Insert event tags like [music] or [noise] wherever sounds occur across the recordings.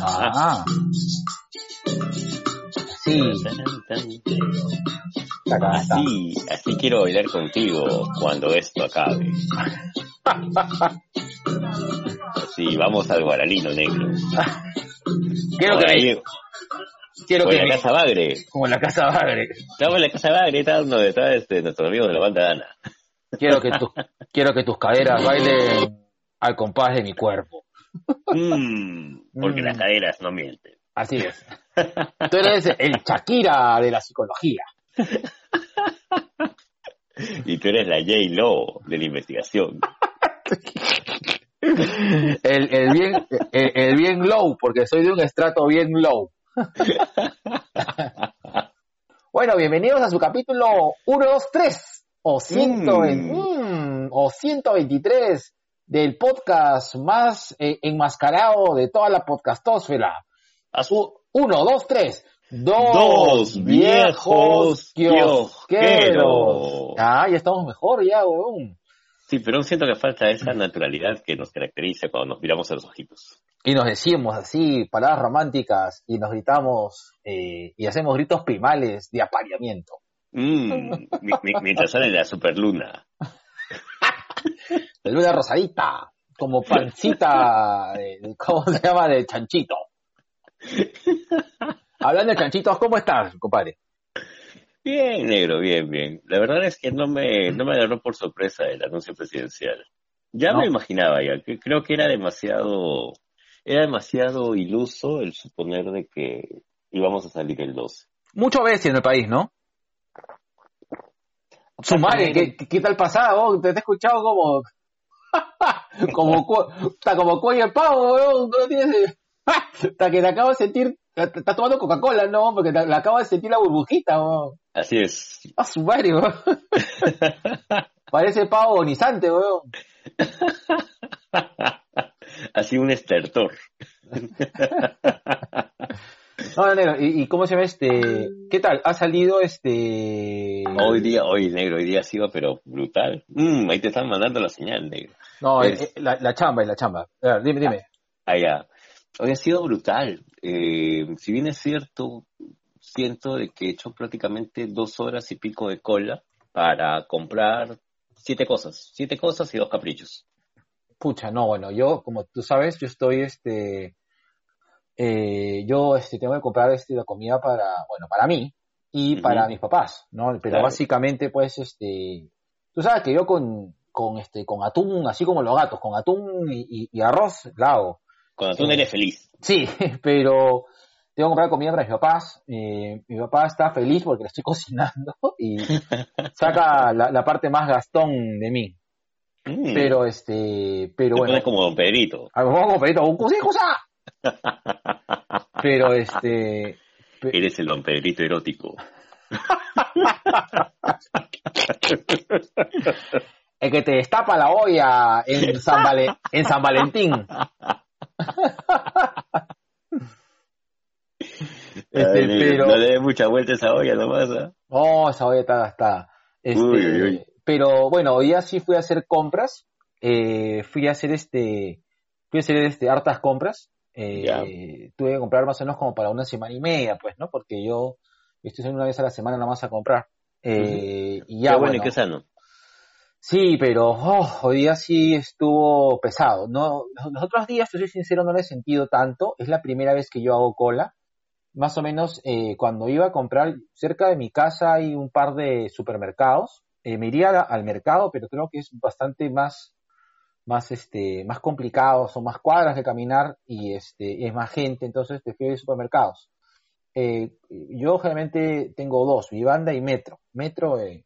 Ah. Sí. Así, así quiero bailar contigo cuando esto acabe. Sí, vamos al guaralino negro. Quiero que me, ahí, quiero por que la me- casa Bagre. como en la casa Bagre. Estamos en la casa Bagre, está donde está este, nuestro amigo de la banda Dana. Quiero que tus quiero que tus caderas bailen al compás de mi cuerpo. Mm, porque Mm. las caderas no mienten. Así es. [laughs] Tú eres el Shakira de la psicología. Y tú eres la J-Lo de la investigación. El, el bien el, el bien low, porque soy de un estrato bien low. Bueno, bienvenidos a su capítulo 1, 2, 3 o, 100, Mm. mm, o 123 del podcast más eh, enmascarado de toda la podcastósfera. Su- 1, 2, 3. Dos viejos kiosqueros. Ah, ya estamos mejor ya, weón. Sí, pero aún siento que falta esa naturalidad que nos caracteriza cuando nos miramos a los ojitos. Y nos decimos así, palabras románticas, y nos gritamos, eh, y hacemos gritos primales de apareamiento. Mm, mi- mi- mientras sale la superluna. [laughs] De luna rosadita, como pancita, de- ¿cómo se llama? De chanchito. Hablando de chanchitos, ¿cómo estás, compadre? Bien, negro, bien, bien. La verdad es que no me, no me agarró por sorpresa el anuncio presidencial. Ya No. me imaginaba ya, que creo que era demasiado, era demasiado iluso el suponer de que íbamos a salir el 12. Mucho bestia en el país, ¿no? Su madre, ¿qué, qué- tal pasado? Te he escuchado como... [laughs] como, está como cuello de pavo, weón. No tienes... [laughs] Hasta que te acabo de sentir... Estás tomando Coca-Cola, ¿no? Porque te, le acabo de sentir la burbujita, weón. Así es. A su madre, weón. [laughs] Parece pavo agonizante, weón. Así un estertor. No, negro. ¿Y, y cómo se llama este? ¿Qué tal? ¿Ha salido este...? Hoy día, hoy negro, hoy día ha sido pero brutal. Mm, ahí te están mandando la señal, negro. No, es- eh, eh, la, la chamba, es la chamba. Ver, dime, dime. Allá. Hoy ha sido brutal. Eh, si bien es cierto, siento de que he hecho prácticamente dos horas y pico de cola para comprar siete cosas. Siete cosas y dos caprichos. Pucha, no, bueno, yo, como tú sabes, yo estoy, este, eh, yo, este, tengo que comprar, este, la comida para, bueno, para mí y Ujú. para mis papás, ¿no? Pero Claro. básicamente, pues, este, tú sabes que yo con, con, este, con atún, así como los gatos, con atún y, y- y arroz, la hago. Cuando tú Sí. eres feliz. Sí, [laughs] pero tengo que comprar comida para mis papás. eh, mi papá está feliz porque le estoy [laughs] cocinando y [laughs] saca la, la parte más gastón de mí. Mm, Pero, este, pero bueno. como Don Pedrito. A ver, vamos con Pedrito, un cosa. Pero este. Eres el Don Pedrito erótico. El que te destapa la olla en San, Vale- en San Valentín. Este, pero. No le des mucha vuelta a esa olla nomás. ¿ah? Oh, esa olla está gastada. Este, Uy, uy, uy. Pero bueno, hoy día sí fui a hacer compras. Eh, fui a hacer este. Fui a hacer este, hartas compras. Eh, Ya. Tuve que comprar más o menos como para una semana y media, pues, ¿no? Porque yo estoy saliendo una vez a la semana nada más a comprar. Eh, y ya, qué bueno, bueno, y qué sano. Sí, pero oh, hoy día sí estuvo pesado. No, los, otros días, te soy sincero, no lo he sentido tanto. Es la primera vez que yo hago cola. Más o menos eh, cuando iba a comprar cerca de mi casa hay un par de supermercados. Eh, me iría al mercado, pero creo que es bastante más, más este, más complicado. Son más cuadras de caminar y este, es más gente. Entonces prefiero ir a supermercados. Eh, yo generalmente tengo dos, Vivanda y Metro. Metro, eh,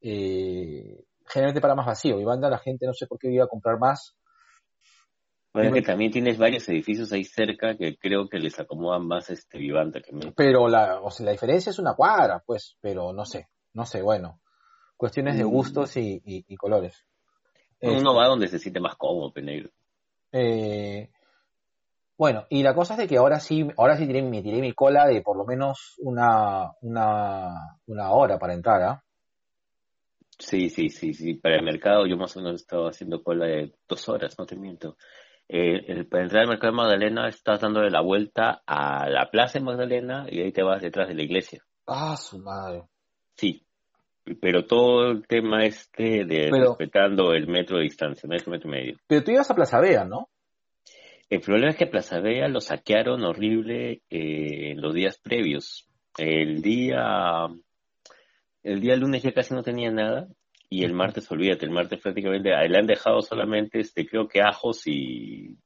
eh, generalmente para más vacío. Vivanda la gente no sé por qué iba a comprar más. Bueno, Dime. que también tienes varios edificios ahí cerca que creo que les acomodan más este Vivanta que me. Pero la, o sea, la diferencia es una cuadra, pues, pero no sé, no sé, bueno. Cuestiones de Mm. gustos y, y- y colores. Uno va donde se siente más cómodo, penegro. Eh, bueno, y la cosa es de que ahora sí, ahora sí tiré, me tiré mi cola de por lo menos una, una, una hora para entrar, ¿ah? Sí, sí, sí, sí. Para el mercado yo más o menos estaba haciendo cola de dos horas, no te miento. Eh, para entrar al mercado de Magdalena estás dándole la vuelta a la plaza de Magdalena y ahí te vas detrás de la iglesia. Ah, su madre. Sí, pero todo el tema este de respetando el metro de distancia, metro, metro y medio. Pero tú ibas a Plaza Vea, ¿no? El problema es que Plaza Vea lo saquearon horrible eh, los días previos. El día, el día lunes ya casi no tenía nada y el martes, olvídate, el martes prácticamente le han dejado solamente, este, creo que ajos y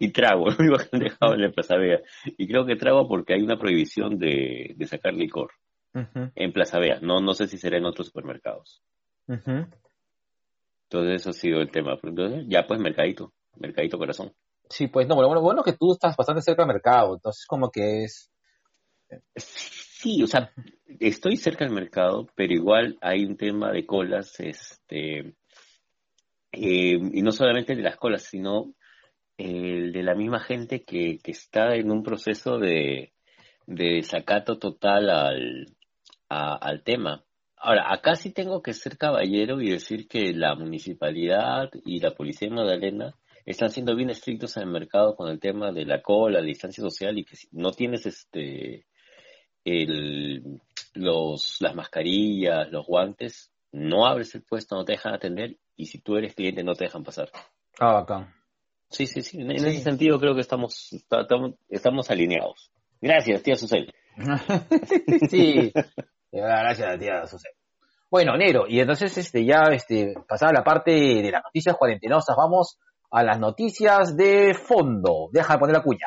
y, trago, [laughs] lo único que han dejado en la Plaza Vea. Y creo que trago porque hay una prohibición de, de sacar licor en Plaza Vea. No, no sé si será en otros supermercados. Entonces eso ha sido el tema. Entonces, ya pues mercadito, mercadito corazón. Sí, pues no, bueno, bueno que tú estás bastante cerca del mercado, entonces como que es... Sí, o sea, estoy cerca del mercado, pero igual hay un tema de colas, este, eh, y no solamente de las colas, sino el de la misma gente que, que está en un proceso de, de desacato total al, al tema. Ahora, acá sí tengo que ser caballero y decir que la municipalidad y la policía de Magdalena están siendo bien estrictos en el mercado con el tema de la cola, la distancia social y que si no tienes este el, los, las mascarillas, los guantes, no abres el puesto, no te dejan atender y si tú eres cliente no te dejan pasar. Ah, bacán. Sí, sí, sí. En, ese sentido creo que estamos, estamos, estamos alineados. Gracias, tía Susel. [laughs] sí. Gracias, tía Susel. Bueno, Nero, y entonces este ya este pasada la parte de las noticias cuarentenosas, vamos a las noticias de fondo. Deja de poner la cuña.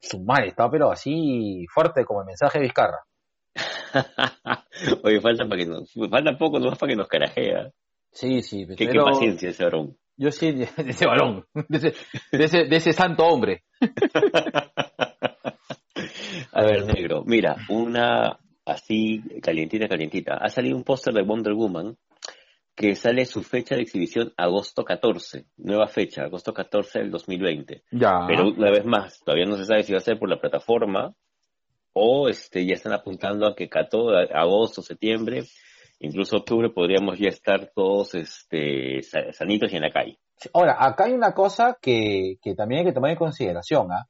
Su madre estaba pero así fuerte como el mensaje de Vizcarra. [laughs] Oye, falta para que nos, falta poco nomás para que nos carajea. Sí, sí. Qué, qué paciencia ese varón. Yo sí, [laughs] de ese varón, de ese, de ese, de ese santo hombre. [laughs] A ver, negro, mira, una así calientita, calientita. Ha salido un póster de Wonder Woman que sale su fecha de exhibición agosto 14, nueva fecha, agosto 14 del 2020. Ya. Pero una vez más, todavía no se sabe si va a ser por la plataforma o este ya están apuntando a que 14, agosto, septiembre, incluso octubre podríamos ya estar todos este sanitos y en la calle. Ahora, acá hay una cosa que, que también hay que tomar en consideración, ¿ah?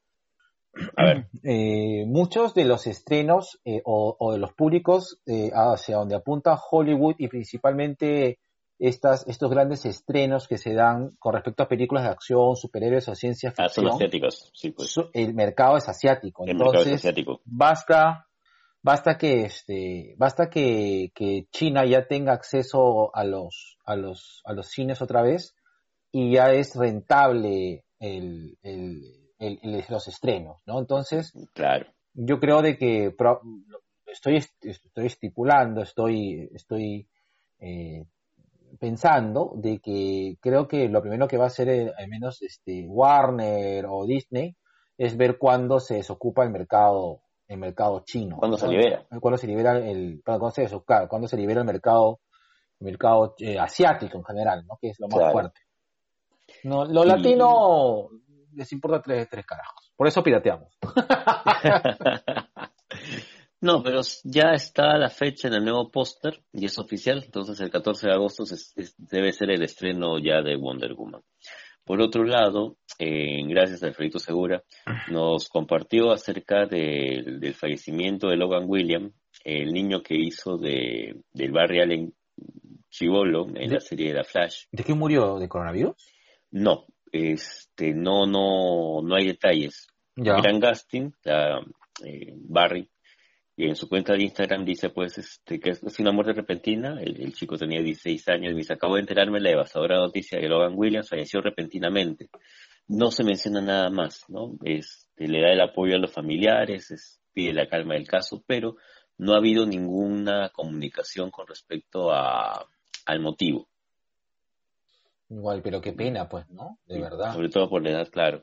A ver. [clears throat] Eh, muchos de los estrenos eh, o, de los públicos eh, hacia donde apunta Hollywood y principalmente estas, estos grandes estrenos que se dan con respecto a películas de acción, superhéroes o ciencia ficción. Ah, son asiáticos, sí, pues. El mercado es asiático. El Entonces, mercado es asiático. Basta, basta que este, basta que, que, China ya tenga acceso a los, a los, a los cines otra vez y ya es rentable el, el, los estrenos, ¿no? Entonces, claro. yo creo de que estoy, estoy estipulando, estoy, estoy eh, pensando de que creo que lo primero que va a hacer eh, al menos este Warner o Disney es ver cuándo se desocupa el mercado el mercado chino. Cuándo se libera cuándo se libera el cuándo se cuándo se libera el mercado el mercado eh, asiático en general no que es lo más fuerte. No lo latino les importa tres, tres carajos. Por eso pirateamos. [laughs] No, pero ya está la fecha en el nuevo póster y es oficial, entonces el 14 de agosto debe ser el estreno ya de Wonder Woman. Por otro lado, eh, gracias a Alfredito Segura, nos compartió acerca del fallecimiento de Logan William, el niño que hizo de, del Barry Allen Chivolo en la serie de La Flash. ¿De qué murió? ¿De coronavirus? No, este, no, no, no hay detalles. Ya. Gran Gastin, eh, Barry, y en su cuenta de Instagram dice pues este, que es una muerte repentina, el, chico tenía 16 años y dice, acabo de enterarme la devastadora noticia de Logan Williams falleció repentinamente. No se menciona nada más, ¿no? Este, le da el apoyo a los familiares, pide la calma del caso, pero no ha habido ninguna comunicación con respecto a, al motivo. Igual, pero qué pena, pues, ¿no? De verdad. Sobre todo por la edad, claro.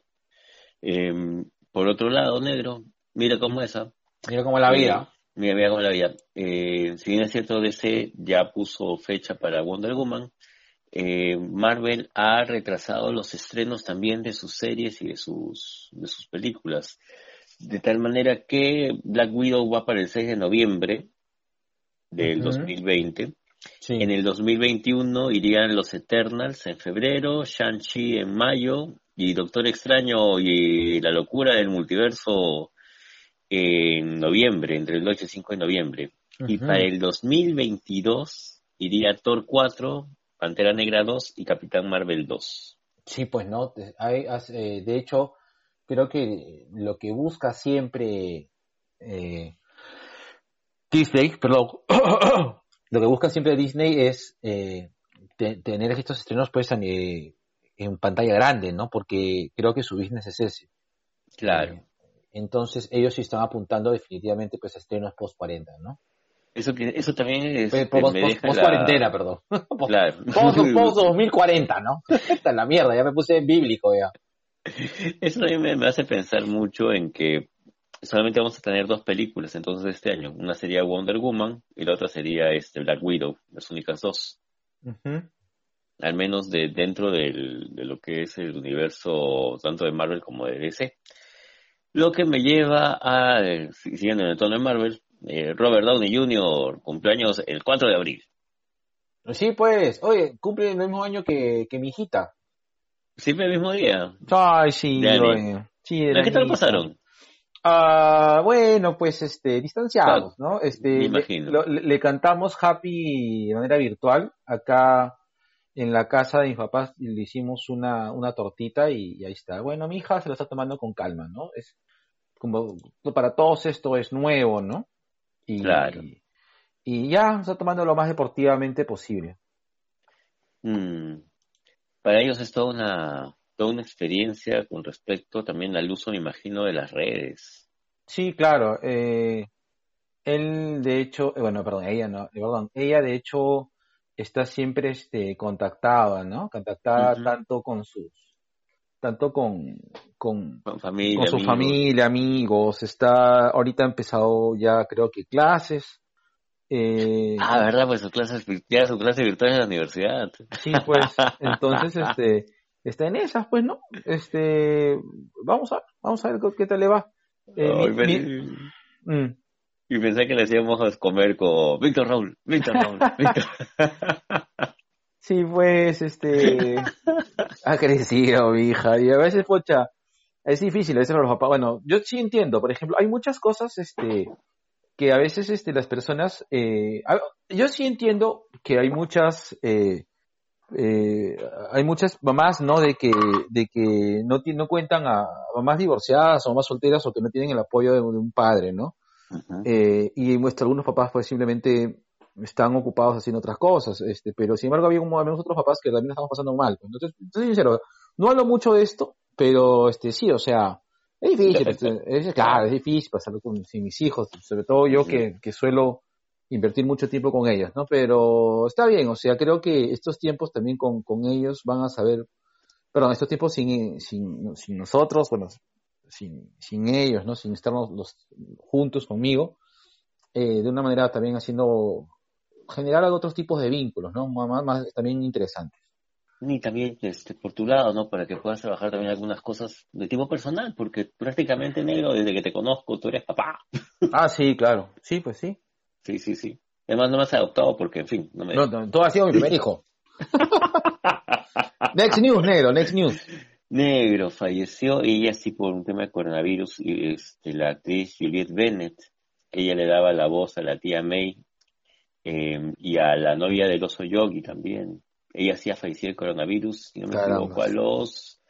Em, por otro lado, negro, mira cómo es, ¿ah? Mira cómo la vida. mira, mira cómo la vida. Eh, si bien es cierto, DC ya puso fecha para Wonder Woman, eh, Marvel ha retrasado los estrenos también de sus series y de sus, de sus películas. De tal manera que Black Widow va para el 6 de noviembre del 2020. En el 2021 irían los Eternals en febrero, Shang-Chi en mayo y Doctor Extraño y la locura del multiverso en noviembre, entre el 8 y 5 de noviembre. Y para el 2022 iría Thor 4, Pantera Negra 2 y Capitán Marvel 2. Sí, pues no, eh, de hecho, creo que lo que busca siempre eh, Disney, perdón, [coughs] lo que busca siempre Disney es eh, tener estos estrenos pues en, pantalla grande, ¿no? Porque creo que su business es ese. Claro. Entonces ellos sí están apuntando definitivamente pues a estrenos post 40, ¿no? Eso, eso también es... Post, post, cuarentena, perdón. [laughs] claro. Post, [laughs] post 2040, ¿no? [laughs] Esta es la mierda, ya me puse bíblico ya. Eso también me, me hace pensar mucho en que solamente vamos a tener dos películas entonces este año. Una sería Wonder Woman y la otra sería este Black Widow, las únicas dos. Al menos de dentro del, de lo que es el universo tanto de Marvel como de DC. Lo que me lleva a, siguiendo en el tono de Marvel, eh, Robert Downey Jr. cumpleaños el 4 de abril. Sí, pues, oye, cumple el mismo año que, que mi hijita. Siempre el mismo día. Ay, sí, sí ¿Qué tal pasaron? Ah, bueno, pues este, distanciados, ¿no? Este, Me imagino. Le, cantamos Happy de manera virtual. Acá en la casa de mis papás le hicimos una, una tortita y, ahí está. Bueno, mi hija se lo está tomando con calma, ¿no? Es como para todos esto es nuevo, ¿no? Y, claro. y, ya está tomando lo más deportivamente posible. Mm. Para ellos es toda una toda una experiencia con respecto también al uso, me imagino, de las redes. Sí, claro. Eh, él, de hecho, eh, bueno, perdón, ella no, eh, perdón, ella de hecho está siempre este, contactada, ¿no? Contactada tanto con sus, tanto con, con, familia, con su familia, amigos, está, ahorita ha empezado ya creo que clases. ah, verdad, pues su clase, ya su clase virtual en la universidad. Sí, pues, [laughs] entonces, este, está en esas, pues, ¿no? Este, vamos a, vamos a ver qué tal le va. Eh, mm. Y pensé que le hacíamos comer con Víctor Raúl, Víctor Raúl, Víctor. [laughs] sí, pues, este, [laughs] ha crecido, mi hija, y a veces, pocha, es difícil, a veces los papás, bueno, yo sí entiendo, por ejemplo, hay muchas cosas, este, que a veces, este, las personas, eh, yo sí entiendo que hay muchas, eh, eh, hay muchas mamás, ¿no? De que, de que no, no cuentan a mamás divorciadas o mamás solteras o que no tienen el apoyo de, un padre, ¿no? eh, y muestra, algunos papás pues simplemente están ocupados haciendo otras cosas, este, pero sin embargo había como menos otros papás que también estamos pasando mal. Entonces, estoy sincero, no hablo mucho de esto, pero este sí, o sea, es difícil, es, claro, es difícil pasarlo con mis hijos, sobre todo yo que, que suelo invertir mucho tiempo con ellos, ¿no? Pero está bien, o sea, creo que estos tiempos también con, con ellos van a saber, perdón, estos tiempos sin, sin, sin nosotros, bueno, sin, sin ellos, ¿no? Sin estarnos los, juntos conmigo, eh, de una manera también haciendo, generar otros tipos de vínculos, ¿no? Más, más también interesantes. Y también este, por tu lado, ¿no? Para que puedas trabajar también algunas cosas de tipo personal, porque prácticamente negro, desde que te conozco, tú eres papá. [laughs] Ah, sí, claro. Sí, pues sí. Sí, sí, sí. Además no me has adoptado porque, en fin, no me... No, todo ha sido mi primer hijo. [laughs] next news, negro, next news. Negro, falleció ella sí por un tema de coronavirus, y este, la actriz Juliette Bennett, ella le daba la voz a la tía May em, y a la novia del oso Yogi también. Ella sí ha fallecido el coronavirus, si no me equivoco, a los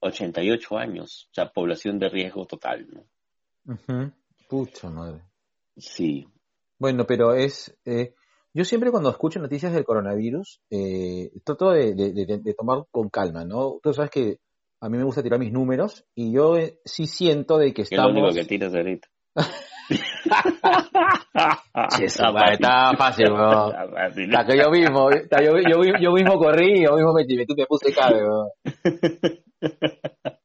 88 años, o sea, población de riesgo total, ¿no? Pucha madre. Sí. Bueno, pero es. Eh, yo siempre cuando escucho noticias del coronavirus, eh, trato de, tomar con calma, ¿no? Tú sabes que a mí me gusta tirar mis números y yo eh, sí siento de que estamos. Es lo único que tiras ahorita. [laughs] está fácil, bro. que yo mismo, yo, yo, mismo corrí, yo mismo me, me, puse caro,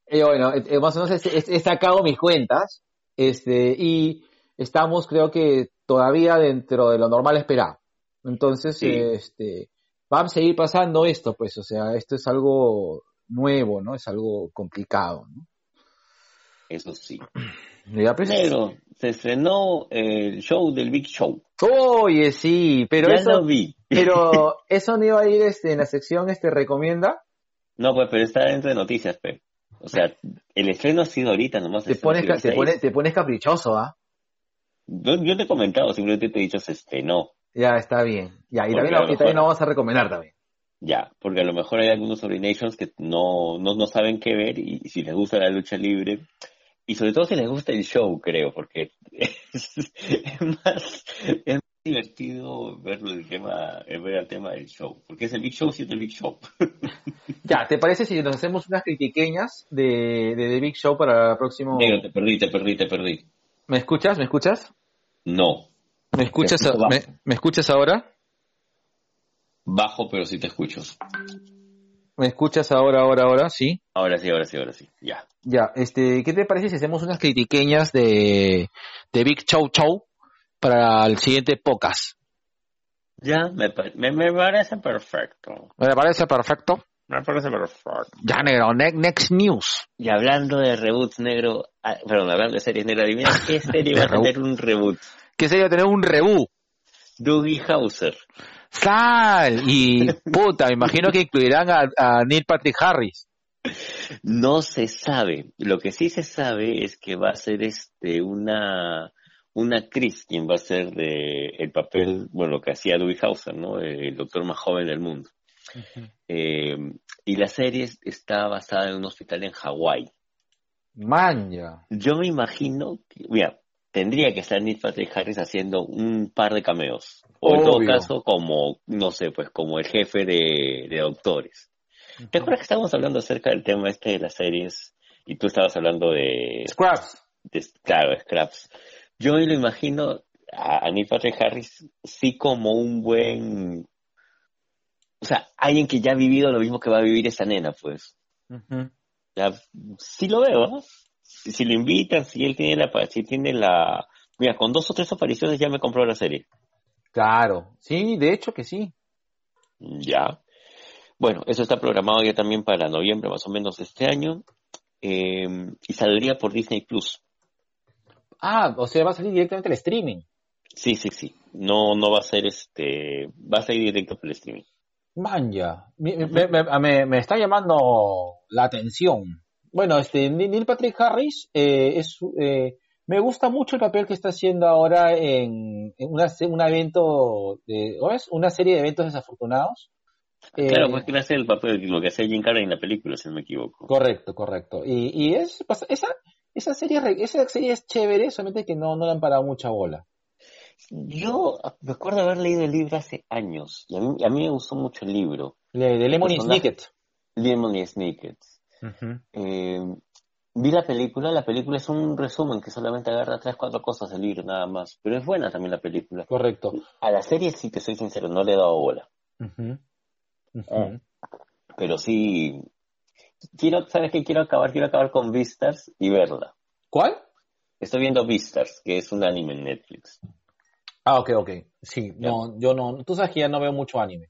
Y [laughs] bueno, más o menos he sacado mis cuentas este, y estamos, creo que, todavía dentro de lo normal esperado. Entonces, este, va a seguir pasando esto, pues, o sea, esto es algo nuevo, ¿no? Es algo complicado, ¿no? Eso sí. Negro, se estrenó el show del Big Show. Oye, sí, pero ya eso, lo vi. [laughs] pero eso no iba a ir este, en la sección este recomienda. No, pues, pero está dentro de noticias, pe. O sea, el estreno ha sido ahorita nomás. Te pones, ca- te pones, te pones caprichoso, ¿ah? Yo, yo te he comentado, simplemente te he dicho se estrenó. Ya, está bien. Ya, y Porque también, lo, también vamos a recomendar también. Ya, porque a lo mejor hay algunos Nations que no, no, no saben qué ver y si les gusta la lucha libre, y sobre todo si les gusta el show, creo, porque es, es más, es más divertido verlo el tema, eh, ver el tema del show, porque es el Big Show si es el Big Show. [laughs] Ya, ¿te parece si nos hacemos unas critiqueñas de, de The Big Show para el próximo... Negro, te perdí, te perdí, te perdí. ¿Me escuchas? ¿Me escuchas? No, ¿Me escuchas, a- me, me escuchas ahora? bajo, pero sí te escucho. ¿Me escuchas ahora, ahora, ahora? Sí. Ahora sí, ahora sí, ahora sí, ya. Ya, este, ¿qué te parece si hacemos unas critiqueñas de, de Big Show Show para el siguiente podcast? Ya, me, me, me parece perfecto. Me parece perfecto. Me parece perfecto. Ya, negro, ne- next news. Y hablando de reboots negro, ah, perdón, hablando de series negro, adivina [laughs] qué serie va a tener un reboot. Que sería tener un reboot. Dougie Hauser. Sal. Y, [laughs] puta, me imagino que incluirán a, a Neil Patrick Harris. No se sabe. Lo que sí se sabe es que va a ser este una una actriz quien va a ser de el papel, bueno, lo que hacía Dougie Hauser, ¿no? El doctor más joven del mundo. Eh, y la serie es- está basada en un hospital en Hawái. Manja. Yo me imagino que, mira, tendría que estar Neil Patrick Harris haciendo un par de cameos. O en todo caso, como, no sé, pues como el jefe de, de doctores. ¿Te acuerdas que estábamos hablando acerca del tema este de las series? Y tú estabas hablando de, Scraps. de claro, Scraps. Yo me lo imagino a, a Neil Patrick Harris sí como un buen, o sea, alguien que ya ha vivido lo mismo que va a vivir esa nena, pues. Ya, sí lo veo, ¿no? Si, lo invitan, si él tiene la, si tiene la, mira, con dos o tres apariciones ya me compró la serie. Claro. Sí, de hecho que sí. Ya. Bueno, eso está programado ya también para noviembre más o menos de este año. eh, y saldría por Disney Plus. Ah, o sea, va a salir directamente al streaming. Sí, sí, sí. No, no va a ser este, va a salir directo por el streaming. Manja. Me, me- me- me- me está llamando la atención. Bueno, este Neil Patrick Harris eh, es eh, me gusta mucho el papel que está haciendo ahora en, en una, se- un evento de, ¿o es? Una serie de eventos desafortunados. Eh, Claro, pues que hace el papel, lo que hace Jim Carrey en la película, si no me equivoco. Correcto, correcto. Y, y es pues, esa esa serie esa serie es chévere, solamente que no no le han parado mucha bola. Yo me acuerdo haber leído el libro hace años, y a mí, a mí me gustó mucho el libro, De, de Lemony Personaje. Snicket. Eh, vi la película, la película es un resumen que solamente agarra tres, cuatro cosas del libro nada más, pero es buena también la película. Correcto. A la serie sí, te soy sincero, no le he dado bola. Ah. pero sí, quiero, ¿sabes qué? Quiero acabar, quiero acabar con Vistas y verla. ¿Cuál? Estoy viendo Vistas, que es un anime en Netflix. Ah, ok, ok. Sí, no, yo no, tú sabes que ya no veo mucho anime.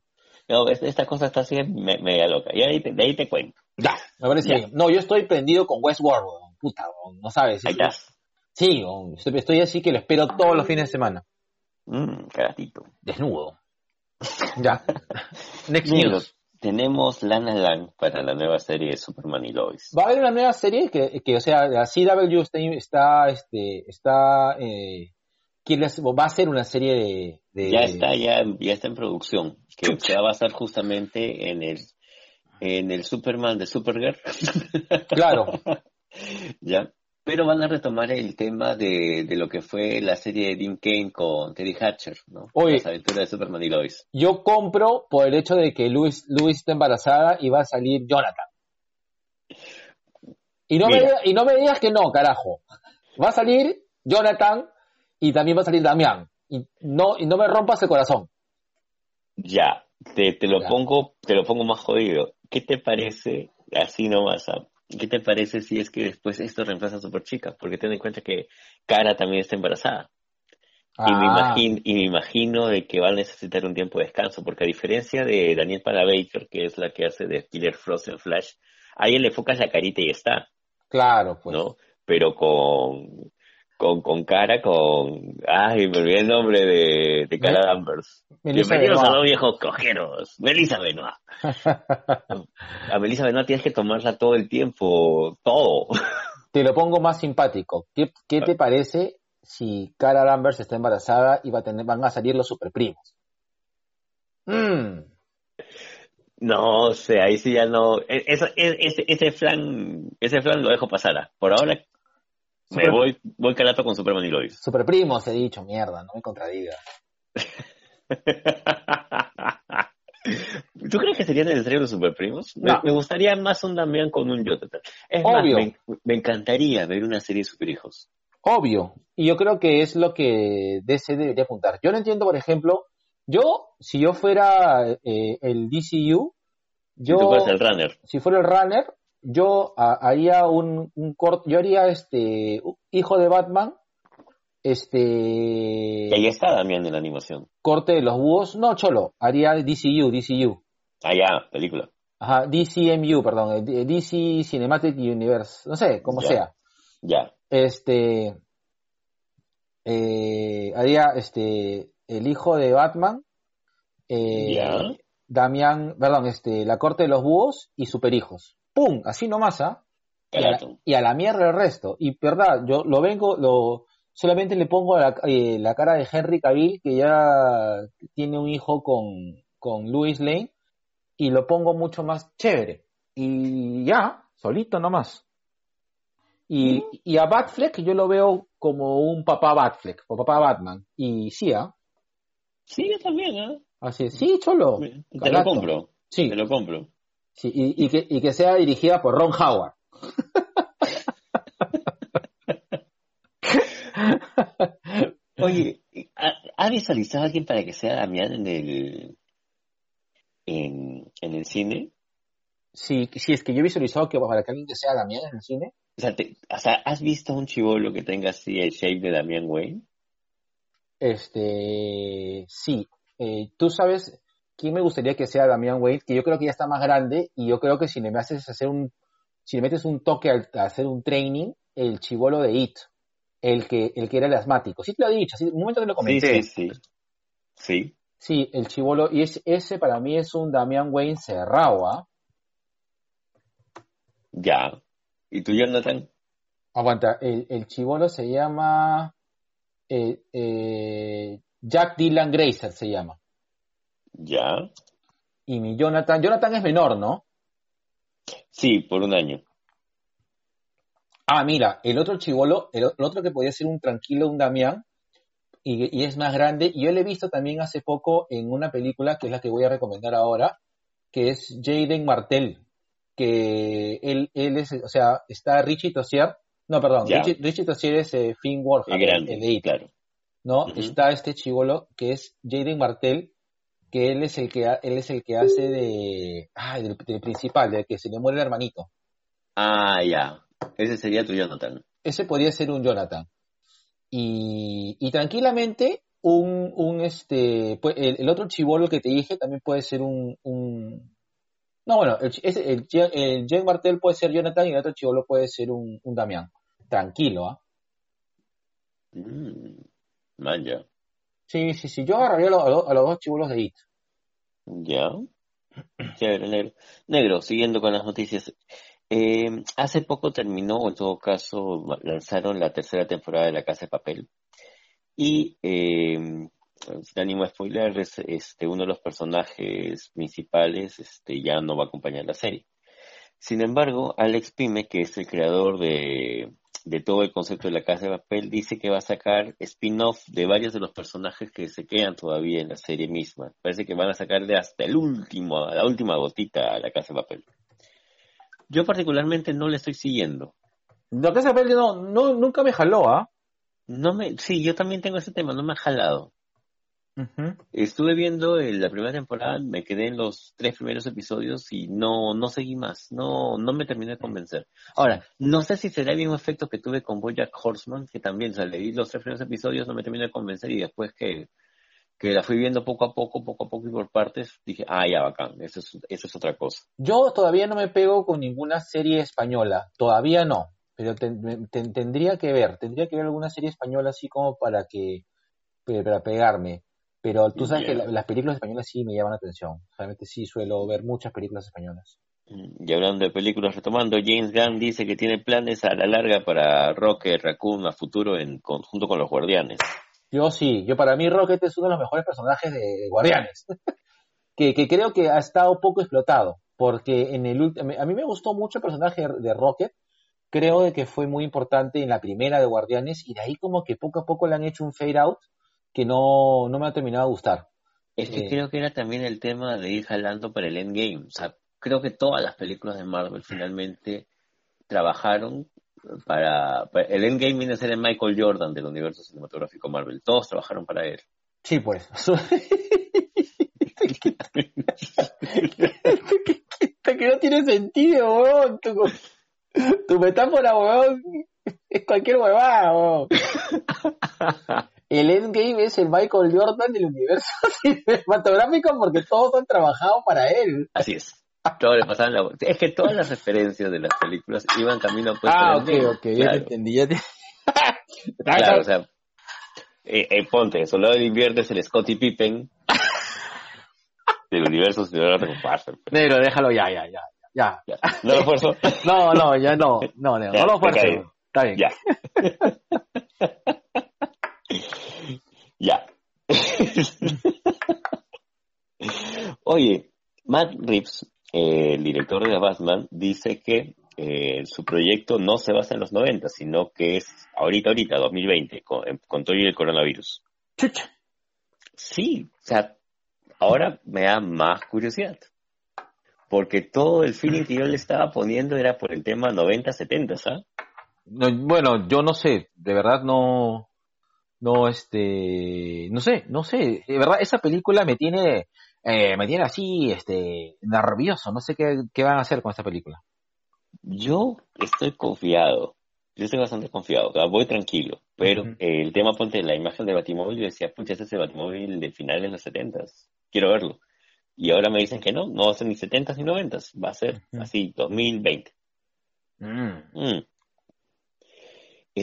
No, es- esta cosa está así me- media loca, y ahí te, de ahí te cuento. Ya, me parece Ya. bien. No, yo estoy prendido con Westworld, weón. puta, weón, no sabes. Ahí. Sí, weón, estoy, estoy así que lo espero todos los fines de semana. Mm, caratito. Desnudo. [laughs] Ya. Next news. tenemos Lana Lang para la nueva serie de Superman y Lois. Va a haber una nueva serie que, que o sea, la CW está, está, este, está, eh, va a ser una serie de, de- Ya está, ya, ya está en producción, que se va a basar justamente en el, en el Superman de Supergirl. [laughs] Claro. ya. Pero van a retomar el tema de, de lo que fue la serie de Dean Kane con Teddy Hatcher, ¿no? Oye. Las aventuras de Superman y Lois. Yo compro por el hecho de que Luis, Luis está embarazada y va a salir Jonathan. Y no, me, Mira. y no me digas que no, carajo. Va a salir Jonathan y también va a salir Damián. Y no, y no me rompas el corazón. Ya, te, te lo Ya. pongo, te lo pongo más jodido. ¿Qué te parece, así nomás, ah, qué te parece si es que después esto reemplaza a Super Chica? Porque ten en cuenta que Cara también está embarazada. Y, me Ah, imagino, y me imagino de que va a necesitar un tiempo de descanso, porque a diferencia de Daniel Panabaker, que es la que hace de Killer Frost en Flash, ahí le enfocas la carita y está, Claro, pues. ¿no? Pero con, con, con cara, con... Ay, me olvidé el nombre de, de Cara Danvers. Bienvenidos a los viejos cojeros. Melissa Benoist. [laughs] A Melissa Benoist tienes que tomarla todo el tiempo, todo. Te lo pongo más simpático. ¿Qué, qué te parece si Cara Danvers está embarazada y va a tener, van a salir los superprimos? Mm, No sé, ahí sí ya no. e- Eso, e- ese, ese flan, ese flan lo dejo pasar. ah. Por ahora me voy, voy calato con Superman y Lois. superprimos, he dicho, mierda, no me contradiga. [laughs] ¿Tú crees que serían necesarios los superprimos? Me, No. me gustaría más un Damián con un Jonathan. Es más, Obvio. me, me encantaría ver una serie de superhijos. Obvio. Y yo creo que es lo que DC debería apuntar. Yo no entiendo, por ejemplo, yo, si yo fuera eh, el DCU, yo, Si tú fueras el runner. si fuera el runner, yo haría un, un corto, yo haría este, hijo de Batman, este, Y ahí está Damián en la animación. corte de los búhos, no, cholo, haría DCU, DCU. Ah, ya, película. Ajá, DCMU, perdón, eh, DC Cinematic Universe, no sé, como Ya. sea. Ya. Este, eh, haría este, el hijo de Batman, eh, Ya. Damián, perdón, este, la corte de los búhos y superhijos. ¡Pum! Así nomás, ¿ah? Y a, la, Calato. y a la mierda el resto. Y verdad, yo lo vengo, lo solamente le pongo la, eh, la cara de Henry Cavill, que ya tiene un hijo con, con Louis Lane, y lo pongo mucho más chévere. Y ya, solito nomás. Y, y a Batfleck yo lo veo como un papá Batfleck, o papá Batman. Y sí, ¿ah? Sí, yo también, ¿eh? Así es. Sí, cholo. Te lo compro. Sí, Te lo compro. Sí, y, y que, y que sea dirigida por Ron Howard. Oye, ¿ha, ha visualizado a alguien para que sea Damián en el en, en el cine? Sí, sí, es que yo he visualizado que para que alguien que sea Damián en el cine, O sea, te- o sea, ¿has visto un chivolo que tenga así el shape de Damián Wayne? este, sí. Eh, Tú sabes quién me gustaría que sea Damián Wade, que yo creo que ya está más grande y yo creo que si le haces hacer un, si le metes un toque al- a hacer un training, el chivolo de It, el que, el que era el asmático. Sí te lo he dicho, sí, un momento que lo comenté. Sí, sí, sí. Sí. Sí, el chivolo, y es, ese para mí es un Damián Wayne cerrado, ¿ah? Ya. ¿Y tú, Jonathan? Aguanta, el, el chivolo se llama eh, eh, Jack Dylan Grazer se llama. Ya. Y mi Jonathan, Jonathan es menor, ¿no? Sí, por un año. Ah, mira, el otro chivolo, el, otro que podía ser un tranquilo, un Damián, y, y es más grande, y yo lo he visto también hace poco en una película que es la que voy a recomendar ahora, que es Jaden Martell, que él, él es, o sea, está Richie Tossier, no, perdón, Ya. Richie, Richie Tossier es eh, Finn Wolfhard, El grande, el claro. ¿no? Está este chivolo que es Jaden Martell, que él es el que él es el que hace de ay, del, del principal, del que se le muere el hermanito. Ah, ya. Ese sería tu Jonathan. Ese podría ser un Jonathan. Y, y tranquilamente un, un este pues, el, el otro chivolo que te dije también puede ser un, un no bueno el, ese- el, el Jen Martell puede ser Jonathan y el otro chivolo puede ser un, un Damián. Tranquilo, ¿ah? Mm, man, ya. Sí, sí, sí. Yo agarraría a, los- a los- a dos chivolos de IT. Ya. Chévere, negro. Negro, siguiendo con las noticias. Eh, hace poco terminó, o en todo caso, lanzaron la tercera temporada de La Casa de Papel. Y, eh, sin ánimo de spoiler, es, este, uno de los personajes principales este, ya no va a acompañar la serie. Sin embargo, Alex Pime, que es el creador de, de todo el concepto de La Casa de Papel, dice que va a sacar spin-off de varios de los personajes que se quedan todavía en la serie misma. Parece que van a sacarle hasta el último, la última gotita a La Casa de Papel. Yo particularmente no le estoy siguiendo. Lo que hace no, no, nunca me jaló, ¿ah? No me, sí, yo también tengo ese tema, no me ha jalado. Ujú. Estuve viendo en la primera temporada, me quedé en los tres primeros episodios y no, no seguí más, no, no me terminé de convencer. Ahora, no sé si será el mismo efecto que tuve con Bojack Horseman, que también, o sea, leí los tres primeros episodios, no me terminé de convencer y después que, que la fui viendo poco a poco, poco a poco y por partes, dije, ah, ya, bacán, eso es, eso es otra cosa. Yo todavía no me pego con ninguna serie española, todavía no, pero tendría que ver, tendría que ver alguna serie española así como para que, para pegarme. Pero tú sabes que las películas españolas sí me llaman la atención. Realmente sí suelo ver muchas películas españolas. Mm, y hablando de películas, retomando, James Gunn dice que tiene planes a la larga para Rocket Raccoon a futuro en conjunto con los Guardianes. Yo sí, yo para mí Rocket es uno de los mejores personajes de, Guardianes, [laughs] que, creo que ha estado poco explotado, porque en el a mí me gustó mucho el personaje de Rocket, creo de que fue muy importante en la primera de Guardianes y de ahí como que poco a poco le han hecho un fade out que no, no me ha terminado de gustar. Es que eh, creo que era también el tema de ir jalando para el endgame. O sea, creo que todas las películas de Marvel finalmente trabajaron para, el endgame viene a ser el Michael Jordan del universo cinematográfico Marvel. Todos trabajaron para él. Sí, pues. [laughs] que no tiene sentido, weón. Tu, metáfora, weón, es [laughs] cualquier huevada, weón. [laughs] El Endgame es el Michael Jordan del universo [laughs] cinematográfico porque todos han trabajado para él. Así es. Todo le pasaban la... Es que todas las referencias de las películas iban camino pues Ah, ok, ok, ya te entendí, ya te... claro, o sea, eh, eh, ponte, Soldado del Invierno es el Scottie Pippen del universo cinematográfico. Pues. Negro, déjalo ya, ya, ya. Ya. ya. ¿No lo esfuerzo? no, no, ya no, no, negro, no lo esfuerzo. Está bien. Ya. ya. Oye, Matt Reeves eh, el director de Batman dice que eh, su proyecto no se basa en los 90, sino que es ahorita, ahorita, 2020, con, con todo el coronavirus. Chucha. Sí, o sea, ahora me da más curiosidad. Porque todo el feeling que yo le estaba poniendo era por el tema 90-70, ¿sabes? No, bueno, yo no sé, de verdad no, no, este, no sé, no sé, de verdad esa película me tiene, eh, me tiene así, este, nervioso. No sé qué, qué van a hacer con esta película. Yo estoy confiado. Yo estoy bastante confiado. voy tranquilo. Pero el tema, ponte la imagen de Batimóvil, yo decía, pucha, ese es el Batimóvil de finales de los 70 Quiero verlo. Y ahora me dicen que no, no va a ser ni 70 ni 90 Va a ser así, 2020. Mm. Mm.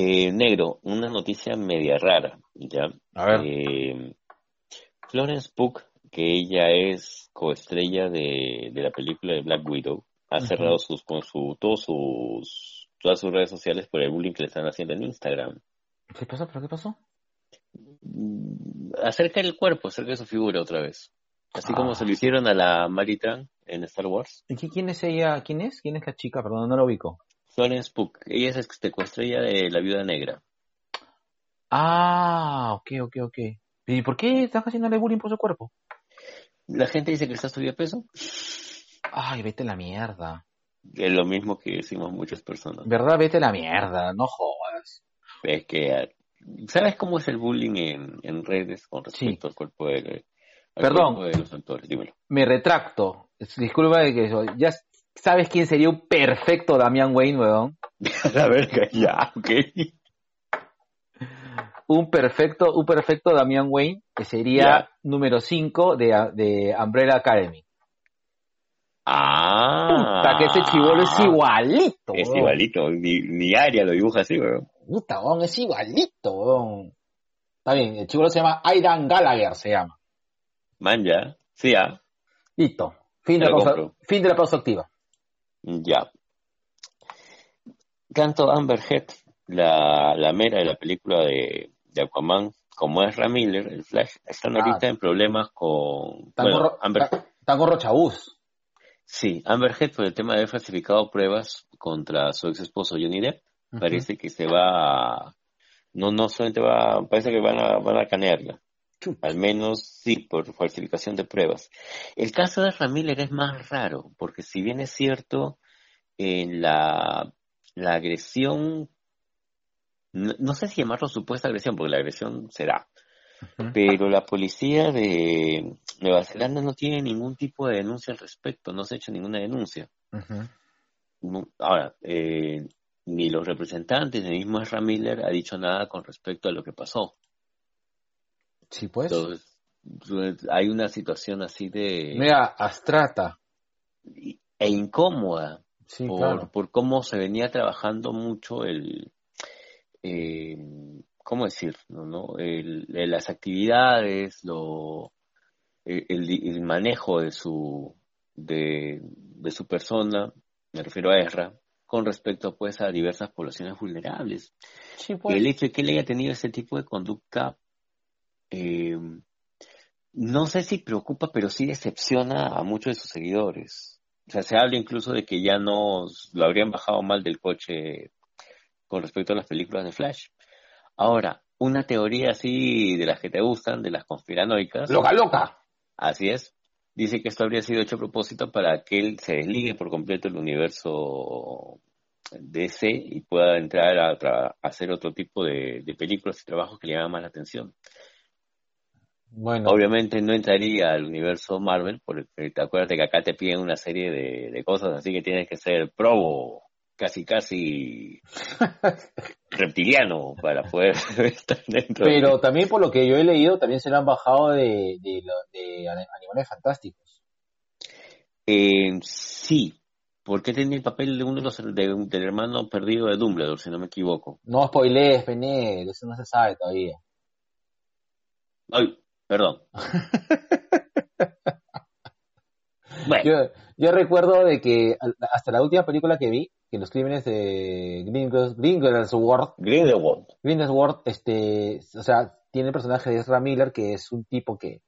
Eh, negro, una noticia media rara, ¿ya? A ver. Eh, Florence Pugh que ella es coestrella de, de la película de Black Widow, ha cerrado sus, con su, todos sus, todas sus redes sociales por el bullying que le están haciendo en Instagram. ¿Qué pasó? ¿Pero qué pasó? Mm, acerca del cuerpo, acerca de su figura otra vez. Así como se lo ah. hicieron a la Maritran en Star Wars. ¿Y quién es ella? ¿Quién es? ¿Quién es la chica? Perdón, no lo ubico. Florence Pugh. Ella es coestrella de La Viuda Negra. Ah, ok, ok, ok. ¿Y por qué están haciéndole bullying por su cuerpo? La gente dice que está peso. Ay, vete la mierda. Es lo mismo que decimos muchas personas. ¿Verdad? Vete la mierda, no jodas. Es que, ¿sabes cómo es el bullying en, redes con respecto al cuerpo de, Perdón, de los? Dímelo. Me retracto. Disculpa de que ya sabes quién sería un perfecto Damián Wayne, weón. [laughs] la verga, ya, ok un perfecto, un perfecto Damian Wayne, que sería número 5 de, de Umbrella Academy. Ah. Puta, que ese chivolo es igualito. Es igualito, ni, ni Aria lo dibuja así, weón. Puta, weón, es igualito, weón. Está bien, el chivolo se llama Aidan Gallagher, se llama. Man, ya. Sí, ya. Listo. Fin de, la pausa, fin de la pausa activa. Ya. Tanto Amber Heard, la, la mera de la película de, de Aquaman, como es Miller, el Flash, están ah. ahorita en problemas con... Amber... con Rochabús. Sí, Amber Heard por el tema de haber falsificado pruebas contra su ex esposo Johnny Depp. Parece que se va a... No, no solamente va... Parece que van a, van a canearla. Al menos sí, por falsificación de pruebas. El caso de Ramiller es más raro, porque si bien es cierto, en la, la agresión no, sé si llamarlo supuesta agresión, porque la agresión será. Pero la policía de Nueva Zelanda no tiene ningún tipo de denuncia al respecto, no se ha hecho ninguna denuncia. Ahora, eh, ni los representantes, ni mismo Ezra Miller ha dicho nada con respecto a lo que pasó. Sí, pues. hay una situación así de... Mira, astrata. E incómoda. Sí, por, claro. por cómo se venía trabajando mucho el... Eh, ¿Cómo decir? ¿no? ¿no? El, las actividades, lo, el, el, manejo de su, de, de su persona, me refiero a Ezra, con respecto pues a diversas poblaciones vulnerables. Sí, pues. El hecho de que él haya tenido ese tipo de conducta, eh, no sé si preocupa, pero sí decepciona a muchos de sus seguidores. O sea, se habla incluso de que ya no lo habrían bajado mal del coche con respecto a las películas de Flash. Ahora, una teoría así de las que te gustan, de las conspiranoicas. Loca, loca. Así es. Dice que esto habría sido hecho a propósito para que él se desligue por completo del universo DC y pueda entrar a, a hacer otro tipo de, de, películas y trabajos que le llaman más la atención. Bueno. Obviamente no entraría al universo Marvel, porque te acuerdas que acá te piden una serie de, de cosas, así que tienes que ser probo, casi casi [laughs] reptiliano para poder [laughs] estar dentro. Pero de... también por lo que yo he leído, también se lo han bajado de, de, de animales fantásticos. Eh, sí, porque tenía el papel de uno de los de, del hermano perdido de Dumbledore, si no me equivoco. No spoilees, Penel, eso no se sabe todavía. Ay, perdón. [laughs] bueno. Yo, yo, recuerdo de que hasta la última película que vi, que los crímenes de Grindelwald, Grindelwald, Grindelwald, este, o sea, tiene el personaje de Ezra Miller, que es un tipo que,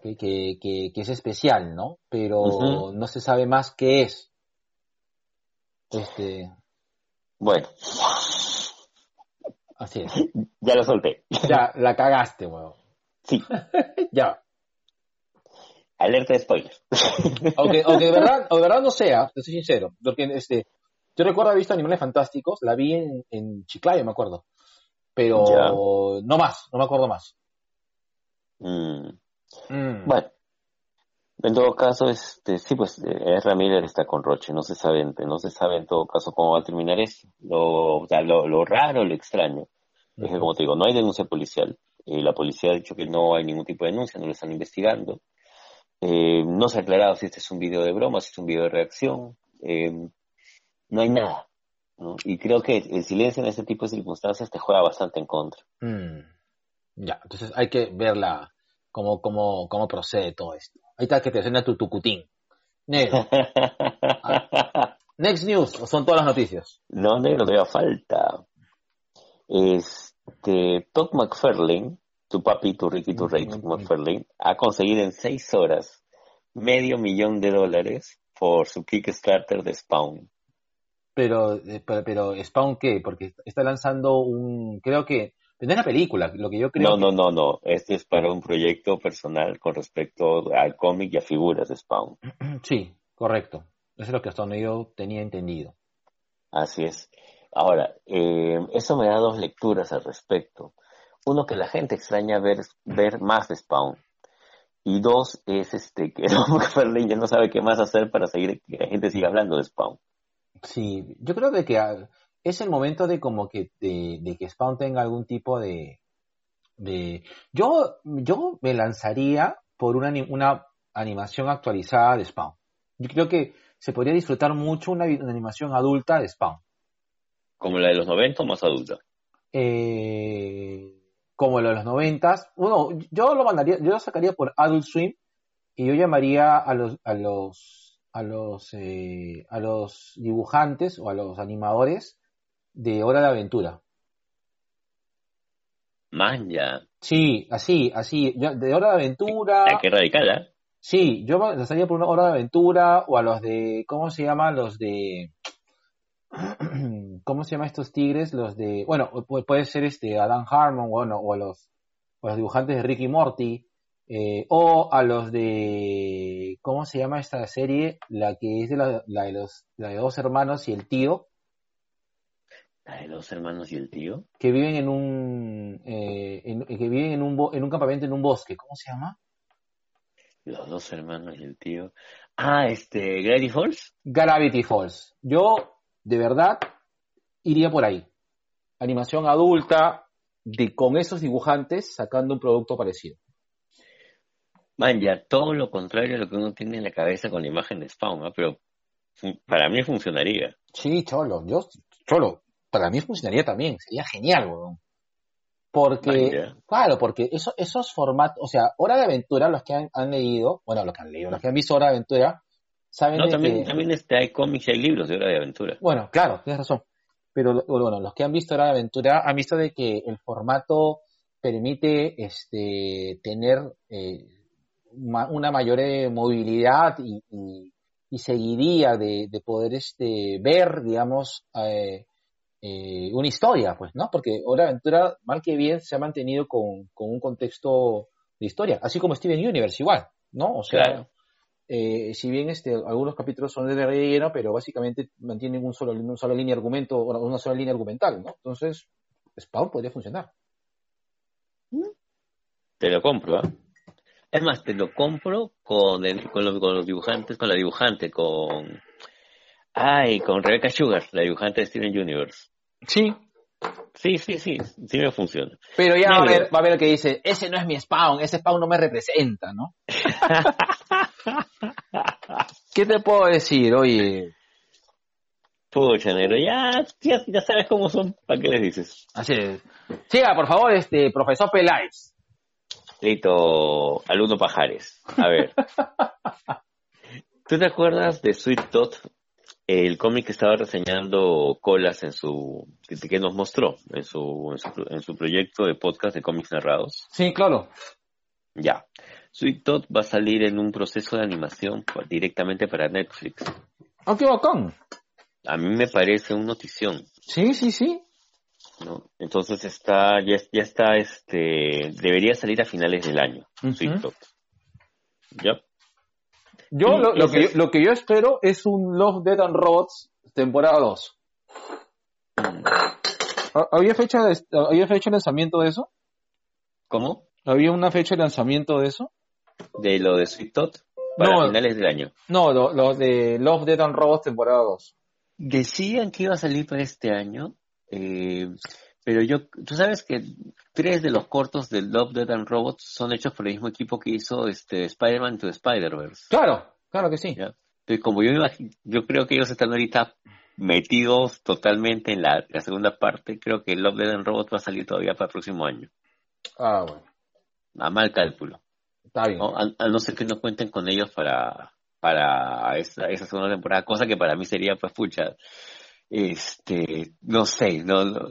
que, que, que, que es especial, ¿no? Pero uh -huh. no se sabe más qué es. Este. Bueno. Así es. [laughs] Ya lo solté. Ya, la cagaste, weón. Sí. [laughs] ya. Alerta de spoilers. [laughs] aunque, aunque de verdad, o de verdad no sea, te soy sincero, porque este, yo recuerdo haber visto Animales Fantásticos, la vi en, en Chiclayo, me acuerdo. Pero ya. no más, no me acuerdo más. Mm. Mm. Bueno, en todo caso, este, sí, pues Ezra Miller está con Roche, no se sabe, no se sabe en todo caso cómo va a terminar esto. Lo, o sea, lo, lo raro, lo extraño, es que como te digo, no hay denuncia policial. Eh, la policía ha dicho que no hay ningún tipo de denuncia, no lo están investigando. Eh, no se ha aclarado si este es un video de broma, si es un video de reacción. Eh, no hay nada. ¿no? Y creo que el silencio en este tipo de circunstancias te juega bastante en contra. Mm. Ya, entonces hay que verla cómo, cómo, cómo procede todo esto. Ahí está que te suena tu tucutín. Negro. Ah. [laughs] Next News, o son todas las noticias. No, negro, todavía falta. Este, Todd McFarlane, tu papi, tu Ricky, tu rey, Todd McFarlane, ha conseguido en seis horas medio millón de dólares por su Kickstarter de Spawn. Pero, eh, pero, pero Spawn qué? Porque está lanzando un, creo que, no es la película, lo que yo creo. No, que... no, no, no. Este es para un proyecto personal con respecto al cómic y a figuras de Spawn. [clears throat] Sí, correcto. Eso es lo que hasta donde yo tenía entendido. Así es. Ahora, eh, eso me da dos lecturas al respecto. Uno, que la gente extraña ver, ver más de Spawn. Y dos, es este que McFarlane [laughs] ya no sabe qué más hacer para seguir que la gente siga hablando de Spawn. Sí, yo creo que es el momento de como que de, de que Spawn tenga algún tipo de, de yo yo me lanzaría por una, una animación actualizada de Spawn. Yo creo que se podría disfrutar mucho una, una animación adulta de Spawn. ¿Como la de los 90 o más adulta? Eh, como la de los 90. Bueno, yo lo mandaría, yo lo sacaría por Adult Swim y yo llamaría a los a los a los eh, a los dibujantes o a los animadores de Hora de Aventura. Man, ya. Sí, así, así, yo, de Hora de Aventura. La que radical, ¿eh? Sí, yo los haría por una Hora de Aventura o a los de, ¿cómo se llama? Los de, [clears throat] ¿cómo se llama estos tigres? Los de, bueno, puede ser este Adam Harmon, bueno, o a los, o a los dibujantes de Ricky Morty, eh, o a los de, ¿cómo se llama esta serie? La que es de la, la de los, la de dos hermanos y el tío. La de dos hermanos y el tío. Que viven en un, eh, en, que viven en un, en un campamento en un bosque. ¿Cómo se llama? Los dos hermanos y el tío. Ah, este, Gravity Falls. Gravity Falls. Yo, de verdad, iría por ahí. Animación adulta, de, con esos dibujantes sacando un producto parecido. Man, ya todo lo contrario a lo que uno tiene en la cabeza con la imagen de Spawn, pero para mí funcionaría. Sí, Cholo, yo, Cholo, para mí funcionaría también, sería genial, weón. Porque, claro, porque eso, esos formatos, o sea, Hora de Aventura, los que han, han leído, bueno, los que han leído, los que han visto Hora de Aventura, saben No, de también, que, también este, hay cómics y hay libros de hora de aventura. bueno, claro, tienes razón. Pero bueno, los que han visto de Aventura han visto de que el formato permite este tener eh, una mayor eh, movilidad y, y- seguiría de, de poder este ver, digamos, eh, una historia, pues, ¿no? Porque Hora Aventura, mal que bien, se ha mantenido con, con un contexto de historia, así como Steven Universe igual, ¿no? O sea. Eh, si bien este, algunos capítulos son de relleno, pero básicamente mantienen un solo, una sola línea argumento, una una sola línea argumental, ¿no? Entonces, Spawn podría funcionar. Te lo compro, ¿ah? Es más, te lo compro con, el- con, los, con los dibujantes, con la dibujante, con... Ay, con Rebecca Sugar, la dibujante de Steven Universe. Sí. Sí, sí, sí, sí me funciona. Pero ya va a, ver, va a ver lo que dice, ese no es mi Spawn, ese Spawn no me representa, ¿no? [laughs] ¿Qué te puedo decir? Oye, Pucha, negro, ya, ya, ya sabes cómo son, ¿para qué les dices? así es. Siga, por favor, este, profesor Peláez. Listo, alumno Pajares. A ver. ¿Tú te acuerdas de Sweet Tot? El cómic que estaba reseñando Colas en su, que, que nos mostró en su, en su, en su proyecto de podcast de cómics narrados. Sí, claro. Ya. Sweet Tot va a salir en un proceso de animación directamente para Netflix. Ah, qué bacán. A mí me parece un notición, Sí, sí, sí. ¿no? Entonces está, ya, ya está, este, debería salir a finales del año, Ujú. Sweet Tot. ¿Ya? Yo, Sí, lo, que, yo- lo que yo espero es un Love, Dead and Robots temporada 2. ¿Ha- ¿Había fecha de, ¿Había fecha de lanzamiento de eso? ¿Cómo? ¿Había una fecha de lanzamiento de eso? De lo de Sweet Tot para No. finales del año. No, lo, lo de Love, Dead and Robots temporada 2. Decían que iba a salir para este año, eh, pero yo, tú sabes que tres de los cortos de Love, Dead and Robots son hechos por el mismo equipo que hizo este Spider-Man to Spider-Verse. Claro, claro que sí. ¿ya? Entonces, como yo me imagino, yo creo que ellos están ahorita metidos totalmente en la, la segunda parte, creo que Love, Dead and Robots va a salir todavía para el próximo año. Ah, bueno. A mal cálculo. Está bien. ¿no? A, a no ser que no cuenten con ellos para, para esa, esa segunda temporada, cosa que para mí sería, pues, pucha, este, no sé, no, no,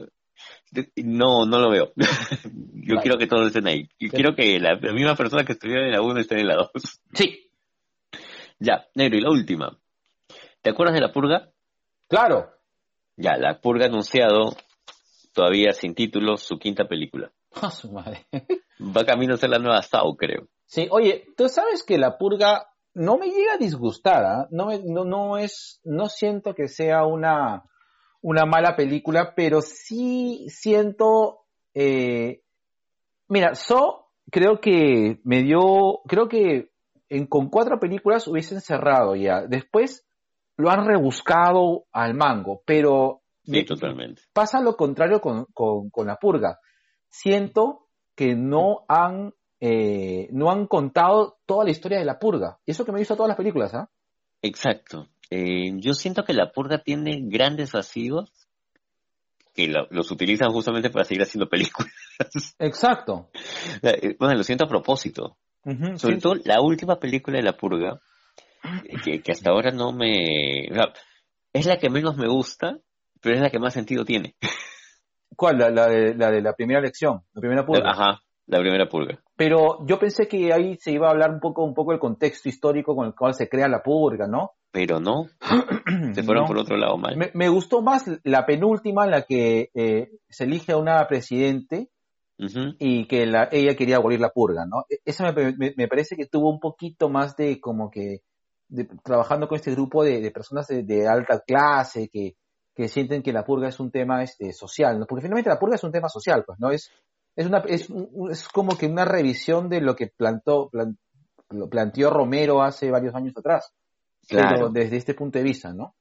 no, no lo veo. [laughs] Yo Vale. quiero que todos estén ahí. Yo quiero que la, la misma persona que estuviera en la 1 esté en la 2. Sí, ya, negro, y la última. ¿Te acuerdas de La Purga? claro. Ya, La Purga ha anunciado, todavía sin título, su quinta película. A su madre. Va camino a ser la nueva Sao, creo. Sí, oye, tú sabes que la purga no me llega a disgustar, ¿ah? no, me- no, no es, no siento que sea una, una mala película, pero sí siento, eh, mira, So creo que me dio, creo que en- con cuatro películas hubiesen cerrado ya. Después lo han rebuscado al mango, pero Sí, me- totalmente. pasa lo contrario con, con- con la purga. Siento que no han, eh, no han contado toda la historia de la purga. Y eso que me he visto todas las películas, ¿ah? Exacto. Eh, yo siento que la purga tiene grandes vacíos que lo- los utilizan justamente para seguir haciendo películas. [laughs] Exacto. Eh, bueno, lo siento a propósito. Sobre sí. todo la última película de la purga, eh, que, que hasta ahora no me... o sea, es la que menos me gusta, pero es la que más sentido tiene. [laughs] ¿Cuál? La, la de, la de la primera lección, la primera purga. Ajá, la primera purga. Pero yo pensé que ahí se iba a hablar un poco, un poco del contexto histórico con el cual se crea la purga, ¿no? Pero no, [clears throat] se fueron No. por otro lado mal. Me, me gustó más la penúltima en la que eh, se elige a una presidente y que la, ella quería abolir la purga, ¿no? E- Esa me, me- me parece que tuvo un poquito más de como que de- trabajando con este grupo de, de personas de, de alta clase que, que sienten que la purga es un tema este social, ¿no? Porque finalmente la purga es un tema social, pues, ¿no? Es es una es, es como que una revisión de lo que plantó plan- lo planteó Romero hace varios años atrás, pero Claro. desde este punto de vista, ¿no?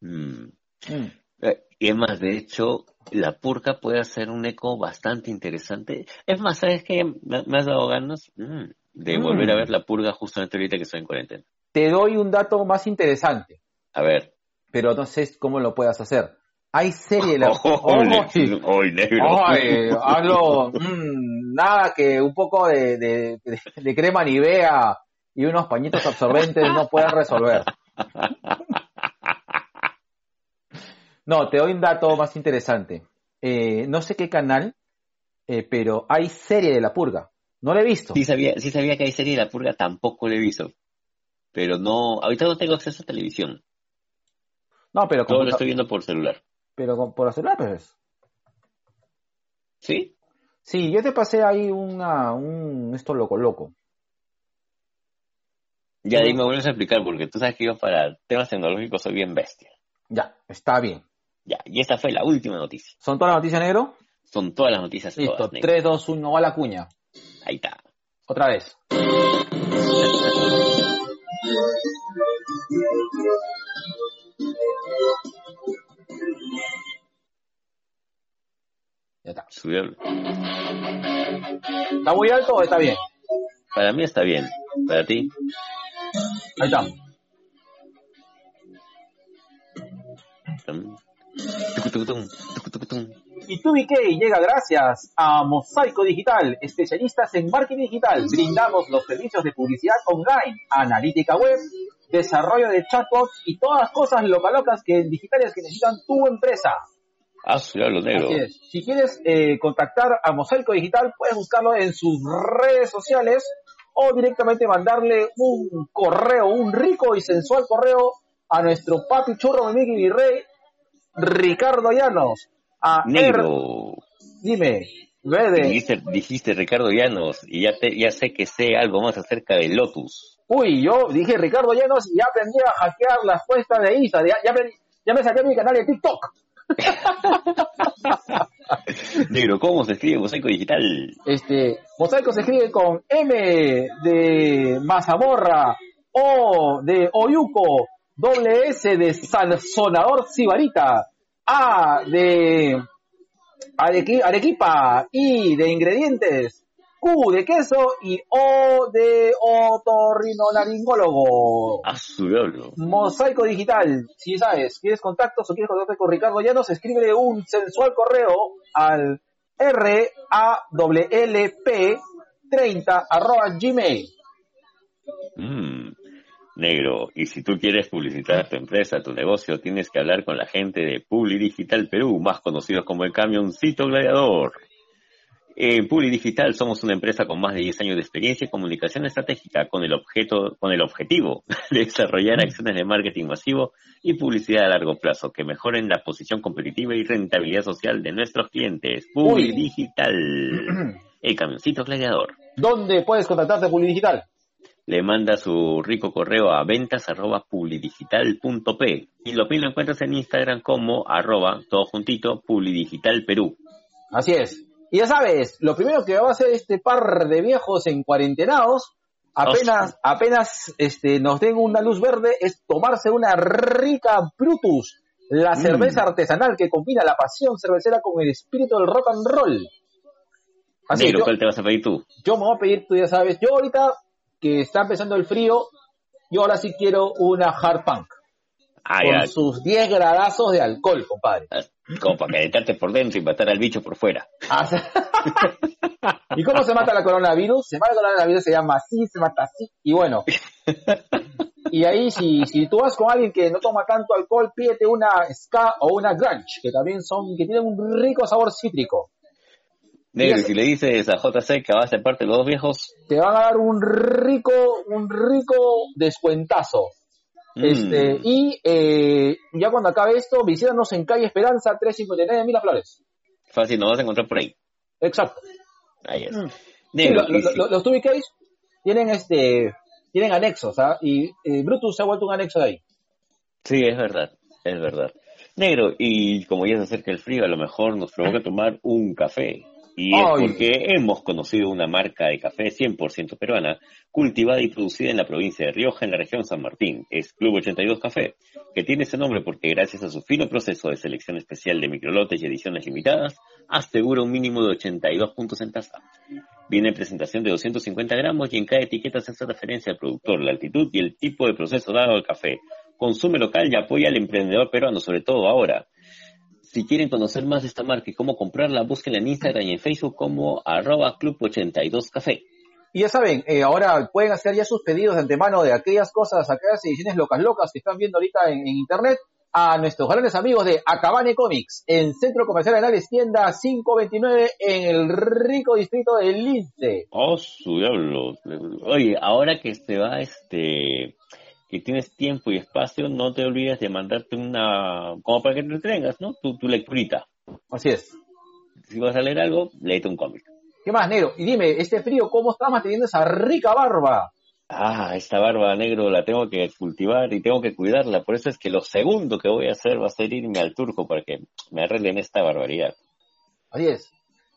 Mm. Mm. Eh, Y es más, de hecho, la purga puede hacer un eco bastante interesante. Es más, ¿sabes qué? Me, has dado ganas. Mm, de volver a ver la purga justamente ahorita que estoy en cuarentena. Te doy un dato más interesante, A ver. pero no sé cómo lo puedas hacer. Hay serie de la... [laughs] Hoy, ¡Ay! [laughs] hoy, negro. Ay, [laughs] hablo mm, nada que un poco de, de- de- crema Nivea y unos pañitos absorbentes no puedan resolver. No, te doy un dato más interesante. Eh, no sé qué canal, eh, pero hay serie de la purga. No la he visto. Sí sabía, sí sabía que hay serie de la purga, tampoco la he visto. Pero no, ahorita no tengo acceso a televisión. No, pero, Todo lo estoy viendo por celular. Pero con- por celular, pues. ¿Sí? Sí, yo te pasé ahí una, un esto loco loco. Ya Ujú. ahí me vuelves a explicar, porque tú sabes que yo para temas tecnológicos soy bien bestia. Ya, está bien. Ya, y esta fue la última noticia. ¿Son todas las noticias negro? Son todas las noticias Listo, todas, negro. 3, 2, 1, va la cuña. Ahí está. Otra vez. [laughs] Ya está. Subió. ¿Está muy alto o está bien? Para mí está bien. Para ti. Ahí está. Y TubiK llega gracias a Mosaico Digital, especialistas en marketing digital. Brindamos los servicios de publicidad online, analítica web, desarrollo de chatbots y todas las cosas localocas que digitales que necesitan tu empresa. Ah, lo negro. Así es. Si quieres eh, contactar a Mosaico Digital, puedes buscarlo en sus redes sociales o directamente mandarle un correo, un rico y sensual correo a nuestro papi churro Miki Virrey, Ricardo Llanos. A Negro. dime, verde. Dijiste, dijiste Ricardo Llanos y ya, te, ya sé que sé algo más acerca de Lotus. Uy, yo dije Ricardo Llanos y ya aprendí a hackear las cuentas de Insta. Ya, ya, aprendí- ya me saqué mi canal de TikTok. [laughs] Negro, ¿cómo se escribe Mosaico Digital? Este, Mosaico se escribe con M de mazamorra, O de Oyuco, doble S de salsonador sibarita, A de arequi- arequipa, I de ingredientes, Q de queso y O de otorrinolaringólogo. Ah, subió lo. Mosaico Digital, si sabes, quieres contactos o quieres contactarte con Ricardo Llanos, escríbele un sensual correo al RAWLP30 arroba gmail. Mm, negro, y si tú quieres publicitar tu empresa, tu negocio, tienes que hablar con la gente de Publi Digital Perú, más conocidos como el camioncito gladiador. En Publi Digital somos una empresa con más de 10 años de experiencia en comunicación estratégica con el objeto, con el objetivo [laughs] de desarrollar acciones de marketing masivo y publicidad a largo plazo que mejoren la posición competitiva y rentabilidad social de nuestros clientes. Uy. Digital, [clears throat] el camioncito gladiador. ¿Dónde puedes contactarte Publi Digital? le manda su rico correo a ventas arroba y lo, lo encuentras en Instagram como arroba todo juntito Perú. Así es. Y ya sabes, lo primero que va a hacer este par de viejos en cuarentenados, apenas, apenas este, nos den una luz verde, es tomarse una rica Brutus, la Mm. cerveza artesanal que combina la pasión cervecera con el espíritu del rock and roll. Así Negro, yo, ¿cuál te vas a pedir tú? yo me voy a pedir, tú ya sabes, yo ahorita que está empezando el frío, yo ahora sí quiero una hard punk, Ah, con sus 10 gradazos de alcohol, compadre. Como para calentarte por dentro y matar al bicho por fuera. Ah. [laughs] ¿Y cómo se mata la coronavirus? Se mata el coronavirus, se llama así, se mata así. Y bueno. Y ahí, si, si tú vas con alguien que no toma tanto alcohol, pídete una ska o una grunge, que también son, que tienen un rico sabor cítrico. Negro, si le dices a JC que va a ser parte de los dos viejos, Te van a dar un rico, un rico descuentazo. Mm, Este, y eh, ya cuando acabe esto, visítanos en calle Esperanza 359 de Miraflores. fácil, nos vas a encontrar por ahí. Exacto. Ahí es. Mm. Sí, Negro, lo- y lo- si- lo- los Tubi Case tienen este tienen anexos, ¿ah? Y eh, Brutus se ha vuelto un anexo de ahí. Sí, es verdad, es verdad. Negro, y como ya se acerca el frío, a lo mejor nos provoca tomar un café. Y es Ay. porque hemos conocido una marca de café 100% peruana, cultivada y producida en la provincia de Rioja, en la región San Martín. Es Club 82 Café, que tiene ese nombre porque gracias a su fino proceso de selección especial de microlotes y ediciones limitadas, asegura un mínimo de 82 puntos en taza. Viene en presentación de 250 gramos y en cada etiqueta se hace referencia al productor, la altitud y el tipo de proceso dado al café. Consume local y apoya al emprendedor peruano, sobre todo ahora. Si quieren conocer más de esta marca y cómo comprarla, búsquenla en Instagram y en Facebook como arroba club82café. Y ya saben, eh, ahora pueden hacer ya sus pedidos de antemano de aquellas cosas, aquellas ediciones locas locas que están viendo ahorita en, internet a nuestros grandes amigos de Acabane Comics en Centro Comercial Anales Tienda 529 en el rico distrito de Lince. Oh, su diablo. Oye, ahora que se va este que tienes tiempo y espacio, no te olvides de mandarte una, como para que te entretengas, ¿no? Tu, tu lecturita. Así es. Si vas a leer algo, léete un cómic. ¿Qué más, negro? Y dime, este frío, ¿cómo estás manteniendo esa rica barba? Ah, esta barba negro la tengo que cultivar y tengo que cuidarla. Por eso es que lo segundo que voy a hacer va a ser irme al turco para que me arreglen esta barbaridad. Así es.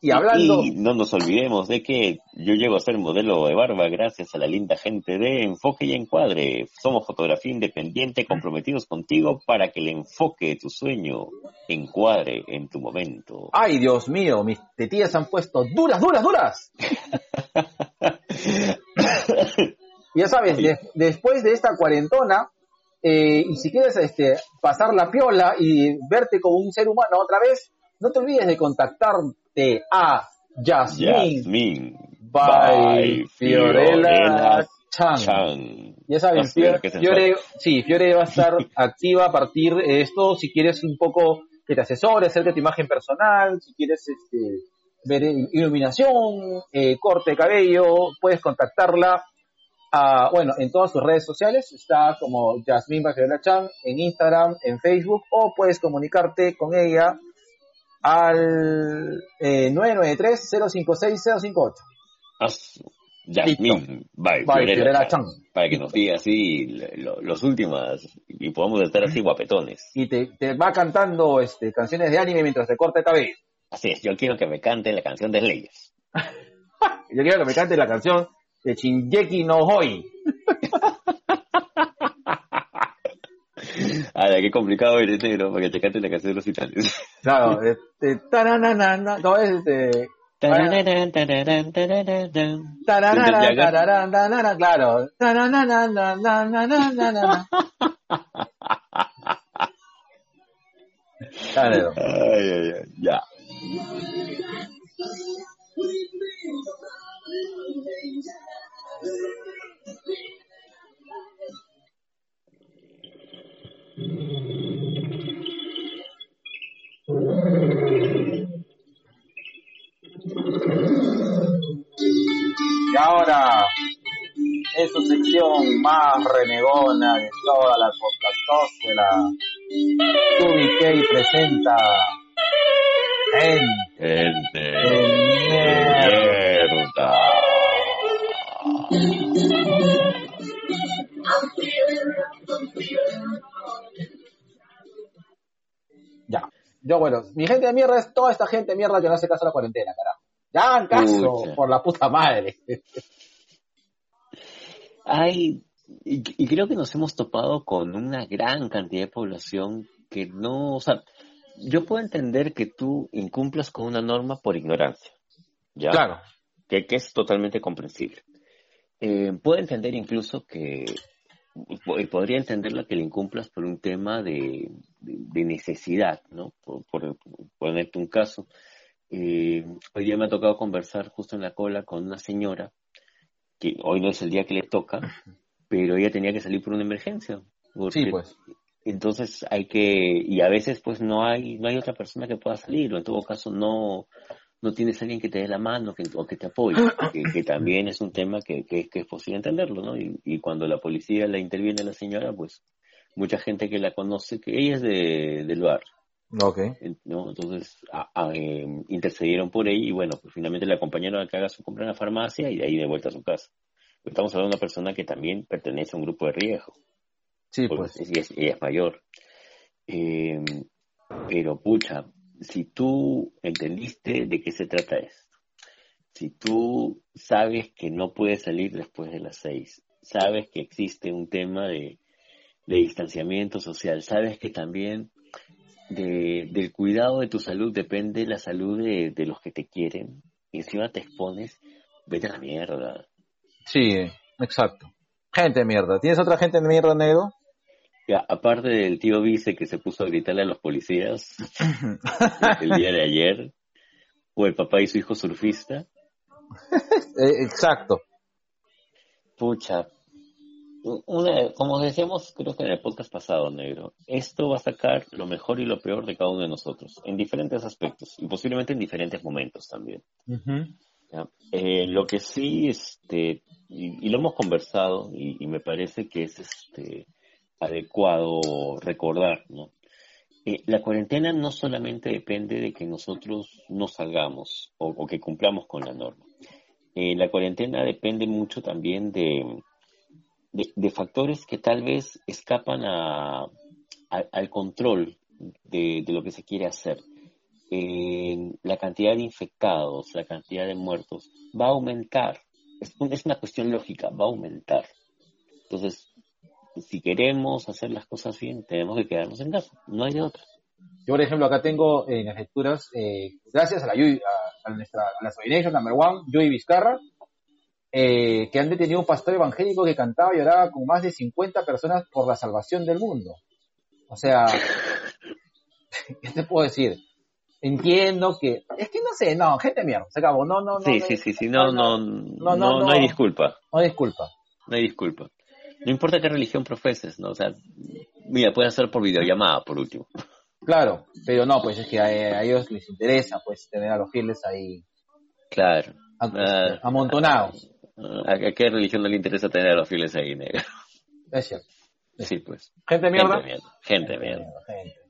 Y hablando... Y no nos olvidemos de que yo llego a ser modelo de barba gracias a la linda gente de Enfoque y Encuadre. Somos fotografía independiente comprometidos contigo para que el enfoque de tu sueño encuadre en tu momento. Ay, Dios mío, mis tetillas han puesto duras, duras, duras. [laughs] ya sabes, después de esta cuarentona, eh, y si quieres este, pasar la piola y verte como un ser humano otra vez, no te olvides de contactar a Jasmine, by, Fiorella, Chan. Ya saben, Fiore, sí, Fiore va a estar [laughs] activa a partir de esto. Si quieres un poco que te asesore acerca de tu imagen personal, si quieres este, ver iluminación, eh, corte de cabello, puedes contactarla a, bueno, en todas sus redes sociales. Está como Jasmine Fiorella Chan en Instagram, en Facebook, o puedes comunicarte con ella al eh, 993-056-058. Jasmine, bye, para que nos diga así los últimos y podamos estar así guapetones. Y te, te, va cantando este, canciones de anime mientras te corta el cabello. Así es, yo quiero que me cante la canción de Leyes. [laughs] yo quiero que me cante la canción de Shinjeki no Hoi. [laughs] Ah, qué complicado eres negro para que te cante la canción de los titanes. [laughs] Claro, este, taranana, no es este. Claro. [laughs] Claro. Ay, ay, ay, ya. Y ahora, en su sección más renegona de toda la podcastósfera, y presenta Gente, de mierda. Yo, bueno, mi gente de mierda es toda esta gente de mierda que no hace caso a la cuarentena, carajo. Ya hagan caso, por la puta madre. Ay, y, creo que nos hemos topado con una gran cantidad de población que no, o sea, yo puedo entender que tú incumplas con una norma por ignorancia, ¿ya? Claro. Que, que es totalmente comprensible. Eh, puedo entender incluso que podría entenderlo que le incumplas por un tema de, necesidad, ¿no? Por, ponerte un caso. Eh, hoy día me ha tocado conversar justo en la cola con una señora, que hoy no es el día que le toca, pero ella tenía que salir por una emergencia. Sí, pues. Entonces hay que, y a veces pues no hay, no hay otra persona que pueda salir, o en todo caso no, no tienes a alguien que te dé la mano que, o que te apoye, que, [coughs] también es un tema que, que, es posible entenderlo, ¿no? Y, cuando la policía la interviene a la señora, pues mucha gente que la conoce, que ella es de, del lugar. Ok. ¿no? Entonces eh, intercedieron por ella y bueno, pues finalmente le acompañaron a que haga su compra en la farmacia y de ahí de vuelta a su casa. Estamos hablando de una persona que también pertenece a un grupo de riesgo. Sí, pues. Ella es, ella es mayor. Eh, pero pucha, si tú entendiste de qué se trata esto, si tú sabes que no puedes salir después de las seis, sabes que existe un tema de, distanciamiento social, sabes que también del cuidado de tu salud depende la salud de, los que te quieren, y encima te expones, vete a la mierda. Sí, exacto. Gente de mierda. ¿Tienes otra gente de mierda, negro? Ya, aparte del tío Vice que se puso a gritarle a los policías [laughs] el día de ayer, o el papá y su hijo surfista. [laughs] Eh, exacto. Pucha, una, como decíamos, creo que en el podcast pasado, negro, esto va a sacar lo mejor y lo peor de cada uno de nosotros, en diferentes aspectos, y posiblemente en diferentes momentos también. Eh, lo que sí, este, y, lo hemos conversado, y, me parece que es este adecuado recordar, ¿no? Eh, la cuarentena no solamente depende de que nosotros no salgamos o, que cumplamos con la norma. Eh, la cuarentena depende mucho también de, de, factores que tal vez escapan a, al control de, lo que se quiere hacer. Eh, la cantidad de infectados, la cantidad de muertos, va a aumentar. Es, es una cuestión lógica, va a aumentar. Entonces, si queremos hacer las cosas bien, tenemos que quedarnos en casa. No hay de otra. Yo, por ejemplo, acá tengo en las lecturas, eh, gracias a la a, nuestra, a la number one, Yui Vizcarra, eh, que han detenido un pastor evangélico que cantaba y lloraba con más de 50 personas por la salvación del mundo. O sea, [laughs] ¿qué te puedo decir? Entiendo que, es que no sé, no, gente mierda, se acabó, no, no, no. Sí, sí, sí, sí, no, no, no, no, no, hay disculpa. No hay disculpa. No hay disculpa. No importa qué religión profeses, ¿no? O sea, mira, puede ser por videollamada, por último. Claro, pero no, pues es que a, ellos les interesa, pues, tener a los fieles ahí. Claro. Ah, amontonados. ¿A qué religión no le interesa tener a los fieles ahí, negro? Es cierto. Sí, pues. ¿Gente mierda? Gente mierda. Gente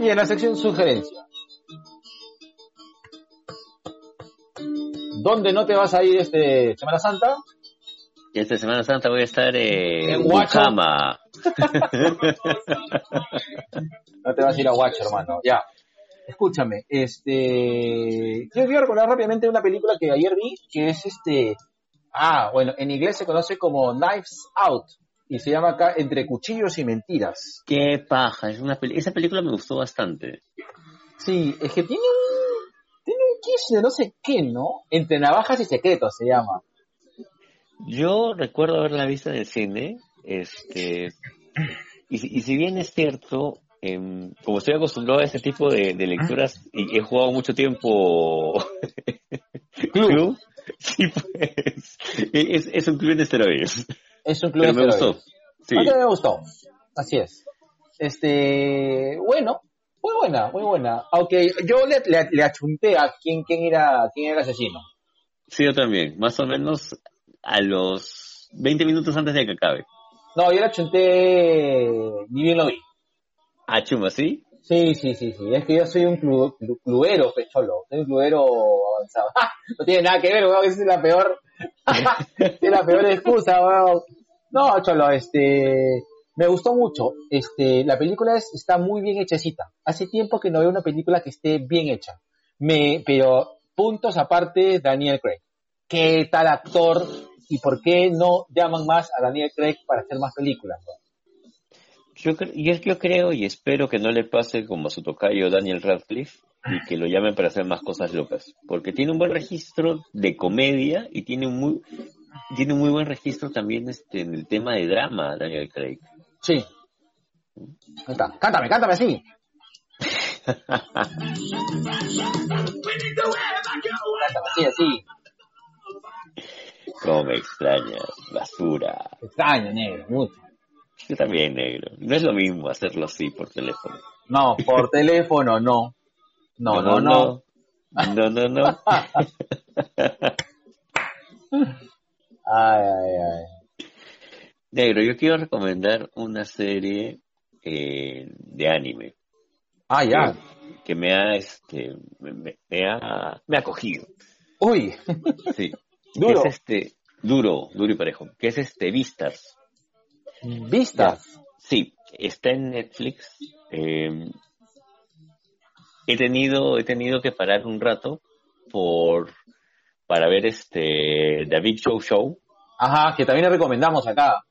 Y en la sección sugerencia. ¿Dónde no te vas a ir este Semana Santa? Esta Semana Santa voy a estar en Guachama. [laughs] no te vas a ir a Guacho, hermano. Ya. Escúchame, este. Yo quiero recordar rápidamente una película que ayer vi, que es este. Ah, bueno, en inglés se conoce como Knives Out y se llama acá Entre Cuchillos y Mentiras. Qué paja, es una esa película me gustó bastante. Sí, es que tiene un, tiene un kiss de no sé qué, ¿no? Entre Navajas y Secretos se llama. Yo recuerdo haberla visto en el cine, este, y, y si bien es cierto, em, como estoy acostumbrado a ese tipo de, lecturas y he jugado mucho tiempo [laughs] club, [laughs] sí pues, es, es, un club de esteroides. Es un club de me gustó. Sí. A mí me gustó, así es. Este, bueno, muy buena, muy buena. Aunque yo le, le, achunté a quién, quién, era, quién era el asesino. Sí, yo también. Más o menos a los 20 minutos antes de que acabe. No, yo la chunté, ni bien lo vi. ¿Ah, chuma, sí? Sí, sí, sí, sí. Es que yo soy un clubero, pecholo. Soy un clubero avanzado. [laughs] no tiene nada que ver, weón. Esa es la peor, [laughs] es la peor excusa, weón. No, cholo, este, me gustó mucho. Este, la película está muy bien hechecita. Hace tiempo que no veo una película que esté bien hecha. Me, pero puntos aparte, Daniel Craig. ¿Qué tal actor y por qué no llaman más a Daniel Craig para hacer más películas? Yo, yo, creo y espero que no le pase como a su tocayo Daniel Radcliffe y que lo llamen para hacer más cosas locas, porque tiene un buen registro de comedia y tiene un muy tiene un muy buen registro también este en el tema de drama Daniel Craig. Sí. Cántame, cántame así. cántame así, así. Cómo me extrañas, basura. extraño, negro, mucho. Yo también, negro. No es lo mismo hacerlo así por teléfono. No, por teléfono no. No, no, no. No, no, no. [laughs] ay, ay, ay. Negro, yo quiero recomendar una serie eh, de anime. Ah, ya. Que, me ha, este, me, me, ha, me ha cogido. Uy. Sí. [laughs] Duro. Es este, duro, duro y parejo. Que es este Vistas. Vistas. Sí, está en Netflix. Em, he tenido, he tenido que parar un rato por, para ver este The Big Show Show. Ajá, que también le recomendamos acá.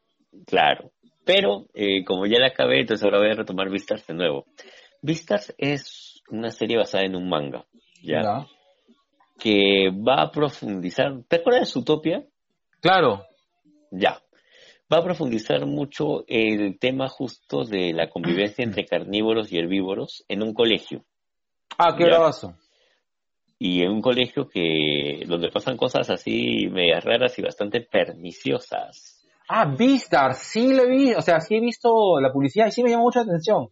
Claro. Pero eh, como ya la acabé, entonces ahora voy a retomar Vistas de nuevo. Vistas es una serie basada en un manga, ¿ya? Ya. Que va a profundizar. ¿Te acuerdas de Zootopia? Claro. Ya. Va a profundizar mucho el tema justo de la convivencia entre carnívoros y herbívoros en un colegio. Ah, qué bravazo. Y en un colegio que donde pasan cosas así medias raras y bastante perniciosas. Ah, Vistar, sí lo he visto, o sea, sí he visto la publicidad y sí me llamó mucha atención.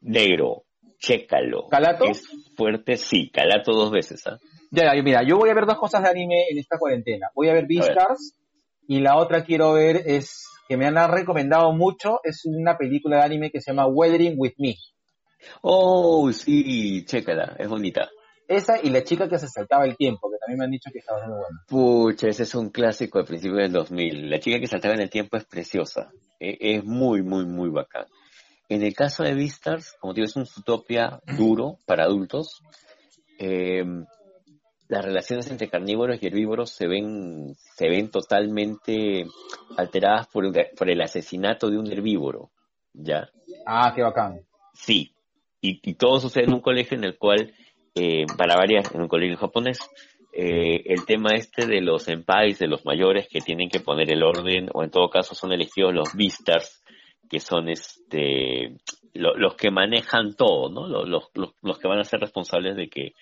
Negro, chécalo. ¿Calato? Es fuerte, sí, calato dos veces, ¿ah? Ya, ya, mira, yo voy a ver dos cosas de anime en esta cuarentena. Voy a ver Beastars y la otra quiero ver es que me han recomendado mucho, es una película de anime que se llama Weathering with Me. Oh, sí, chécala, es bonita. Esa y la chica que se saltaba el tiempo, que también me han dicho que estaba muy buena. Pucha, ese es un clásico de principios del 2000. La chica que saltaba en el tiempo es preciosa. E- Es muy, muy, muy bacán. En el caso de Beastars, como digo, es un Zootopia duro para adultos. Eh, las relaciones entre carnívoros y herbívoros se ven, se ven totalmente alteradas por, el- por el asesinato de un herbívoro. ¿Ya? Ah, qué bacán. Sí, y, y todo sucede en un colegio en el cual, eh, para varias, en un colegio japonés, eh, el tema este de los senpais, de los mayores que tienen que poner el orden, o en todo caso son elegidos los vistas, que son este lo- los que manejan todo, ¿no? Los, los que van a ser responsables de que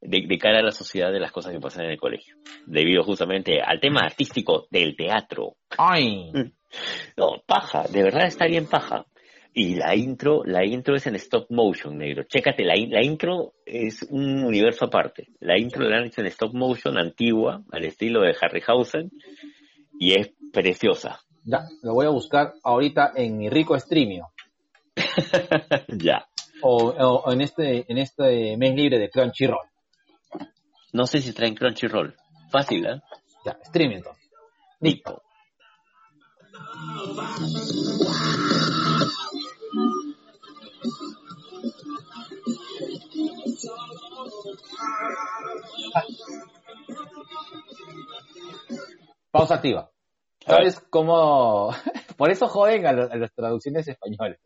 de, de cara a la sociedad de las cosas que pasan en el colegio, debido justamente al tema artístico del teatro. Ay, [laughs] No, paja, de verdad está bien paja. Y la intro, la intro es en stop motion, negro. Chécate, la, in- la intro es un universo aparte. La intro la han hecho en stop motion antigua, al estilo de Harryhausen, y es preciosa. ya, lo voy a buscar ahorita en mi rico streamio. [laughs] ya. O, o- o en este en este mes libre de Crunchyroll. No sé si traen Crunchyroll. Fácil, ¿eh? Ya, streaming entonces. Listo. Pausa activa. ¿Sabes cómo? [laughs] Por eso joden a, a las traducciones españolas.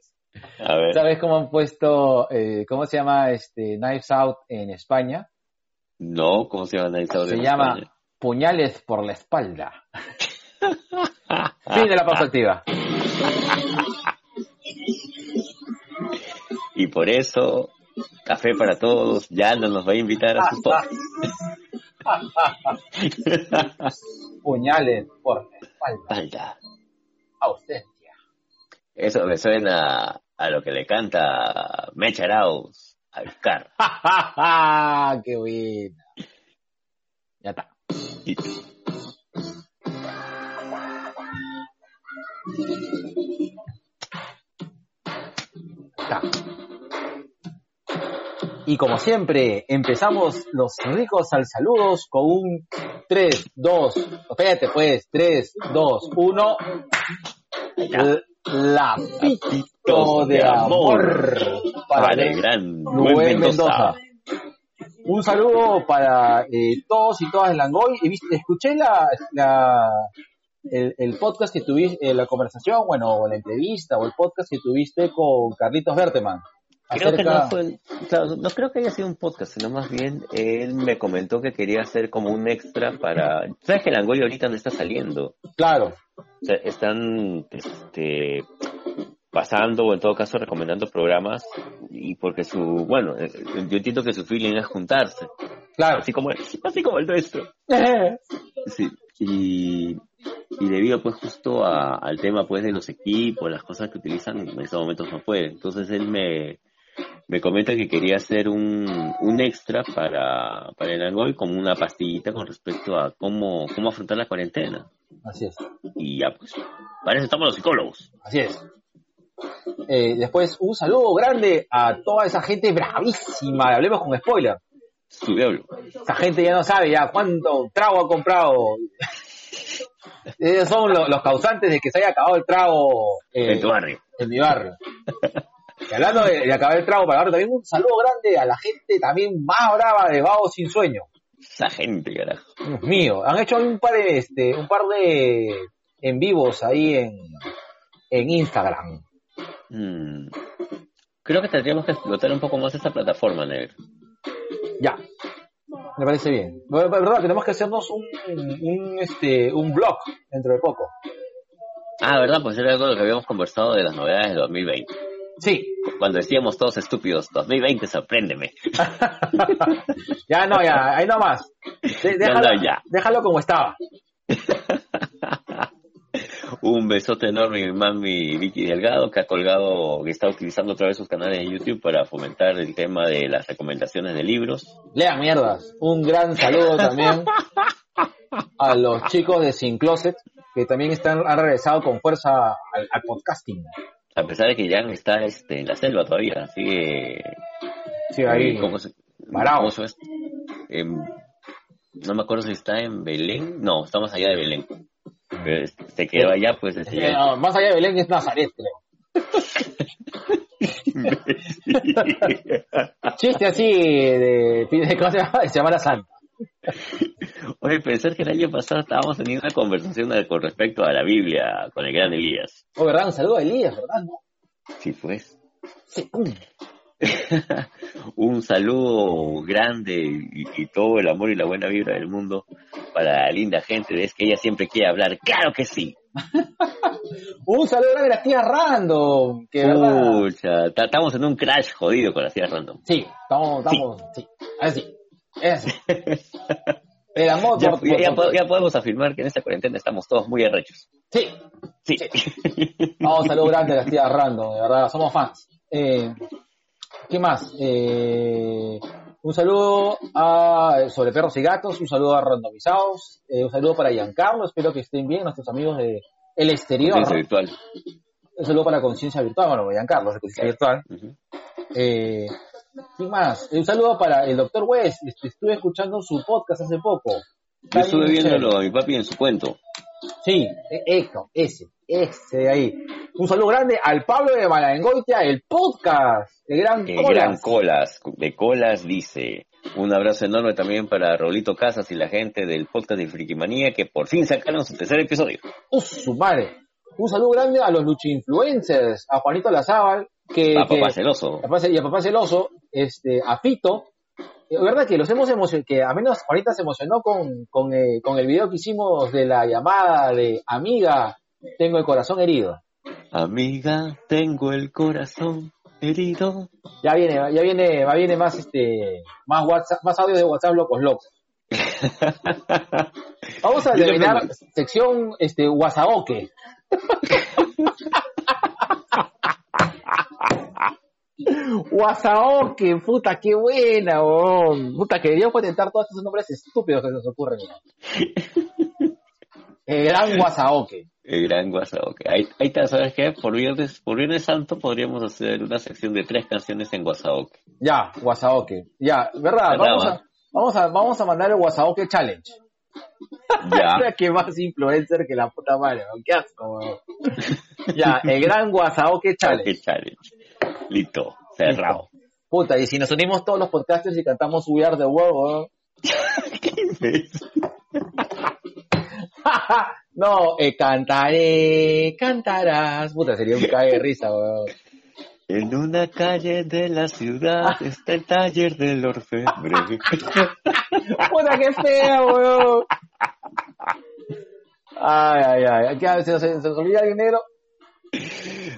A ver. ¿Sabes cómo han puesto, eh, cómo se llama este Knives Out en España? No, ¿cómo se llama Night Out Se llama España? Puñales por la espalda. Fin de la pausa activa. Y por eso, Café para Todos ya no nos va a invitar a su podcast. [laughs] Puñales por la espalda. Espalda. Ausencia. Eso me suena a lo que le canta Mecha Arauz al Car. [laughs] ¡Qué buena! Ya está. Y- está. Y como siempre, empezamos los ricos al saludos con un 3, 2, espérate pues, 3, 2, 1. La pito de amor para para el gran Rubén Mendoza. Mendoza. Un saludo para eh, todos y todas de Langoy. Escuché la, la- el, el podcast que tuviste, eh, la conversación, bueno, o la entrevista, o el podcast que tuviste con Carlitos Berteman. Creo que no fue, claro, no creo que haya sido un podcast, sino más bien él me comentó que quería hacer como un extra para, sabes que Langoy ahorita no está saliendo, Claro, o sea, están, este, pasando o en todo caso recomendando programas y porque su, bueno, eh, yo entiendo que su feeling es juntarse, claro. así como, así como el nuestro. [laughs] Sí, y, y debido pues justo a- al tema pues de los equipos, las cosas que utilizan, en estos momentos no puede. Entonces él me, me comenta que quería hacer un, un extra para, para el Angoy como una pastillita con respecto a cómo, cómo afrontar la cuarentena. Así es, Y ya pues, para eso estamos los psicólogos. así es. Eh, después, un saludo grande a toda esa gente bravísima. Hablemos con spoiler. Su diablo. Esa gente ya no sabe ya cuánto trago ha comprado. [laughs] Ellos son lo- los causantes de que se haya acabado el trago eh, En tu barrio. en mi barrio. [laughs] Y hablando de, de acabar el trago para barrio, también un saludo grande a la gente también más brava de Vago Sin Sueño. Esa gente, carajo. Dios mío, han hecho un par de, este, un par de en vivos ahí en, en Instagram. Mm. Creo que tendríamos que explotar un poco más esta plataforma, Negro. Ya, me parece bien. Verdad, tenemos que hacernos un, un, este, un blog dentro de poco. Ah, ¿verdad? Pues era algo de lo que habíamos conversado de las novedades de 2020. Sí, Cuando decíamos todos estúpidos, 2020, sorpréndeme. [laughs] ya no, ya, ahí nomás. De- [laughs] Ya déjalo, no, ya. déjalo como estaba. [laughs] Un besote enorme mi mami Vicky Delgado, que ha colgado, que está utilizando otra vez sus canales de YouTube para fomentar el tema de las recomendaciones de libros. Lean mierdas. Un gran saludo también a los chicos de Sin Closet, que también están, han regresado con fuerza al, al podcasting. A pesar de que Jan está este, en la selva todavía, sigue... Sí, ahí. ¿Cómo se, Parado. cómo se llama? Em, no me acuerdo si está en Belén. No, está más allá de Belén. Pero es- se quedó allá, pues... este, Eh, no, más allá de Belén es Nazaret, creo. [laughs] Chiste así de, de ¿cómo se llama? Semana Santa. [laughs] Oye, pensar que el año pasado estábamos teniendo una conversación con respecto a la Biblia con el gran Elías. Oh, ¿verdad? Un saludo a Elías, ¿verdad? No. Sí, pues. Sí. [laughs] Un saludo grande y, y todo el amor y la buena vibra del mundo para la linda gente Es que ella siempre quiere hablar. ¡Claro que sí! [laughs] Un saludo grande a las tías Random, que. Pucha, estamos en un crash jodido con las tías random. Sí, estamos, estamos, sí. Así, El amor Ya, por, ya- por- ya po- ya podemos afirmar que en esta cuarentena estamos todos muy arrechos. Sí, Sí. vamos, saludo grande a las tías Random, de verdad, somos fans. Eh, ¿Qué más? Eh, un saludo a sobre perros y gatos, un saludo a randomizados, eh, un saludo para Giancarlo, espero que estén bien nuestros amigos de el exterior. Conciencia virtual. Un saludo para Conciencia Virtual, bueno, Giancarlo de Conciencia Virtual. Eh, ¿Quién más? Un saludo para el doctor West. Este, Estuve escuchando su podcast hace poco. Yo estuve viéndolo a mi papi en su cuento. Sí, esto, ese, ese de ahí. Un saludo grande al Pablo de Malangoitia, el podcast, el gran El Colas. gran Colas, de Colas dice. Un abrazo enorme también para Rolito Casas y la gente del podcast de Frikimanía que por fin sacaron su tercer episodio. Uf, su madre. Un saludo grande a los Luchi Influencers, a Juanito Lazábal, que, A papá que- celoso. y a papá celoso, este, a Fito. Es verdad que los hemos emocionado, que a menos ahorita se emocionó con, con, eh, con el video que hicimos de la llamada de amiga, tengo el corazón herido. Amiga, tengo el corazón herido. Ya viene, ya viene, va viene más este, más WhatsApp, más audio de WhatsApp locos locos. [laughs] Vamos a terminar sección este Wasaoke. [laughs] Wasaoke, puta, qué buena, weón. Puta, que deberíamos patentar todos estos nombres estúpidos que se nos ocurren. El gran [laughs] Wasaoke. El gran Guasaoke. Ahí, ahí está, ¿sabes qué? Por viernes, por viernes santo podríamos hacer una sección de tres canciones en Guasaoke. Ya, Wasaoke. Ya, ¿verdad? Vamos a, vamos a, vamos a mandar el Wasaoke Challenge. Ya. [laughs] que más influencer que la puta madre, weón. qué asco, weón. Ya, el gran Challenge. Challenge. Listo. Cerrado. Puta, y si nos unimos todos los podcasters y cantamos We Are the World, weón. [laughs] [laughs] no, eh, cantaré, cantarás. Puta, sería un cague de risa, weón. En una calle de la ciudad [laughs] está el taller del orfebre. Puta, qué feo, weón. Ay, ay, ay. ¿Qué? ¿Se, se, se nos olvida alguien negro?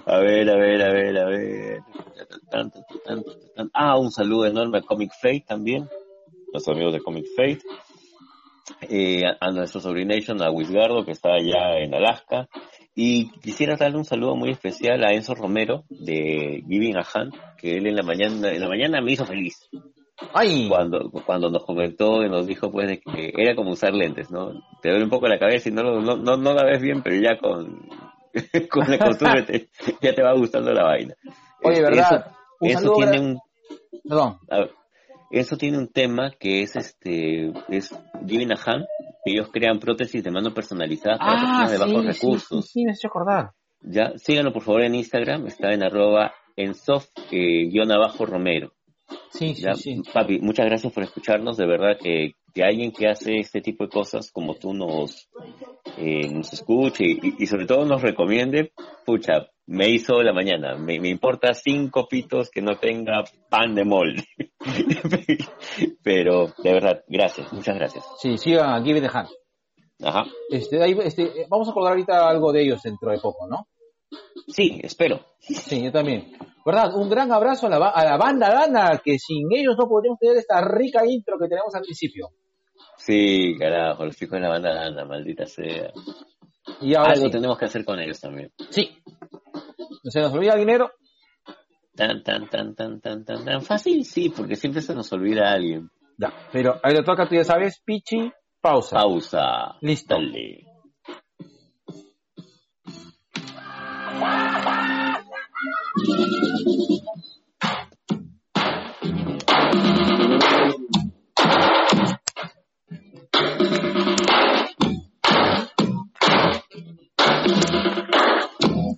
A ver, a ver, a ver, a ver. Ah, un saludo enorme a Comic Fate también. Los amigos de Comic Fate. Eh, a, nuestro Sobrination, a Wisgardo, que está allá en Alaska. Y quisiera darle un saludo muy especial a Enzo Romero de Giving a Hand, que él en la mañana, en la mañana me hizo feliz. Ay, Cuando, cuando nos comentó y nos dijo pues de que era como usar lentes, ¿no? Te duele un poco la cabeza y no, lo- no, no, no la ves bien, pero ya con, [laughs] con la costumbre te- [laughs] ya te va gustando la vaina. oye, Este, ¿verdad? Eso, tiene un, Perdón. ver, eso tiene un tema que es este, es Giving a Hand, que ellos crean prótesis de mano personalizadas para personas de bajos Ah, sí, recursos. Sí, sí, me hecho acordar. Ya, síganlo por favor en Instagram, está en arroba en soft eh, guion abajo Romero. Sí, sí, sí. papi, muchas gracias por escucharnos, de verdad que que alguien que hace este tipo de cosas como tú nos, eh, nos escuche y, sobre todo nos recomiende, pucha, me hizo la mañana. Me, importa cinco pitos que no tenga pan de molde. [laughs] Pero, de verdad, gracias, muchas gracias. Sí, sigan aquí Hans. Ajá. Este, este, vamos a acordar ahorita algo de ellos dentro de poco, ¿no? Sí, espero. Sí, yo también. ¿Verdad? Un gran abrazo a la, a la banda Dana, que sin ellos no podríamos tener esta rica intro que tenemos al principio. Sí, carajo, los chicos de la banda Dana, maldita sea. Y ahora Algo tenemos que hacer con ellos también. Sí. ¿No se nos olvida dinero? Tan, tan, tan, tan, tan, tan, tan fácil, sí, porque siempre se nos olvida alguien. Ya, pero ahí le toca, tú ya sabes, Pichi, pausa. Pausa. Listo.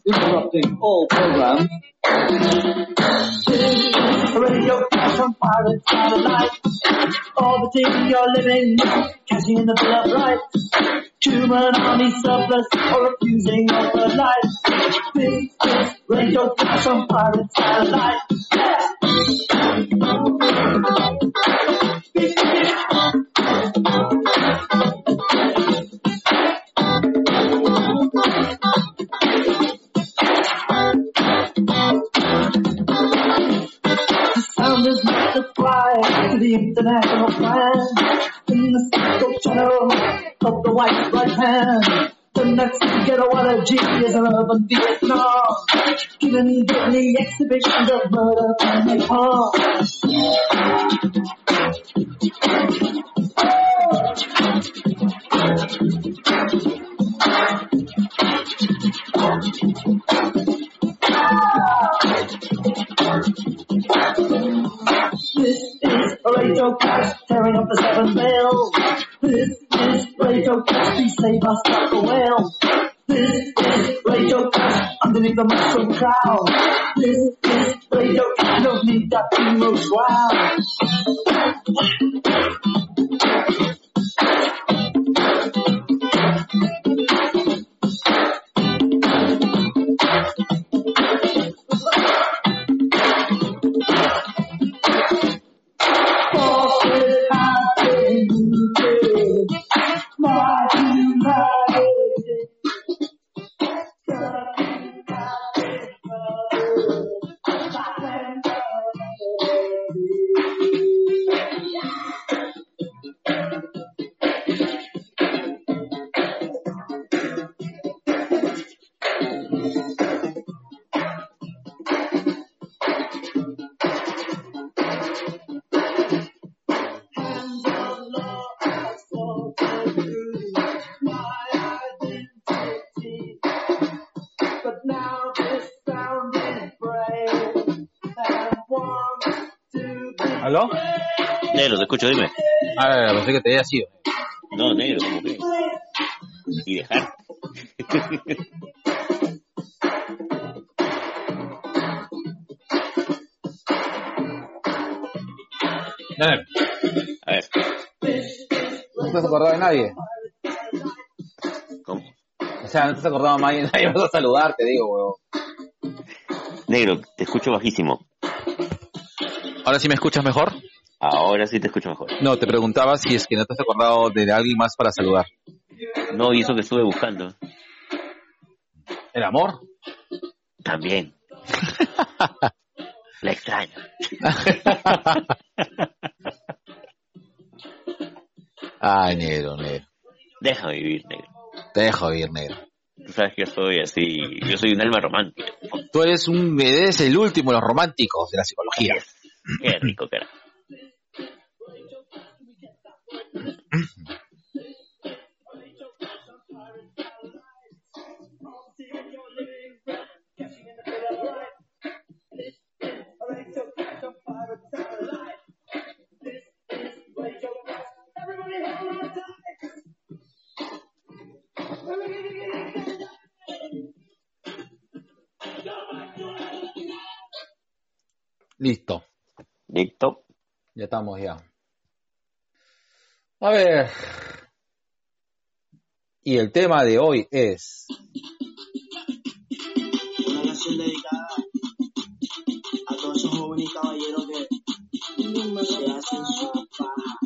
Interrupting all programs. Radio from pirate satellite. Orbiting your living, catching in the Bill of Rights. Human army surplus or refusing of the life. Big, big radio from pirate satellite. to international plan. In the single channel of the white right hand. The next ghetto allergy is an urban Vietnam. Giving deadly exhibitions of murder and napalm. Radio Cash, tearing up the seven veils. This is Radio Cash, please save us like a whale. This is Radio Cash, underneath the mushroom cloud. This is Radio Cash, no need that emo escucho, dime. Ah, pensé que te había sido. No, negro, como que. Y dejar. A ver. A ver. ¿No te has acordado de nadie? ¿Cómo? O sea, no te has acordado de nadie, [laughs] nadie vas a saludar, te digo, weón. Negro, te escucho bajísimo. ¿Ahora sí me escuchas mejor? Ahora sí te escucho mejor. No, te preguntaba si es que no te has acordado de alguien más para saludar. No, y eso que estuve buscando. ¿El amor? También. [laughs] La extraño. Ay, negro, negro. Déjame vivir, negro. Te dejo vivir, negro. Tú sabes que yo soy así, yo soy un alma romántica. Tú eres un, eres el último de los románticos de la psicología. Qué rico que era. Listo. Listo. Ya estamos ya. A ver. Y el tema de hoy es. Una canción dedicada a todos esos jóvenes caballeros que se hacen su paja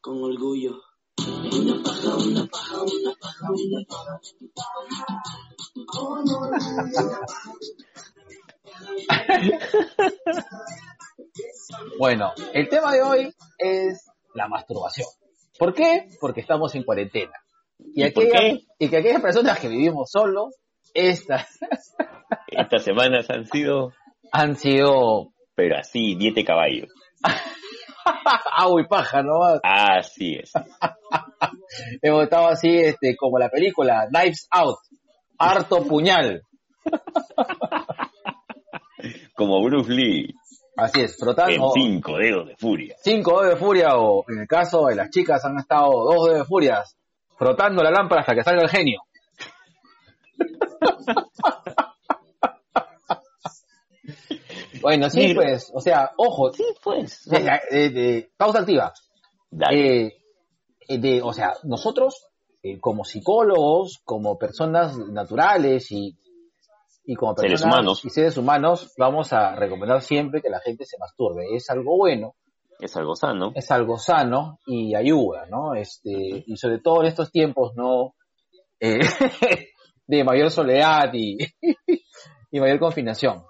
con orgullo. Una paja, una paja, una paja, una paja. Oh, no, Bueno, el tema de hoy es la masturbación. ¿Por qué? Porque estamos en cuarentena. Y, ¿Y aquella- y que aquellas personas que vivimos solos, estas [laughs] Estas semanas han sido, han sido pero así, diete de caballo. [laughs] agua y paja, ¿no? Así es. [laughs] Hemos estado así, este, como la película Knives Out, harto puñal. Como Bruce Lee, Así es, en frotando cinco dedos de furia. cinco dedos de furia o en el caso de las chicas han estado dos dedos de furias frotando la lámpara hasta que salga el genio. [laughs] bueno, sí, Mira. pues, o sea, ojo, Sí, pues. de, de- de- pausa activa. Dale. Eh, de, o sea, nosotros eh, como psicólogos, como personas naturales y, y como Seres personas humanos. y seres humanos, vamos a recomendar siempre que la gente se masturbe. Es algo bueno, es algo sano. es algo sano y ayuda, ¿no? Este, y sobre todo en estos tiempos, ¿no? Eh, [laughs] de mayor soledad y, [laughs] y mayor confinación.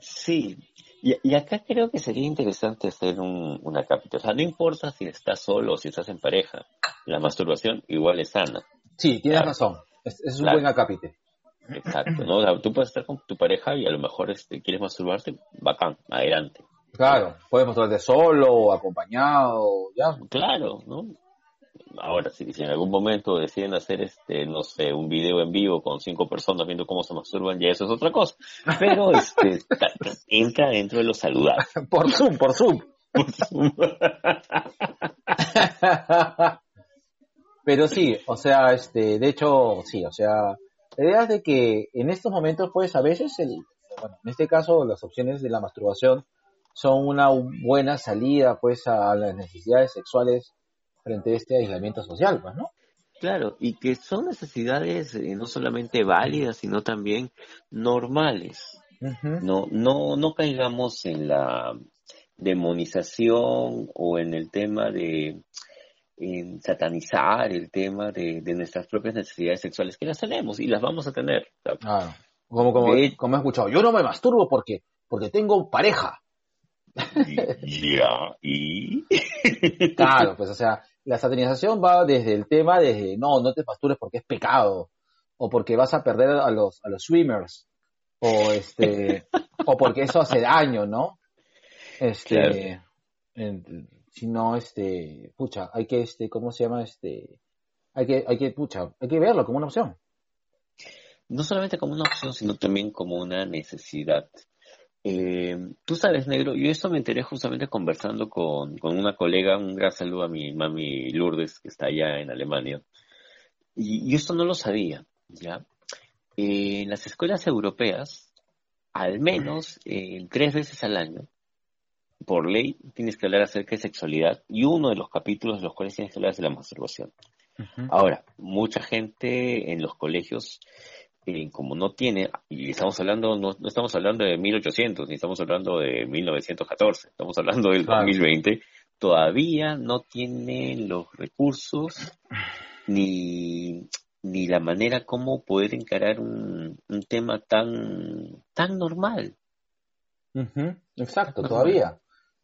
Sí. Y, y acá creo que sería interesante hacer un, una cápita. O sea, no importa si estás solo o si estás en pareja. La masturbación igual es sana. Sí, tienes Claro. razón. Es, es un Claro. buen acápite. Exacto, ¿no? O sea, tú puedes estar con tu pareja y a lo mejor este, quieres masturbarte, bacán, adelante. Claro, puedes mostrarte solo o acompañado, ya. Claro, ¿no? Ahora, si, si en algún momento deciden hacer, este, no sé, un video en vivo con cinco personas viendo cómo se masturban, ya eso es otra cosa. Pero, este, entra dentro de lo saludable. [laughs] Por Zoom, por Zoom. [laughs] Pero sí, o sea, este, de hecho, sí, o sea, la idea es de que en estos momentos, pues, a veces, el, bueno, en este caso, las opciones de la masturbación son una buena salida, pues, a las necesidades sexuales frente a este aislamiento social, pues, ¿no? Claro, y que son necesidades eh, no solamente válidas, sino también normales. No, no, no caigamos en la demonización o en el tema de en satanizar el tema de, de nuestras propias necesidades sexuales, que las tenemos y las vamos a tener. Como, como, De- como he escuchado, yo no me masturbo porque, porque tengo pareja. y- ya, y... [laughs] Claro, pues, o sea, la satanización va desde el tema, desde, no, no te pastures porque es pecado, o porque vas a perder a los, a los swimmers, o este, [laughs] o porque eso hace daño, ¿no? Este, Claro. en- si no, este, pucha, hay que, este, ¿cómo se llama? Este, hay que, hay que, pucha, hay que verlo como una opción. no solamente como una opción, sino también como una necesidad. Eh, tú sabes, negro, yo esto me enteré justamente conversando con, con una colega, un gran saludo a mi mami Lourdes, que está allá en Alemania. Y yo esto no lo sabía, ¿ya? Eh, en las escuelas europeas, al menos eh, tres veces al año, por ley, tienes que hablar acerca de sexualidad y uno de los capítulos de los cuales tienes que hablar es de la masturbación. Ahora, mucha gente en los colegios, eh, como no tiene, y estamos hablando, no, no estamos hablando de 1800, ni estamos hablando de 1914, estamos hablando del Claro. 2020, todavía no tienen los recursos ni, ni la manera como poder encarar un, un tema tan, tan normal. Exacto, todavía.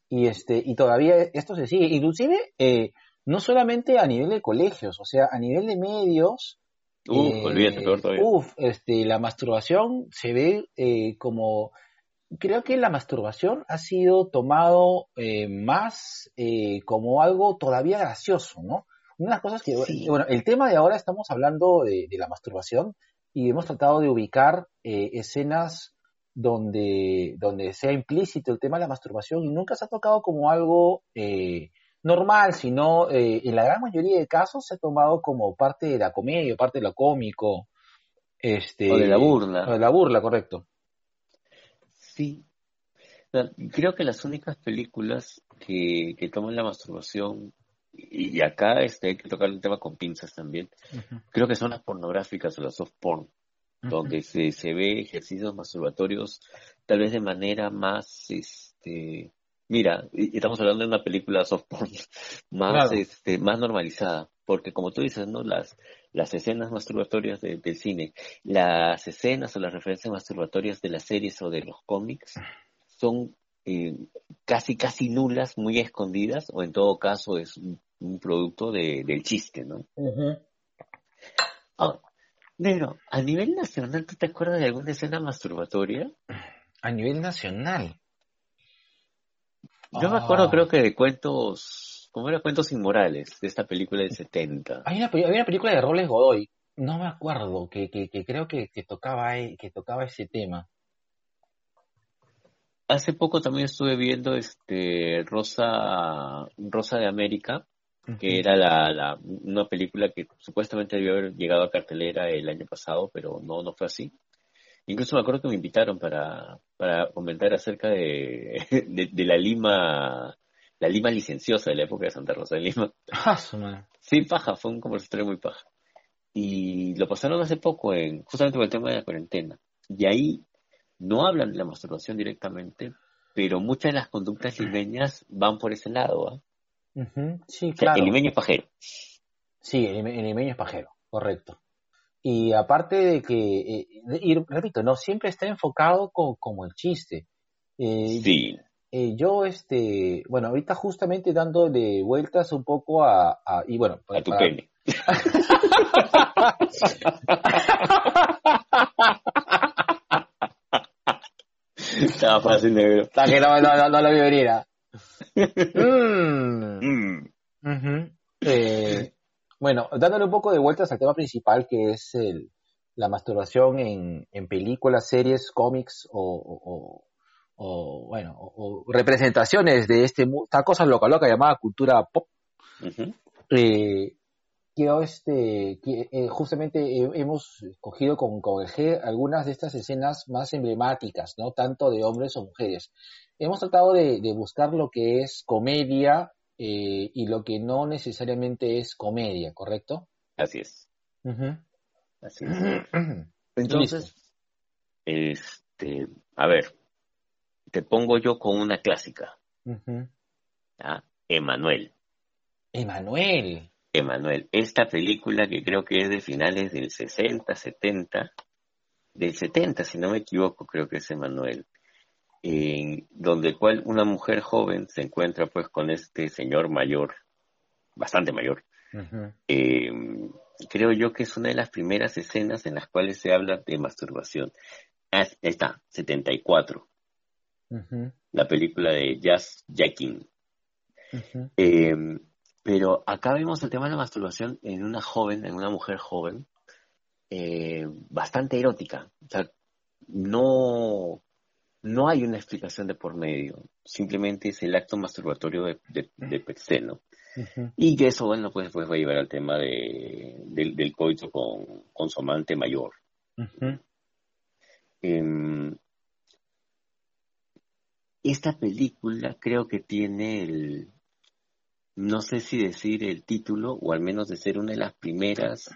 Y este, y todavía esto se sigue, inclusive eh, no solamente a nivel de colegios, o sea, a nivel de medios. Uf, eh, olvídate, peor todavía. Uf, este, la masturbación se ve eh, como, creo que la masturbación ha sido tomado eh, más eh, como algo todavía gracioso, ¿no? Una de las cosas que, Sí. bueno, el tema de ahora estamos hablando de, de la masturbación y hemos tratado de ubicar eh, escenas donde, donde sea implícito el tema de la masturbación y nunca se ha tocado como algo eh, normal, sino eh, en la gran mayoría de casos se ha tomado como parte de la comedia, parte de lo cómico. Este, O de la burla. o de la burla, correcto. Sí. Creo que las únicas películas que, que toman la masturbación, y, acá este, hay que tocar el tema con pinzas también, creo que son las pornográficas o las soft porn, donde se, se ve ejercicios masturbatorios tal vez de manera más, este, mira, estamos hablando de una película soft porn [laughs] más, este, más normalizada, porque como tú dices, ¿no? Las, las escenas masturbatorias del cine, las escenas o las referencias masturbatorias de las series o de los cómics son eh, casi, casi nulas, muy escondidas, o en todo caso es un, producto de, del chiste, ¿no? Negro, a nivel nacional, ¿tú te acuerdas de alguna escena masturbatoria? A nivel nacional. Yo me acuerdo, ah. creo que de cuentos, ¿cómo era? Cuentos inmorales, de esta película del 70. Hay una, una película de Robles Godoy, no me acuerdo, que, que, que creo que, que, tocaba, que tocaba ese tema. Hace poco también estuve viendo este Rosa, Rosa de América, que era la, la, una película que supuestamente debió haber llegado a cartelera el año pasado, pero no, no fue así. Incluso me acuerdo que me invitaron para, para comentar acerca de, [laughs] de, la Lima, la Lima licenciosa de la época de Santa Rosa de Lima. Ah, sí, paja, fue un conversatorio muy paja. Y lo pasaron hace poco, en, justamente por el tema de la cuarentena. Y ahí no hablan de la masturbación directamente, pero muchas de las conductas limeñas van por ese lado. ¿Ah? Sí, claro. el limeño es pajero. Sí, el, limeño es pajero, correcto. Y aparte de que, eh, y repito, no siempre está enfocado como el chiste. Eh, sí. Eh, yo, este, bueno, ahorita justamente dándole vueltas un poco a, y bueno, a tu pene. [laughs] Estaba fácil, negro. Está que no, no, no, lo vi venir. Mm. Mm. Eh, bueno, dándole un poco de vueltas al tema principal que es el, la masturbación en, en películas, series, cómics o, o, bueno, o, representaciones de este esta cosa loca loca llamada cultura pop. eh, quiero este que, eh, justamente hemos cogido con, con el G algunas de estas escenas más emblemáticas, ¿no? Tanto de hombres o mujeres hemos tratado de, buscar lo que es comedia eh, y lo que no necesariamente es comedia, ¿correcto? Así es. Así es. [clears throat] Entonces, este, a ver, te pongo yo con una clásica. Emanuel. Emanuel. Emanuel. Esta película que creo que es de finales del 60, 70, del 70, si no me equivoco, creo que es Emanuel en donde cual una mujer joven se encuentra pues con este señor mayor, bastante mayor. Eh, creo yo que es una de las primeras escenas en las cuales se habla de masturbación. Ah, está, 74. La película de Jazz Jacking. Eh, pero acá vemos el tema de la masturbación en una joven, en una mujer joven, eh, bastante erótica. O sea, no, no hay una explicación de por medio, simplemente es el acto masturbatorio de, de, per se, ¿no? Y que eso, bueno, pues, pues va a llevar al tema de, del, coito con, con, su amante mayor. Em, esta película creo que tiene el, no sé si decir el título, o al menos de ser una de las primeras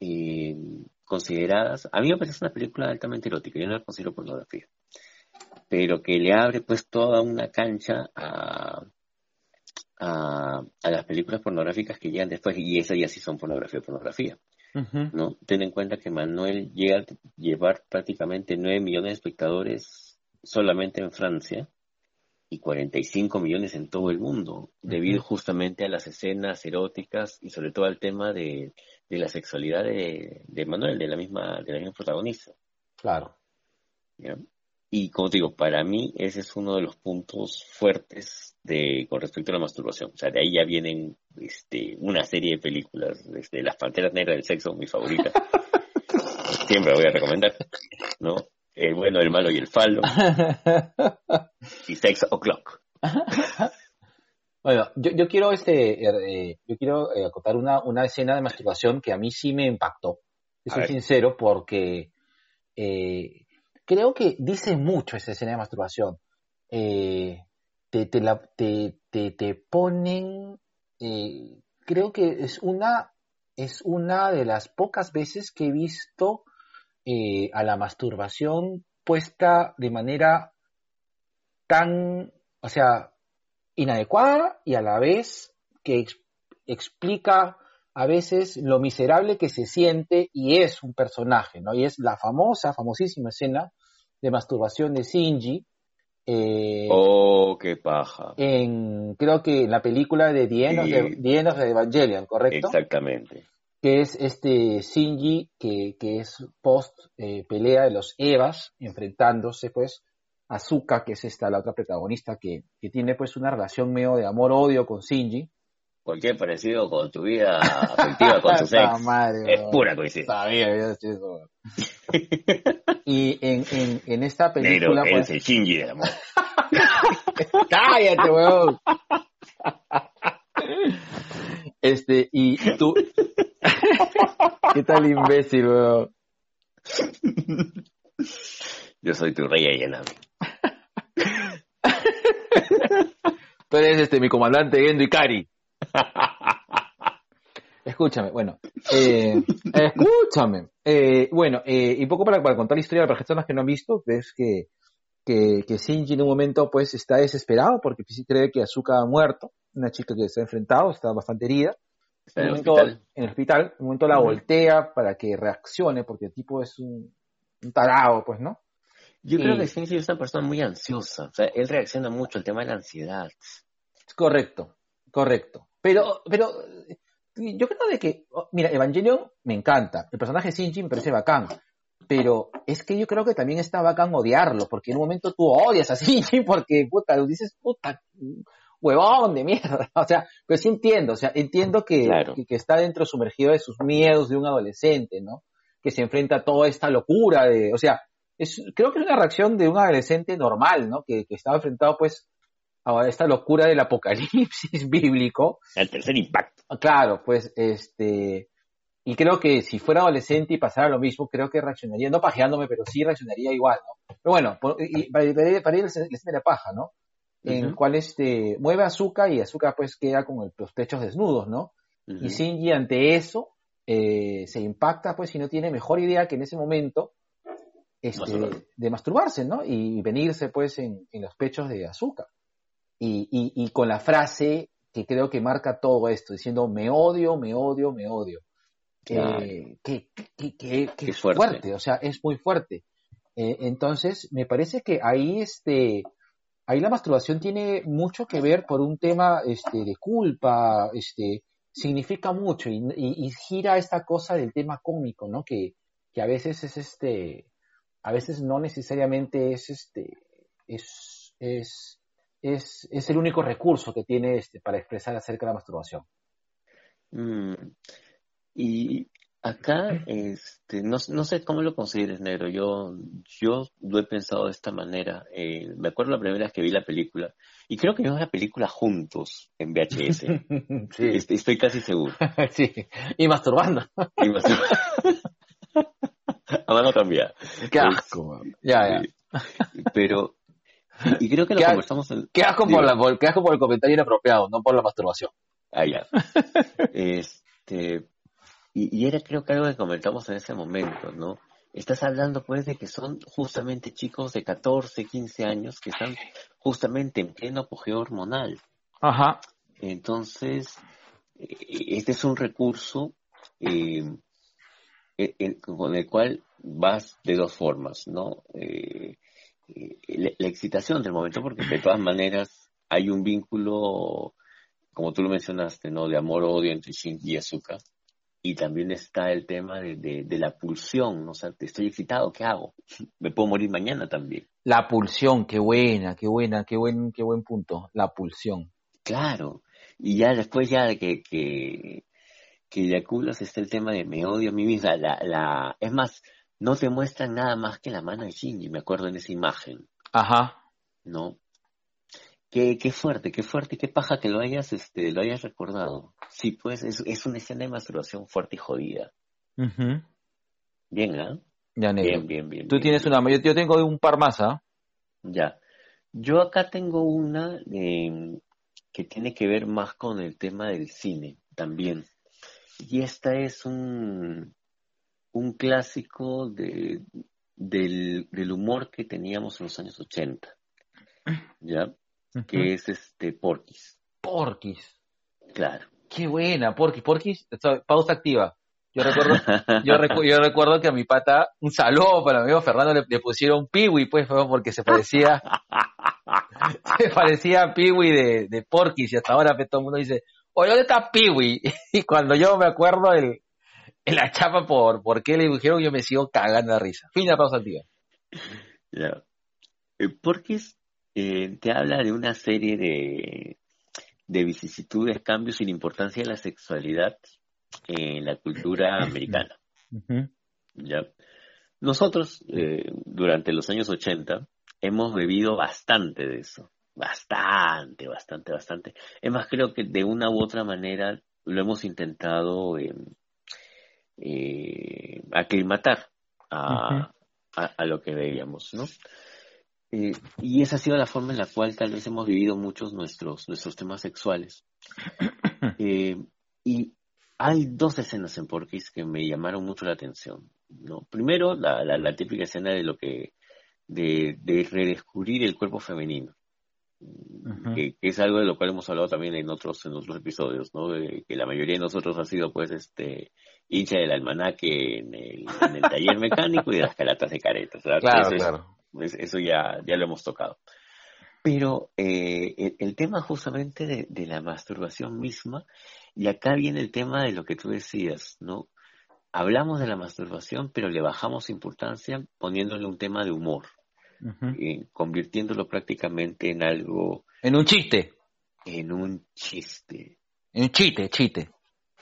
eh, consideradas, a mí me parece una película altamente erótica, yo no la considero pornografía pero que le abre pues toda una cancha a, a, las películas pornográficas que llegan después, y esas ya sí son pornografía, pornografía. ¿no? Ten en cuenta que Manuel llega a llevar prácticamente 9 millones de espectadores solamente en Francia y 45 millones en todo el mundo, debido justamente a las escenas eróticas y sobre todo al tema de, de la sexualidad de, de, Manuel, de la misma, de la misma protagonista. Claro. Y como te digo, para mí ese es uno de los puntos fuertes de con respecto a la masturbación. O sea, de ahí ya vienen este, una serie de películas, desde Las Panteras Negras del Sexo, mi favorita. [laughs] Siempre la voy a recomendar, ¿no? El bueno, el malo y el falo. [laughs] y Sex O'Clock. [laughs] Bueno, yo, yo quiero este, eh, yo quiero eh, acotar una, una escena de masturbación que a mí sí me impactó. Soy sincero porque eh, creo que dice mucho esa escena de masturbación. Te, te, la, te, te, te ponen, creo que es una, es una de las pocas veces que he visto eh, a la masturbación puesta de manera tan, o sea, inadecuada y a la vez que ex- explica a veces lo miserable que se siente y es un personaje, ¿no? Y es la famosa, famosísima escena de masturbación de Shinji, eh, Oh, qué paja. en, creo que en la película de of, Sí. End of the Evangelion, ¿correcto? Exactamente. Que es este Shinji que, que es post eh, pelea de los Evas, enfrentándose pues a Zuka, que es esta la otra protagonista que, que tiene pues una relación medio de amor-odio con Shinji. Cualquier parecido con tu vida afectiva con tu [laughs] Puta ex madre, es pura coincidencia. Sabía, eso. [laughs] Y en, en, en esta película, pues, es el Shinji del amor. [laughs] cállate, weón. Este, y tú, ¿qué tal imbécil, weón? Yo soy tu rey Ayanami. [laughs] Tú eres este, mi comandante Gendo Ikari. Escúchame, bueno, eh, escúchame. Eh, bueno, eh, y poco para, para contar la historia de las personas que no han visto, ves que, que, que Shinji en un momento pues está desesperado porque sí cree que Asuka ha muerto, una chica que se ha enfrentado, está bastante herida. Está en el momento, hospital. en el hospital, un momento la Ujú. voltea para que reaccione, porque el tipo es un, un tarado, pues, ¿no? Yo creo Y- que Shinji es una persona muy ansiosa. O sea, él reacciona mucho al tema de la ansiedad. Correcto, correcto. Pero, pero yo creo de que, oh, mira, Evangelion me encanta, el personaje Shinji me parece bacán, pero es que yo creo que también está bacán odiarlo, porque en un momento tú odias a Shinji [laughs] porque, puta, dices, puta, huevón de mierda, [laughs] o sea, pero sí entiendo, o sea, entiendo que, Claro. que, que está dentro sumergido de sus miedos de un adolescente, ¿no? Que se enfrenta a toda esta locura de, o sea, es, creo que es una reacción de un adolescente normal, ¿no? Que, que estaba enfrentado, pues, a esta locura del apocalipsis [laughs] bíblico. El tercer impacto. Claro, pues, este, y creo que si fuera adolescente y pasara lo mismo, creo que reaccionaría, no pajeándome, pero sí reaccionaría igual, ¿no? Pero bueno, por- y para, para, ir escena de la paja, ¿no? En Ujú. cual este, mueve a Azuka y Azuka pues queda con el- los pechos desnudos, ¿no? Ujú. Y Shinji ante eso eh, se impacta pues y no tiene mejor idea que en ese momento este, Masturbar. de masturbarse, ¿no? Y venirse pues en, en los pechos de Azuka. Y, y, y con la frase que creo que marca todo esto, diciendo me odio, me odio, me odio. Claro. Eh, que, que, que, que es fuerte. fuerte. o sea, es muy fuerte. Eh, entonces, me parece que ahí este, ahí la masturbación tiene mucho que ver por un tema este, de culpa, este, significa mucho y, gira esta cosa del tema cómico, ¿no? Que, a veces es este, a veces no necesariamente es este, es, es, es, es el único recurso que tiene este para expresar acerca de la masturbación. Mm. Y acá, este, no, no sé cómo lo consideres, negro. Yo, yo lo he pensado de esta manera. Eh, me acuerdo la primera vez que vi la película, y creo que vimos la película juntos en VHS. [laughs] sí, Est- Estoy casi seguro. [laughs] sí, y masturbando. [laughs] Y me- A mano cambiada. Qué asco, man. Ya, ya. Pero, y creo que lo ¿Qué ha- conversamos en... Qué asco, por Digo. la, por, qué asco por el comentario inapropiado, no por la masturbación. Ah, ya. Este, y, y era creo que algo que comentamos en ese momento, ¿no? Estás hablando pues de que son justamente chicos de 14, 15 años que están justamente en pleno apogeo hormonal. Ajá. Entonces, eh, este es un recurso eh, eh, eh, con el cual vas de dos formas, ¿no? Eh, eh, la, la excitación del momento, porque de todas maneras hay un vínculo, como tú lo mencionaste, ¿no? De amor-odio entre Shinji y Asuka. Y también está el tema de, de, de la pulsión, ¿no? O sea, estoy excitado, ¿qué hago? [laughs] Me puedo morir mañana también. La pulsión, qué buena, qué buena, qué buen, qué buen punto. La pulsión. Claro. Y ya después ya de que, que, que eyaculas está el tema de me odio a mí misma. La, la, es más, no te muestran nada más que la mano de Shinji, me acuerdo en esa imagen, Ajá. ¿no? Qué, qué fuerte, qué fuerte, qué paja que lo hayas, este, lo hayas recordado. Sí, pues es, es una escena de masturbación fuerte y jodida. Bien, ¿ah? Ya, negro. Bien, bien, bien. Tú bien, tienes bien. una, yo, yo tengo un par más, ¿ah? Ya. Yo acá tengo una eh, que tiene que ver más con el tema del cine también. Y esta es un, un clásico de, del, del humor que teníamos en los años 80, [clears throat] ¿ya? Que es este Porky's. Porquis. Claro. Qué buena, Porquis. Porquis, pausa activa. Yo recuerdo, yo, [laughs] recu- yo recuerdo que a mi pata, un saludo para mi amigo Fernando, le, le pusieron Piwi, pues, fue porque se parecía, [laughs] se parecía a Piwi de, de Porquis, y hasta ahora pues, todo el mundo dice, oye, ¿dónde está Piwi? [laughs] Y cuando yo me acuerdo el, en la chapa por, por qué le dijeron, yo me sigo cagando de risa. Fin de la pausa activa. Ya. Eh, Porky's eh, te habla de una serie de, de vicisitudes, cambios y la importancia de la sexualidad en la cultura americana. ¿ya? Nosotros, eh, durante los años 80, hemos bebido bastante de eso. Bastante, bastante, bastante. Es más, creo que de una u otra manera lo hemos intentado eh, eh, aclimatar a, a, a lo que veíamos, ¿no? Eh, y esa ha sido la forma en la cual tal vez hemos vivido muchos nuestros, nuestros temas sexuales. [clears throat] Eh, y hay dos escenas en Porky's que me llamaron mucho la atención. ¿no? Primero, la, la, la típica escena de lo que de, de redescubrir el cuerpo femenino, que, que es algo de lo cual hemos hablado también en otros en otros episodios, ¿no? De que la mayoría de nosotros ha sido pues este hincha del almanaque en el, en el taller mecánico y de las calatas de caretas. Claro, claro. Eso ya, ya lo hemos tocado. Pero eh, el, el tema justamente de, de la masturbación misma, y acá viene el tema de lo que tú decías, ¿no? Hablamos de la masturbación, pero le bajamos importancia poniéndole un tema de humor, eh, convirtiéndolo prácticamente en algo, En un chiste, en un chiste, en un chiste, chiste.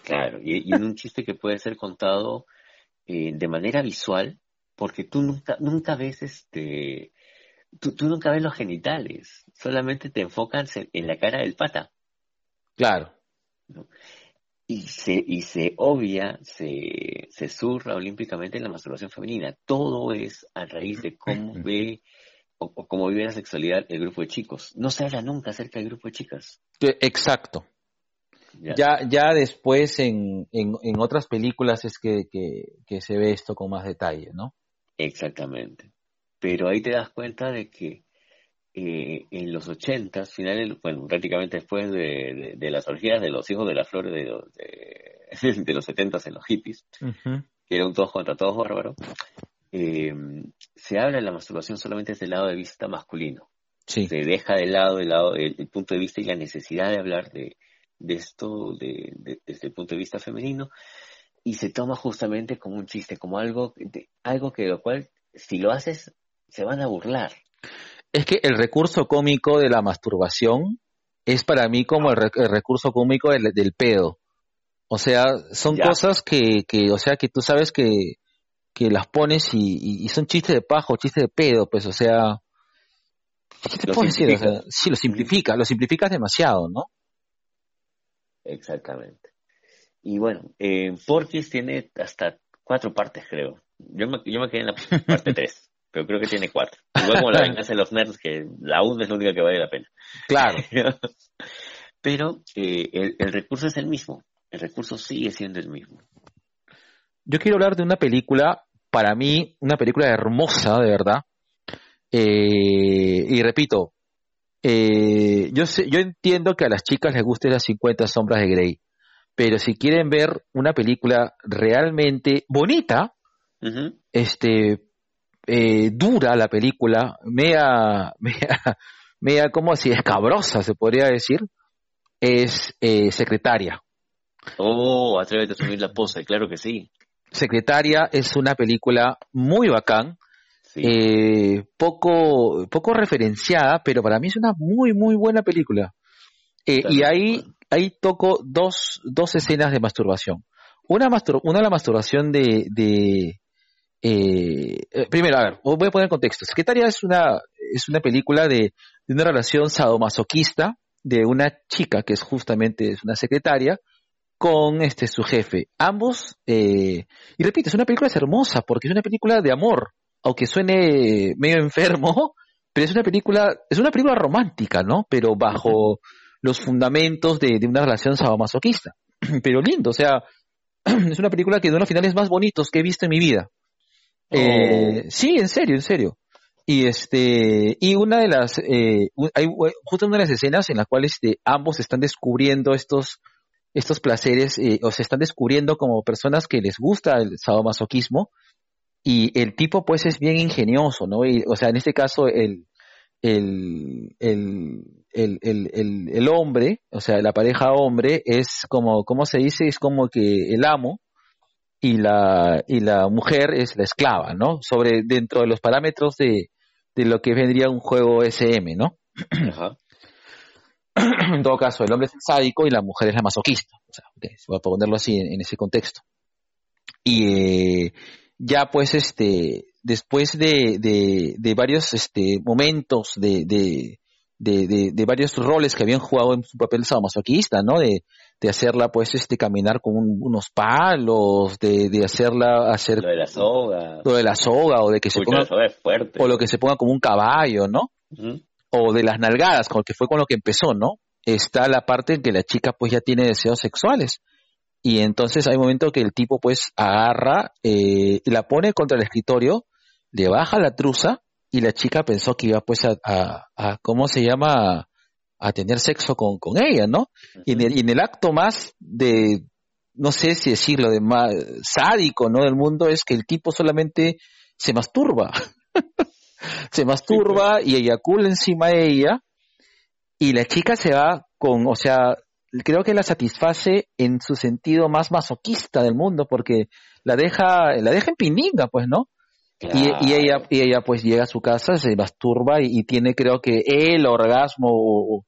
claro, y, y en un chiste que puede ser contado eh, de manera visual, porque tú nunca, nunca ves este, tú, tú nunca ves los genitales, solamente te enfocas en, en la cara del pata Claro. y se, y se obvia, se, se zurra olímpicamente en la masturbación femenina. Todo es a raíz de cómo ve o, o cómo vive la sexualidad el grupo de chicos. No se habla nunca acerca del grupo de chicas. Exacto. Ya. Ya, ya después en, en, en otras películas es que, que, que se ve esto con más detalle, ¿no? Exactamente. Pero ahí te das cuenta de que eh, en los ochentas, finales, bueno, prácticamente después de, de- de las orgías de los hijos de la flor de, los- de, [laughs] de los setentas en los hippies, que era un todos contra todos bárbaro, eh, se habla de la masturbación solamente desde el lado de vista masculino. Sí. Se deja de lado el, lado, el, el punto de vista y la necesidad de hablar de, de esto de- de- desde el punto de vista femenino y se toma justamente como un chiste, como algo, de, algo que lo cual, si lo haces, se van a burlar. Es que el recurso cómico de la masturbación es para mí como el, re- el recurso cómico del, del pedo. O sea, son Ya. cosas que, que, o sea, que tú sabes que, que las pones y, y- y son chistes de pajo, chistes de pedo, pues, o sea, ¿qué te Lo puedo decir? O sea, simplifica. sí, lo simplifica, lo simplificas demasiado, ¿no? Exactamente. Y bueno, eh, Porky's tiene hasta cuatro partes, creo. Yo me, yo me quedé en la parte [laughs] tres, pero creo que tiene cuatro. Igual como la [laughs] venganza de los nerds, que la uno es la única que vale la pena. Claro. [laughs] Pero eh, el, el recurso es el mismo. El recurso sigue siendo el mismo. Yo quiero hablar de una película, para mí, una película hermosa, de verdad. Eh, y repito, eh, yo, sé, yo entiendo que a las chicas les gusten las 50 sombras de Grey, pero si quieren ver una película realmente bonita, este, eh, dura la película, mea, [laughs] mea, mea, como así, escabrosa, se podría decir, es eh, Secretaria. Oh, atrévete a asumir la pose, claro que sí. Secretaria es una película muy bacán, Sí. eh, poco, poco referenciada, pero para mí es una muy, muy buena película. Eh, y ahí. Ahí toco dos, dos escenas de masturbación. Una, mastur una la masturbación de, de eh, eh, primero, a ver, voy a poner en contexto. Secretaria es una, es una película de, de una relación sadomasoquista de una chica que es justamente es una secretaria con este su jefe. Ambos, eh, y repito, es una película hermosa porque es una película de amor, aunque suene medio enfermo, pero es una película, es una película romántica, ¿no? Pero bajo los fundamentos de, de una relación sadomasoquista. [clears throat] Pero lindo, o sea, [clears throat] es una película que de los finales más bonitos que he visto en mi vida. Eh, sí, en serio, en serio. Y este, y una de las, eh, hay justo una de las escenas en las cuales este, ambos están descubriendo estos, estos placeres, eh, o se están descubriendo como personas que les gusta el sadomasoquismo, y el tipo pues es bien ingenioso, ¿no? Y, o sea, en este caso el, el, el, el, el, el, el hombre, o sea, la pareja hombre es como, ¿cómo se dice? Es como que el amo, y la, y la mujer es la esclava, ¿no? Sobre, dentro de los parámetros de, de lo que vendría un juego SM, ¿no? Ajá. en todo caso, el hombre es el sádico y la mujer es la masoquista. O sea, voy a ponerlo así en, en ese contexto. Y eh, ya pues, este, después de, de, de varios este, momentos de, de, de, varios roles que habían jugado en su papel sadomasoquista, ¿no? De, de hacerla pues este caminar con un- unos palos, de, de hacerla hacer Lo de la soga. lo de la soga o de que se ponga la soga es fuerte. o lo que se ponga como un caballo, ¿no? O de las nalgadas, con que fue con lo que empezó, ¿no? Está la parte en que la chica pues ya tiene deseos sexuales. Y entonces hay un momento que el tipo pues agarra eh, y la pone contra el escritorio, le baja la truza y la chica pensó que iba pues a, a, a- ¿cómo se llama? A tener sexo con, con ella, ¿no? Y en, el, y en el acto más de, no sé si decirlo, de más sádico, ¿no? Del mundo es que el tipo solamente se masturba. [laughs] se masturba y eyacula encima de ella y la chica se va con, o sea, creo que la satisface en su sentido más masoquista del mundo porque la deja, la deja en pininga, pues, ¿no? Y, y ella, y ella pues llega a su casa, se masturba y, y tiene creo que el orgasmo o,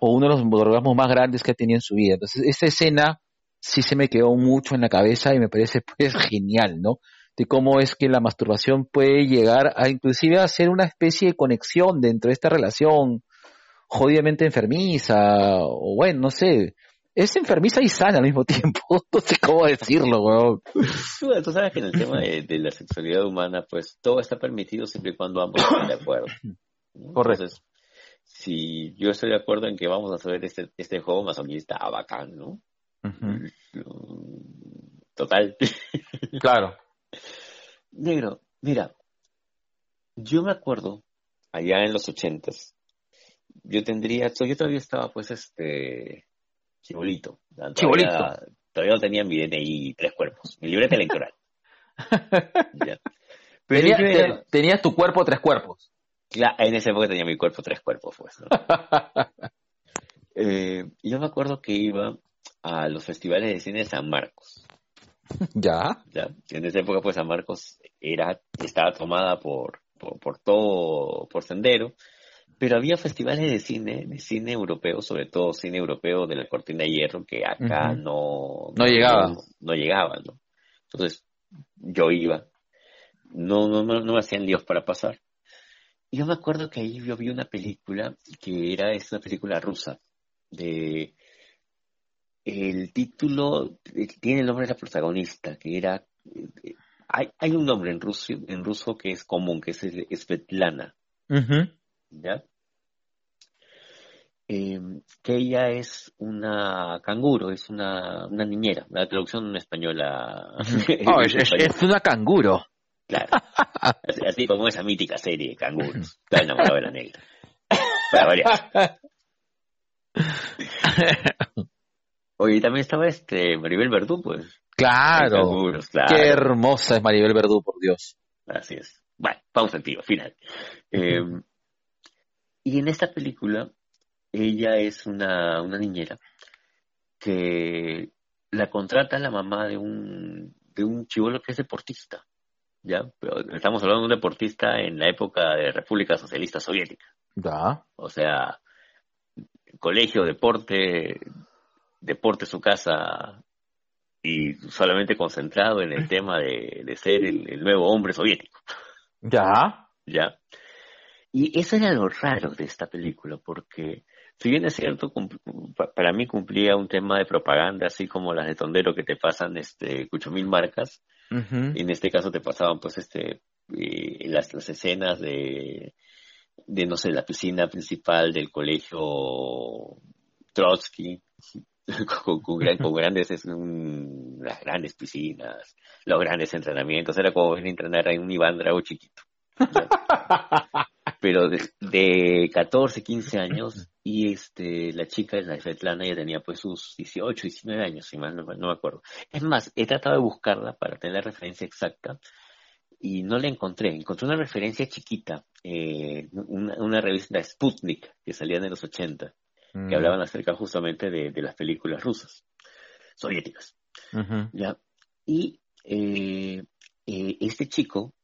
o uno de los orgasmos más grandes que ha tenido en su vida. Entonces, esa escena sí se me quedó mucho en la cabeza y me parece [laughs] pues genial, ¿no? De cómo es que la masturbación puede llegar a inclusive a ser una especie de conexión dentro de esta relación jodidamente enfermiza, o bueno, no sé, es enfermiza y sana al mismo tiempo, [laughs] no sé cómo decirlo, weón. Tú, tú sabes que en el tema de, de la sexualidad humana, pues todo está permitido siempre y cuando ambos estén de acuerdo. ¿no? Correcto. Entonces, si yo estoy de acuerdo en que vamos a hacer este, este juego masoquista ah, bacán, ¿no? Total. [laughs] Claro. Negro, mira, yo me acuerdo, allá en los ochentas, yo tendría, yo todavía estaba pues este, chibolito. Chibolito. Todavía no tenía mi DNI tres cuerpos, mi libreta electoral. [laughs] Ya. Pero Tenía- era- tenías tu cuerpo tres cuerpos. Cla- en esa época tenía mi cuerpo tres cuerpos, pues. ¿no? [laughs] Eh, yo me acuerdo que iba a los festivales de cine de San Marcos. ya. ¿ya? En esa época, pues San Marcos era, estaba tomada por, por, por todo, por sendero, pero había festivales de cine, de cine europeo, sobre todo cine europeo de la cortina de hierro, que acá no, No llegaba. No, no llegaba, ¿no? Entonces, yo iba. No, no, no, no me hacían líos para pasar. Y yo me acuerdo que ahí yo vi una película que era, es una película rusa, de el título eh, tiene el nombre de la protagonista, que era eh, hay, hay un nombre en ruso, en ruso que es común, que es Svetlana, Ujú. ¿Ya? Eh, que ella es una canguro, es una, una niñera, la traducción española. [laughs] Oh, es, es- español, es una canguro. Claro. Así, así como esa mítica serie de canguros. [laughs] Está enamorado de la negra. Para variar. [laughs] Oye, también estaba este Maribel Verdú, pues. En Claro. Canguros, claro. Qué hermosa es Maribel Verdú, por Dios. Así es. Bueno, pausa activa, final. Eh, y en esta película, ella es una, una niñera que la contrata la mamá de un, de un chivolo que es deportista. ¿Ya? Pero estamos hablando de un deportista en la época de República Socialista Soviética. Ya. O sea, colegio, deporte, deporte su casa y solamente concentrado en el tema de, de ser el, el nuevo hombre soviético. Ya. ¿ya? Y eso era lo raro de esta película, porque si bien es cierto, para mí cumplía un tema de propaganda, así como las de Tondero que te pasan este cucho mil marcas, en este caso te pasaban pues este eh, las, las escenas de, de no sé, la piscina principal del colegio Trotsky, [laughs] con, con, gran- con [laughs] grandes, es un- las grandes piscinas, los grandes entrenamientos, era como a entrenar en un Iván Drago chiquito. [laughs] Pero de, de 14, 15 años, y este, la chica, la Svetlana, ya tenía pues sus 18, 19 años, si mal no, no me acuerdo. Es más, he tratado de buscarla para tener la referencia exacta, y no la encontré. Encontré una referencia chiquita, eh, una, una revista Sputnik, que salía en los 80, Mm. que hablaban acerca justamente de, de las películas rusas, soviéticas. ¿ya? Y eh, eh, este chico,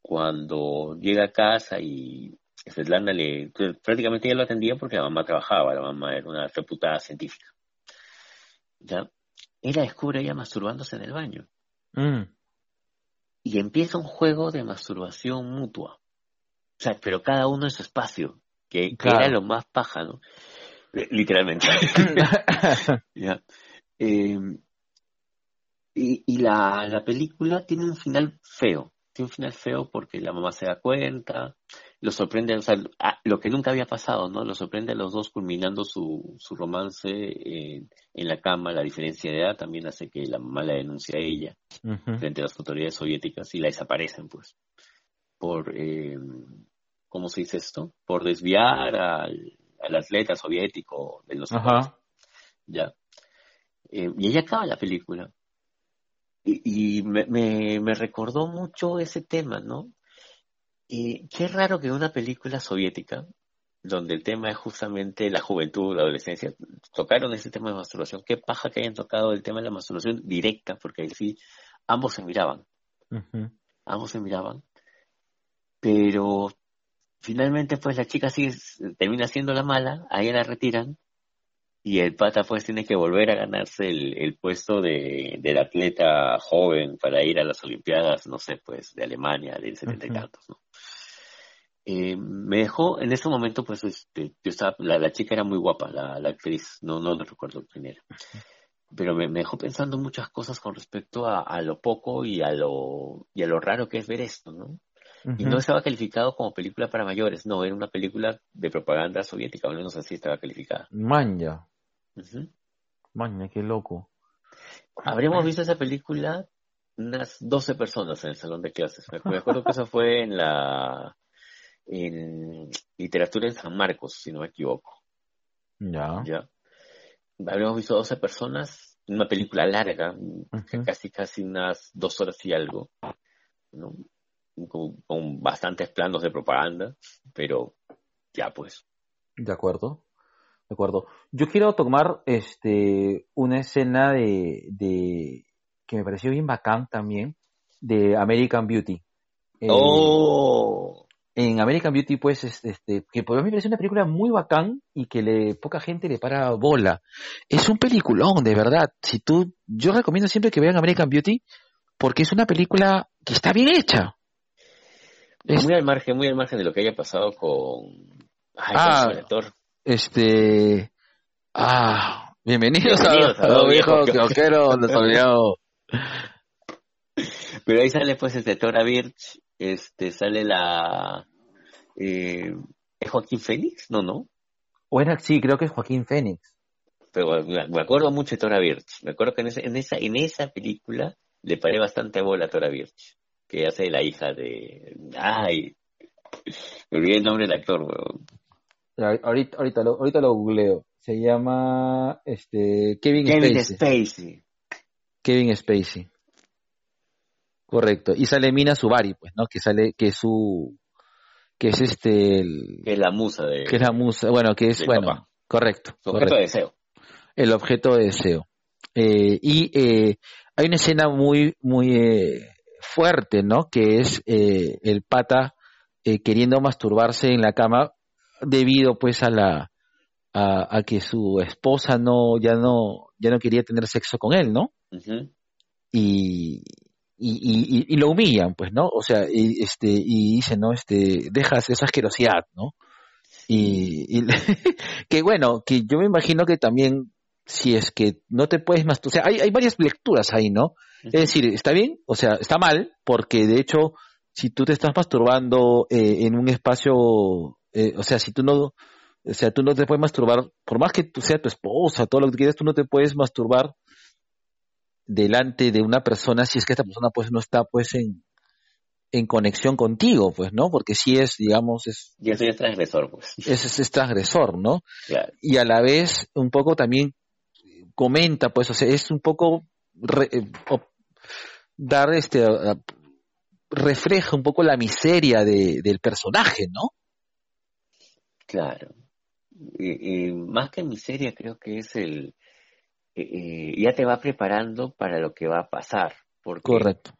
cuando llega a casa y Svetlana le, prácticamente ella lo atendía porque la mamá trabajaba, la mamá era una reputada científica. ¿Ya? Ella descubre a ella masturbándose en el baño. Mm. Y empieza un juego de masturbación mutua. O sea, pero cada uno en su espacio, que, era lo más paja, ¿no? Eh, Literalmente. [laughs] Ya. Eh, y y la, la película tiene un final feo. Tiene un final feo porque la mamá se da cuenta, lo sorprende, o sea, a- lo que nunca había pasado, ¿no? Lo sorprende a los dos culminando su, su romance en, en la cama. La diferencia de edad también hace que la mamá la denuncie a ella frente a las autoridades soviéticas y la desaparecen, pues, por, eh, ¿cómo se dice esto? Por desviar al, al atleta soviético de los Ajá. ya. Eh, y ahí acaba la película. Y, y me, me, me recordó mucho ese tema, ¿no? Y qué raro que una película soviética, donde el tema es justamente la juventud, la adolescencia, tocaron ese tema de masturbación. Qué paja que hayan tocado el tema de la masturbación directa, porque ahí sí, ambos se miraban, Ujú. ambos se miraban. Pero finalmente, pues la chica sigue, termina siendo la mala, a ella la retiran, y el pata pues tiene que volver a ganarse el, el puesto de, del atleta joven para ir a las Olimpiadas, no sé, pues de Alemania, del setenta y Ujú. tantos, ¿no? Eh, me dejó, en ese momento pues este, yo estaba, la, la chica era muy guapa, la, la actriz, no, no recuerdo quién era, pero me, me dejó pensando muchas cosas con respecto a, a lo poco y a lo, y a lo raro que es ver esto, ¿no? Y no estaba calificado como película para mayores, no, era una película de propaganda soviética, al menos así estaba calificada. Maña, Ujú. maña, qué loco. Habremos visto esa película unas 12 personas en el salón de clases. Me acuerdo [laughs] que eso fue en la en literatura en San Marcos, si no me equivoco. Ya. Ya. Habremos visto 12 personas, una película larga, casi casi unas dos horas y algo, ¿no? Con, con bastantes planos de propaganda, pero ya pues. De acuerdo. De acuerdo. Yo quiero tomar este una escena de, de que me pareció bien bacán también de American Beauty. Eh, ¡Oh! En American Beauty, pues, es- este, que por mí me parece una película muy bacán y que le, poca gente le para bola. Es un peliculón, de verdad. Si tú, yo recomiendo siempre que vean American Beauty porque es una película que está bien hecha. Es- Muy al margen, muy al margen de lo que haya pasado con... Ay, Ah. Este. Ah, bienvenidos, Bienvenidos a, a viejo Quioquero, los olvidado. [laughs] Pero ahí sale pues este Tora Birch, este sale la eh, ¿es Joaquín Fénix? No, no. O era, sí, creo que es Joaquín Fénix. Pero me me acuerdo mucho de Tora Birch. Me acuerdo que en esa, en esa, en esa película le paré bastante bola a Tora Birch, que hace la hija de ay me olvidé el nombre del actor, weón. Ahorita, ahorita, lo, ahorita lo googleo. Se llama este, Kevin, Kevin Spacey. Spacey. Kevin Spacey. Correcto. Y sale Mina Subari, pues, ¿no? Que sale, que es su, que es este, el- Que es la musa de que es la musa, bueno, que es, bueno, papá. correcto. su correcto. objeto de deseo. el objeto de deseo. Eh, y eh, hay una escena muy, muy eh, fuerte, ¿no? Que es el pata queriendo masturbarse en la cama debido, pues, a la a, a que su esposa no ya no ya no quería tener sexo con él, ¿no? Y, y, y- y lo humillan, pues, ¿no? O sea, y, este y dice, ¿no? Este dejas esa asquerosidad, ¿no? Y, y [laughs] que bueno, que yo me imagino que también si es que no te puedes más, o sea, hay, hay varias lecturas ahí, ¿no? Es decir, está bien, o sea, está mal, porque de hecho, si tú te estás masturbando eh, en un espacio Eh, o sea, si tú no, o sea, tú no te puedes masturbar, por más que tú sea tu esposa, todo lo que quieras, tú no te puedes masturbar delante de una persona si es que esta persona pues no está pues en, en conexión contigo, pues, ¿no? Porque si es, digamos, es... Y eso ya es transgresor, pues. Es, es, transgresor, ¿no? Claro. Y a la vez, un poco también comenta, pues, o sea, es un poco re, eh, dar este, refleja un poco la miseria de, del personaje, ¿no? Claro. Y, y, más que miseria, creo que es el. Eh, ya te va preparando para lo que va a pasar. Porque, Correcto.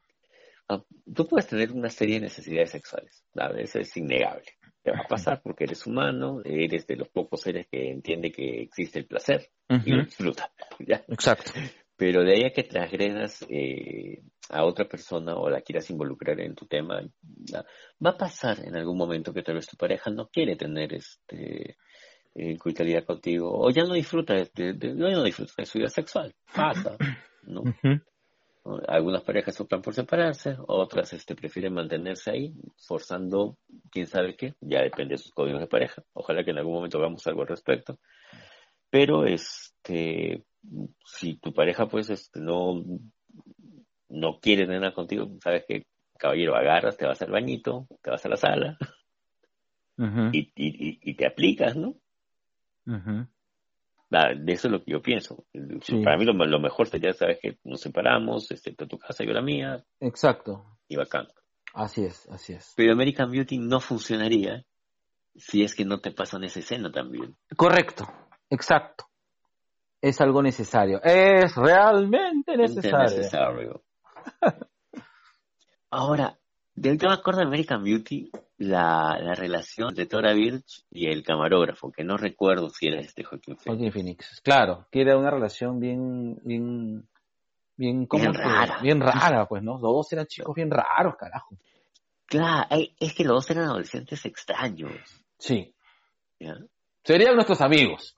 Uh, tú puedes tener una serie de necesidades sexuales, ¿sabes? Eso es innegable. Te va a pasar porque eres humano, eres de los pocos seres que entiende que existe el placer uh -huh. y lo disfruta. [laughs] ¿ya? Exacto. Pero de ahí a que transgredas eh, a otra persona o la quieras involucrar en tu tema, va a pasar en algún momento que tal vez tu pareja no quiere tener este eh, coitalidad contigo o ya no disfruta de, de, de, no disfruta de su vida sexual. Pasa, ¿no? Uh -huh. Algunas parejas optan por separarse, otras este, prefieren mantenerse ahí, forzando quién sabe qué, ya depende de sus códigos de pareja. Ojalá que en algún momento hagamos algo al respecto. Pero este si tu pareja pues este, no, no quiere tener nada contigo, sabes que caballero agarras, te vas al bañito, te vas a la sala uh -huh. y, y, y, te aplicas, ¿no? Uh -huh. De eso es lo que yo pienso. Sí. Para mí lo, lo, mejor sería, sabes que nos separamos, este, tu casa, yo la mía. Exacto. Y bacán. Así es, así es. Pero American Beauty no funcionaría si es que no te pasan esa escena también. Correcto, exacto es algo necesario. Es realmente necesario. necesario. [laughs] Ahora, del tema acuerdo de American Beauty, la, la, relación de Tora Birch y el camarógrafo, que no recuerdo si era este Joaquín Phoenix. Joaquín Phoenix, claro, que era una relación bien, bien, bien, bien rara. Bien rara, pues, ¿no? Los dos eran chicos bien raros, carajo. Claro, es que los dos eran adolescentes extraños. Sí. ¿Ya? Serían nuestros amigos.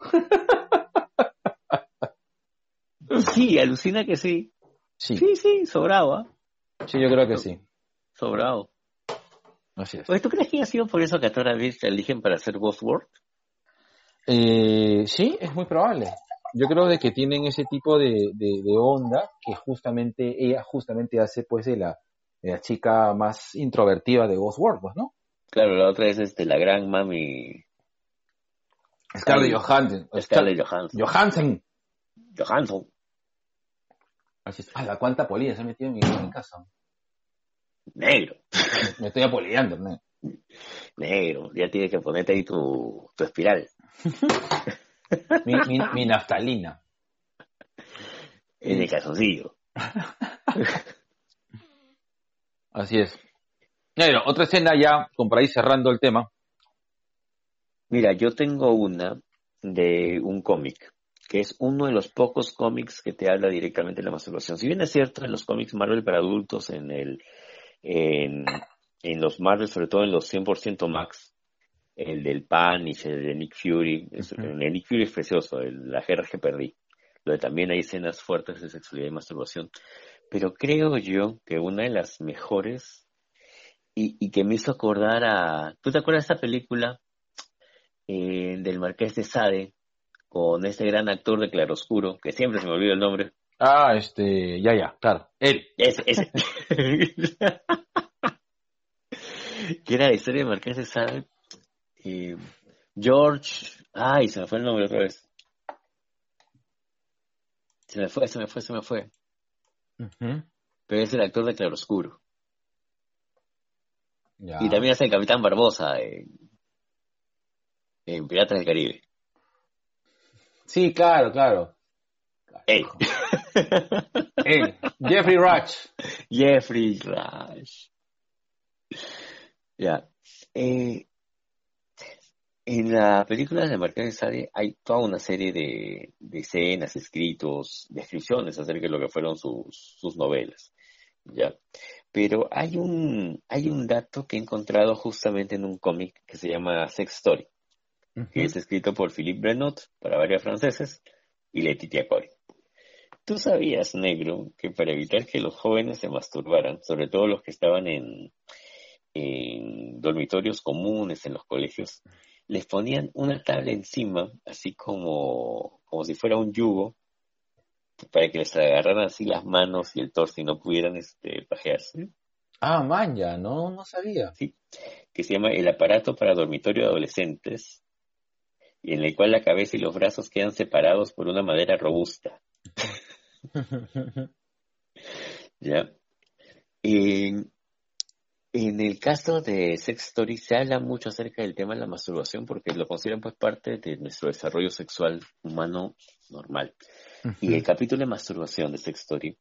Sí, alucina que sí. Sí, sí. ¿eh? Sí, yo creo que sí. Sobrado. Así es. Oye, ¿tú crees que ha sido por eso que a Tora Birch la eligen para hacer Ghostworld? Eh, sí, es muy probable. Yo creo de que tienen ese tipo de, de, de, onda que justamente ella justamente hace pues de la, de la chica más introvertida de Ghostworld, pues, ¿no? Claro, la otra es este, la gran mami Scarlett Johansson. Scarlett Johansson. Johansson. Johansson. Así es. ¡Hala, cuánta polilla se ha metido en mi, en mi casa! Negro. [laughs] Me estoy apolillando, ¿no? Negro, ya tienes que ponerte ahí tu, tu espiral. mi, mi, mi, naftalina. En el calzoncillo. [laughs] Así es. Negro, otra escena ya, como para ir cerrando el tema. Mira, yo tengo una de un cómic, que es uno de los pocos cómics que te habla directamente de la masturbación. Si bien es cierto, en los cómics Marvel para adultos, en el en, en los Marvel, sobre todo en los 100% Max, el del Panish, el de Nick Fury, uh -huh. el Nick Fury es precioso, el, la guerra que perdí, donde también hay escenas fuertes de sexualidad y masturbación. Pero creo yo que una de las mejores y, y que me hizo acordar a... ¿Tú te acuerdas de esta película eh, del Marqués de Sade con este gran actor de Claroscuro, que siempre se me olvida el nombre? Ah, este, ya, ya, claro, él. Ese, ese. [laughs] que era la historia de Marqués de Sade. Eh, George, ay, se me fue el nombre otra vez. Se me fue, se me fue, se me fue. Uh -huh. Pero es el actor de Claroscuro. Ya. Y también hace el Capitán Barbosa en, en Piratas del Caribe. Sí, claro, claro. Él. Él. Jeffrey Rush. Jeffrey Rush. Ya. Eh, en la película de Marqués de Sade hay toda una serie de, de, escenas, escritos, descripciones acerca de lo que fueron sus, sus novelas. ¿ya? Pero hay un, hay un dato que he encontrado justamente en un cómic que se llama Sex Story, uh -huh. que es escrito por Philippe Brenot para varios franceses y Letitia Cori. ¿Tú sabías, negro, que para evitar que los jóvenes se masturbaran, sobre todo los que estaban en, en dormitorios comunes, en los colegios, les ponían una tabla encima, así como, como si fuera un yugo, para que les agarraran así las manos y el torso y no pudieran este, pajearse. Ah, manja, no, no sabía. Sí, que se llama el aparato para dormitorio de adolescentes, y en el cual la cabeza y los brazos quedan separados por una madera robusta. [laughs] [laughs] ¿Ya? En, en el caso de Sex Story se habla mucho acerca del tema de la masturbación porque lo consideran pues parte de nuestro desarrollo sexual humano normal. Y el capítulo de masturbación de Sex Story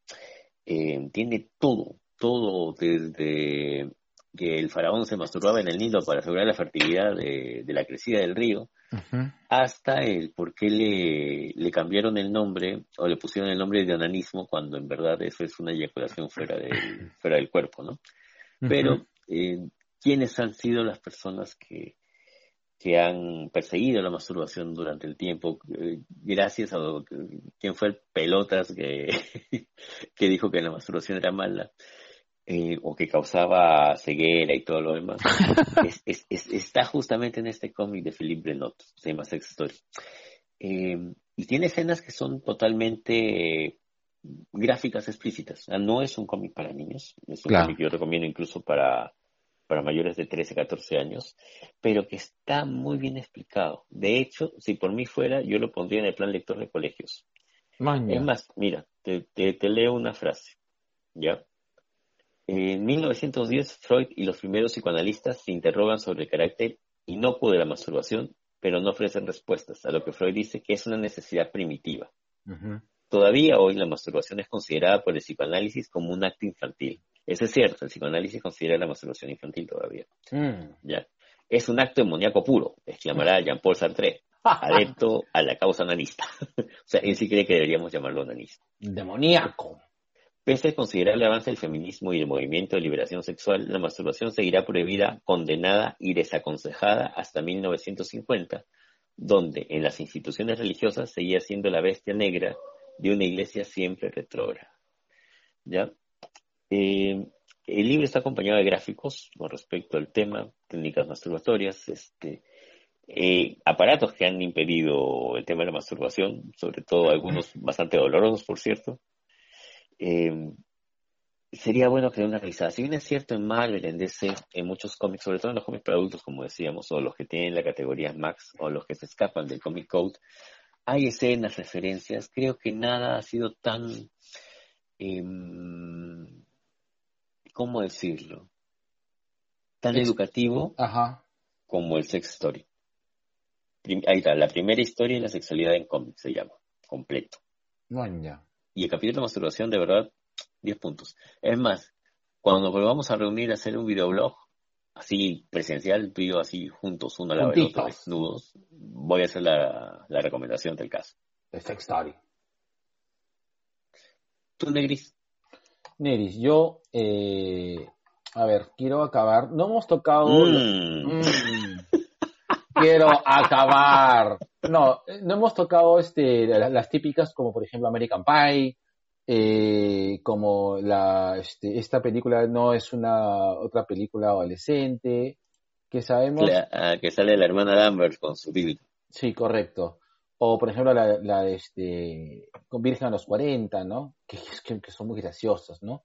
eh, tiene todo, todo desde que el faraón se masturbaba en el Nilo para asegurar la fertilidad de, la crecida del río, hasta el por qué le, le, cambiaron el nombre o le pusieron el nombre de onanismo cuando en verdad eso es una eyaculación fuera del, [laughs] fuera del cuerpo, ¿no? Pero, eh, ¿quiénes han sido las personas que, que han perseguido la masturbación durante el tiempo? Eh, gracias a quién fue el pelotas que, [laughs] que dijo que la masturbación era mala. Eh, o que causaba ceguera y todo lo demás, [laughs] es, está justamente en este cómic de Philippe Brenot, se llama Sex Story. y tiene escenas que son totalmente gráficas explícitas. no es un cómic para niños, es un cómic que yo recomiendo incluso para, para mayores de 13, 14 años, pero que está muy bien explicado. De hecho, si por mí fuera, yo lo pondría en el plan lector de colegios. Es más, mira, te, te, leo una frase, ¿ya? En 1910, Freud y los primeros psicoanalistas se interrogan sobre el carácter inocuo de la masturbación, pero no ofrecen respuestas, a lo que Freud dice que es una necesidad primitiva. Todavía hoy la masturbación es considerada por el psicoanálisis como un acto infantil. Eso es cierto, el psicoanálisis considera la masturbación infantil todavía. Mm. ¿Ya? Es un acto demoníaco puro, exclamará Jean-Paul Sartre, adepto a la causa analista. [laughs] o sea, él sí cree que deberíamos llamarlo analista. Demoníaco. Pese a considerar el avance del feminismo y el movimiento de liberación sexual, la masturbación seguirá prohibida, condenada y desaconsejada hasta 1950, donde en las instituciones religiosas seguía siendo la bestia negra de una iglesia siempre retrógrada. ¿Ya? Eh, el libro está acompañado de gráficos con respecto al tema, técnicas masturbatorias, este, eh, aparatos que han impedido el tema de la masturbación, sobre todo algunos bastante dolorosos, por cierto. Eh, sería bueno que dé una revisada. Si bien es cierto en Marvel, en DC, en muchos cómics, sobre todo en los cómics para adultos, como decíamos, o los que tienen la categoría Max, o los que se escapan del Comic Code, hay escenas, referencias, creo que nada ha sido tan, em, ¿cómo decirlo? Tan educativo como el Sex Story. ahí está, la primera historia y la sexualidad en cómics se llama, completo. Y el capítulo de masturbación, de verdad, 10 puntos. Es más, cuando volvamos a reunir a hacer un videoblog, así presencial, tú y yo así juntos, uno lado del otro, desnudos, voy a hacer la, recomendación del caso. The Sex Story. ¿Tú, Negris? Negris, yo, eh, a ver, quiero acabar. No hemos tocado. Mm. Mm. Quiero acabar. No, no hemos tocado este, las típicas como por ejemplo American Pie, eh, como la, este, esta película no es una otra película adolescente, que sabemos... Ah, que sale la hermana Lambert con su Bill. Sí, correcto. O, por ejemplo, la, la de este, con Virgen a los 40, ¿no? Que, que, son muy graciosos, ¿no?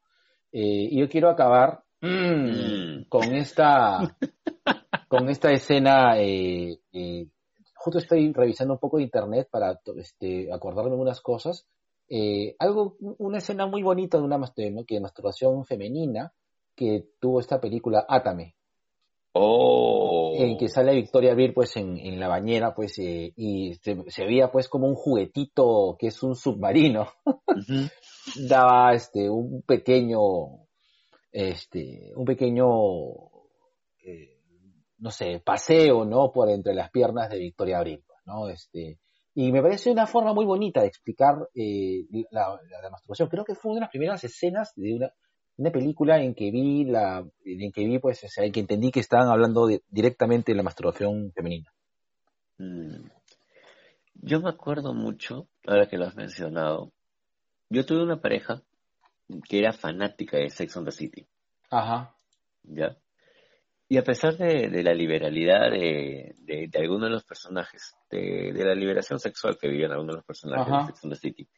Eh, y yo quiero acabar mm, con esta [laughs] con esta escena eh, eh, justo estoy revisando un poco de internet para este, acordarme unas cosas eh, algo, una escena muy bonita de una de masturbación femenina que tuvo esta película Átame. Oh. En que sale Victoria Bill pues en, la bañera pues eh, y se, veía pues como un juguetito que es un submarino. [laughs] Daba este un pequeño este un pequeño eh, no sé paseo no por entre las piernas de Victoria Abril no este y me parece una forma muy bonita de explicar eh, la, masturbación. Creo que fue una de las primeras escenas de una, una película en que vi la, en que vi pues, o sea, en que entendí que estaban hablando directamente de la masturbación femenina. Mm. Yo me acuerdo mucho, ahora que lo has mencionado, yo tuve una pareja que era fanática de Sex on the City. Ajá. ¿Ya? Y a pesar de, de la liberalidad de, de, de algunos de los personajes, de, la liberación sexual que vivían algunos de los personajes Ajá. de Sex and the City,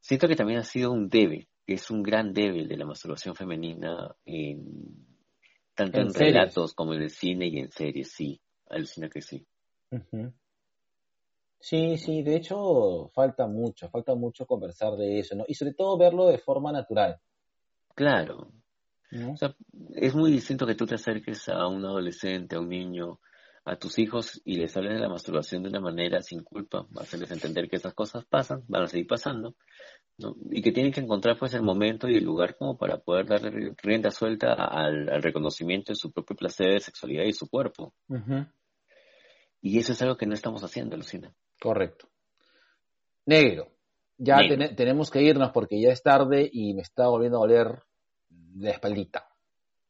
siento que también ha sido un debe, que es un gran debe de la masturbación femenina, en, tanto En relatos como en el cine y en series, sí, alucina que sí. Sí, sí, de hecho falta mucho, falta mucho conversar de eso, ¿no? Y sobre todo verlo de forma natural, Claro, ¿no? O sea, es muy distinto que tú te acerques a un adolescente, a un niño, a tus hijos y les hables de la masturbación de una manera sin culpa, hacerles entender que esas cosas pasan, van a seguir pasando, ¿no? Y que tienen que encontrar pues el momento y el lugar como para poder darle rienda suelta al, al reconocimiento de su propio placer, de sexualidad y su cuerpo. Y eso es algo que no estamos haciendo, Lucina. Correcto. Negro, ya Negro. tenemos que irnos porque ya es tarde y me está volviendo a doler la espaldita.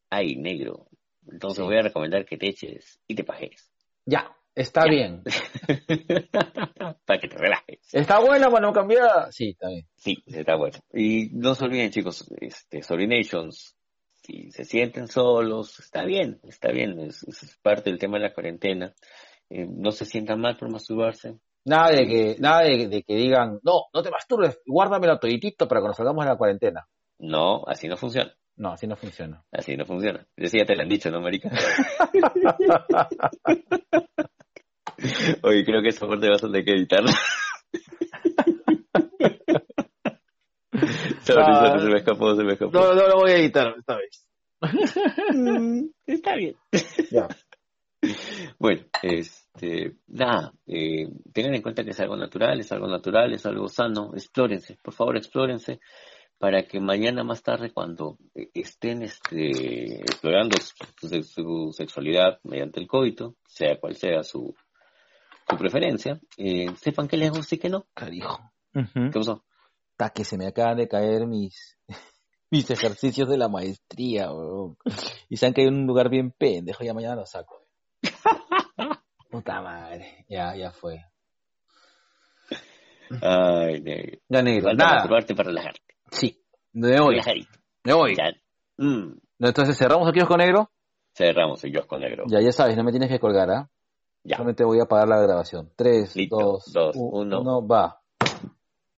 Ay, negro. Entonces Sí. voy a recomendar que te eches y te pajes. Ya, está Ya. bien. [laughs] para que te relajes. ¿Está buena para no cambiar? Sí, está bien. Sí, está bueno. Y no se olviden, chicos, este, Nations, si se sienten solos, está bien, está bien, es, es parte del tema de la cuarentena. Eh, no se sientan mal por masturbarse. Nada de que, nada de, de que digan, no, no te masturbes, guárdamelo toditito para cuando salgamos de la cuarentena. No, así no funciona. No, así no funciona. Así no funciona. Eso ya te lo han dicho, ¿no, marica? [laughs] Oye, creo que esa parte vas a tener que editarla. [laughs] sorry, Ah. sorry, se me escapó, se me escapó. No, no lo voy a editar esta vez. Mm, Está bien. Ya. Bueno, este, nada, eh, tengan en cuenta que es algo natural, es algo natural, es algo sano, explórense, por favor, explórense, para que mañana más tarde, cuando eh, estén este, explorando su, su- su sexualidad mediante el coito, sea cual sea su, su preferencia, eh, sepan qué les gusta y qué no. Carijo. ¿Qué pasó? Ta, que se me acaban de caer mis, [laughs] mis ejercicios de la maestría, weón. Y saben que hay un lugar bien pendejo, ya mañana lo saco. [laughs] Puta madre. Ya, ya fue. Ay, negro. Ya negro. Nada. para relajarte. Sí. Me voy. Relajadito. Me voy. Ya. Mm. Entonces cerramos aquí con negro. Cerramos el kiosco negro. Ya, ya sabes, no me tienes que colgar, ¿ah? Ya. Solamente voy a apagar la grabación. Tres, Listo. dos, Dos, u- uno. uno, va.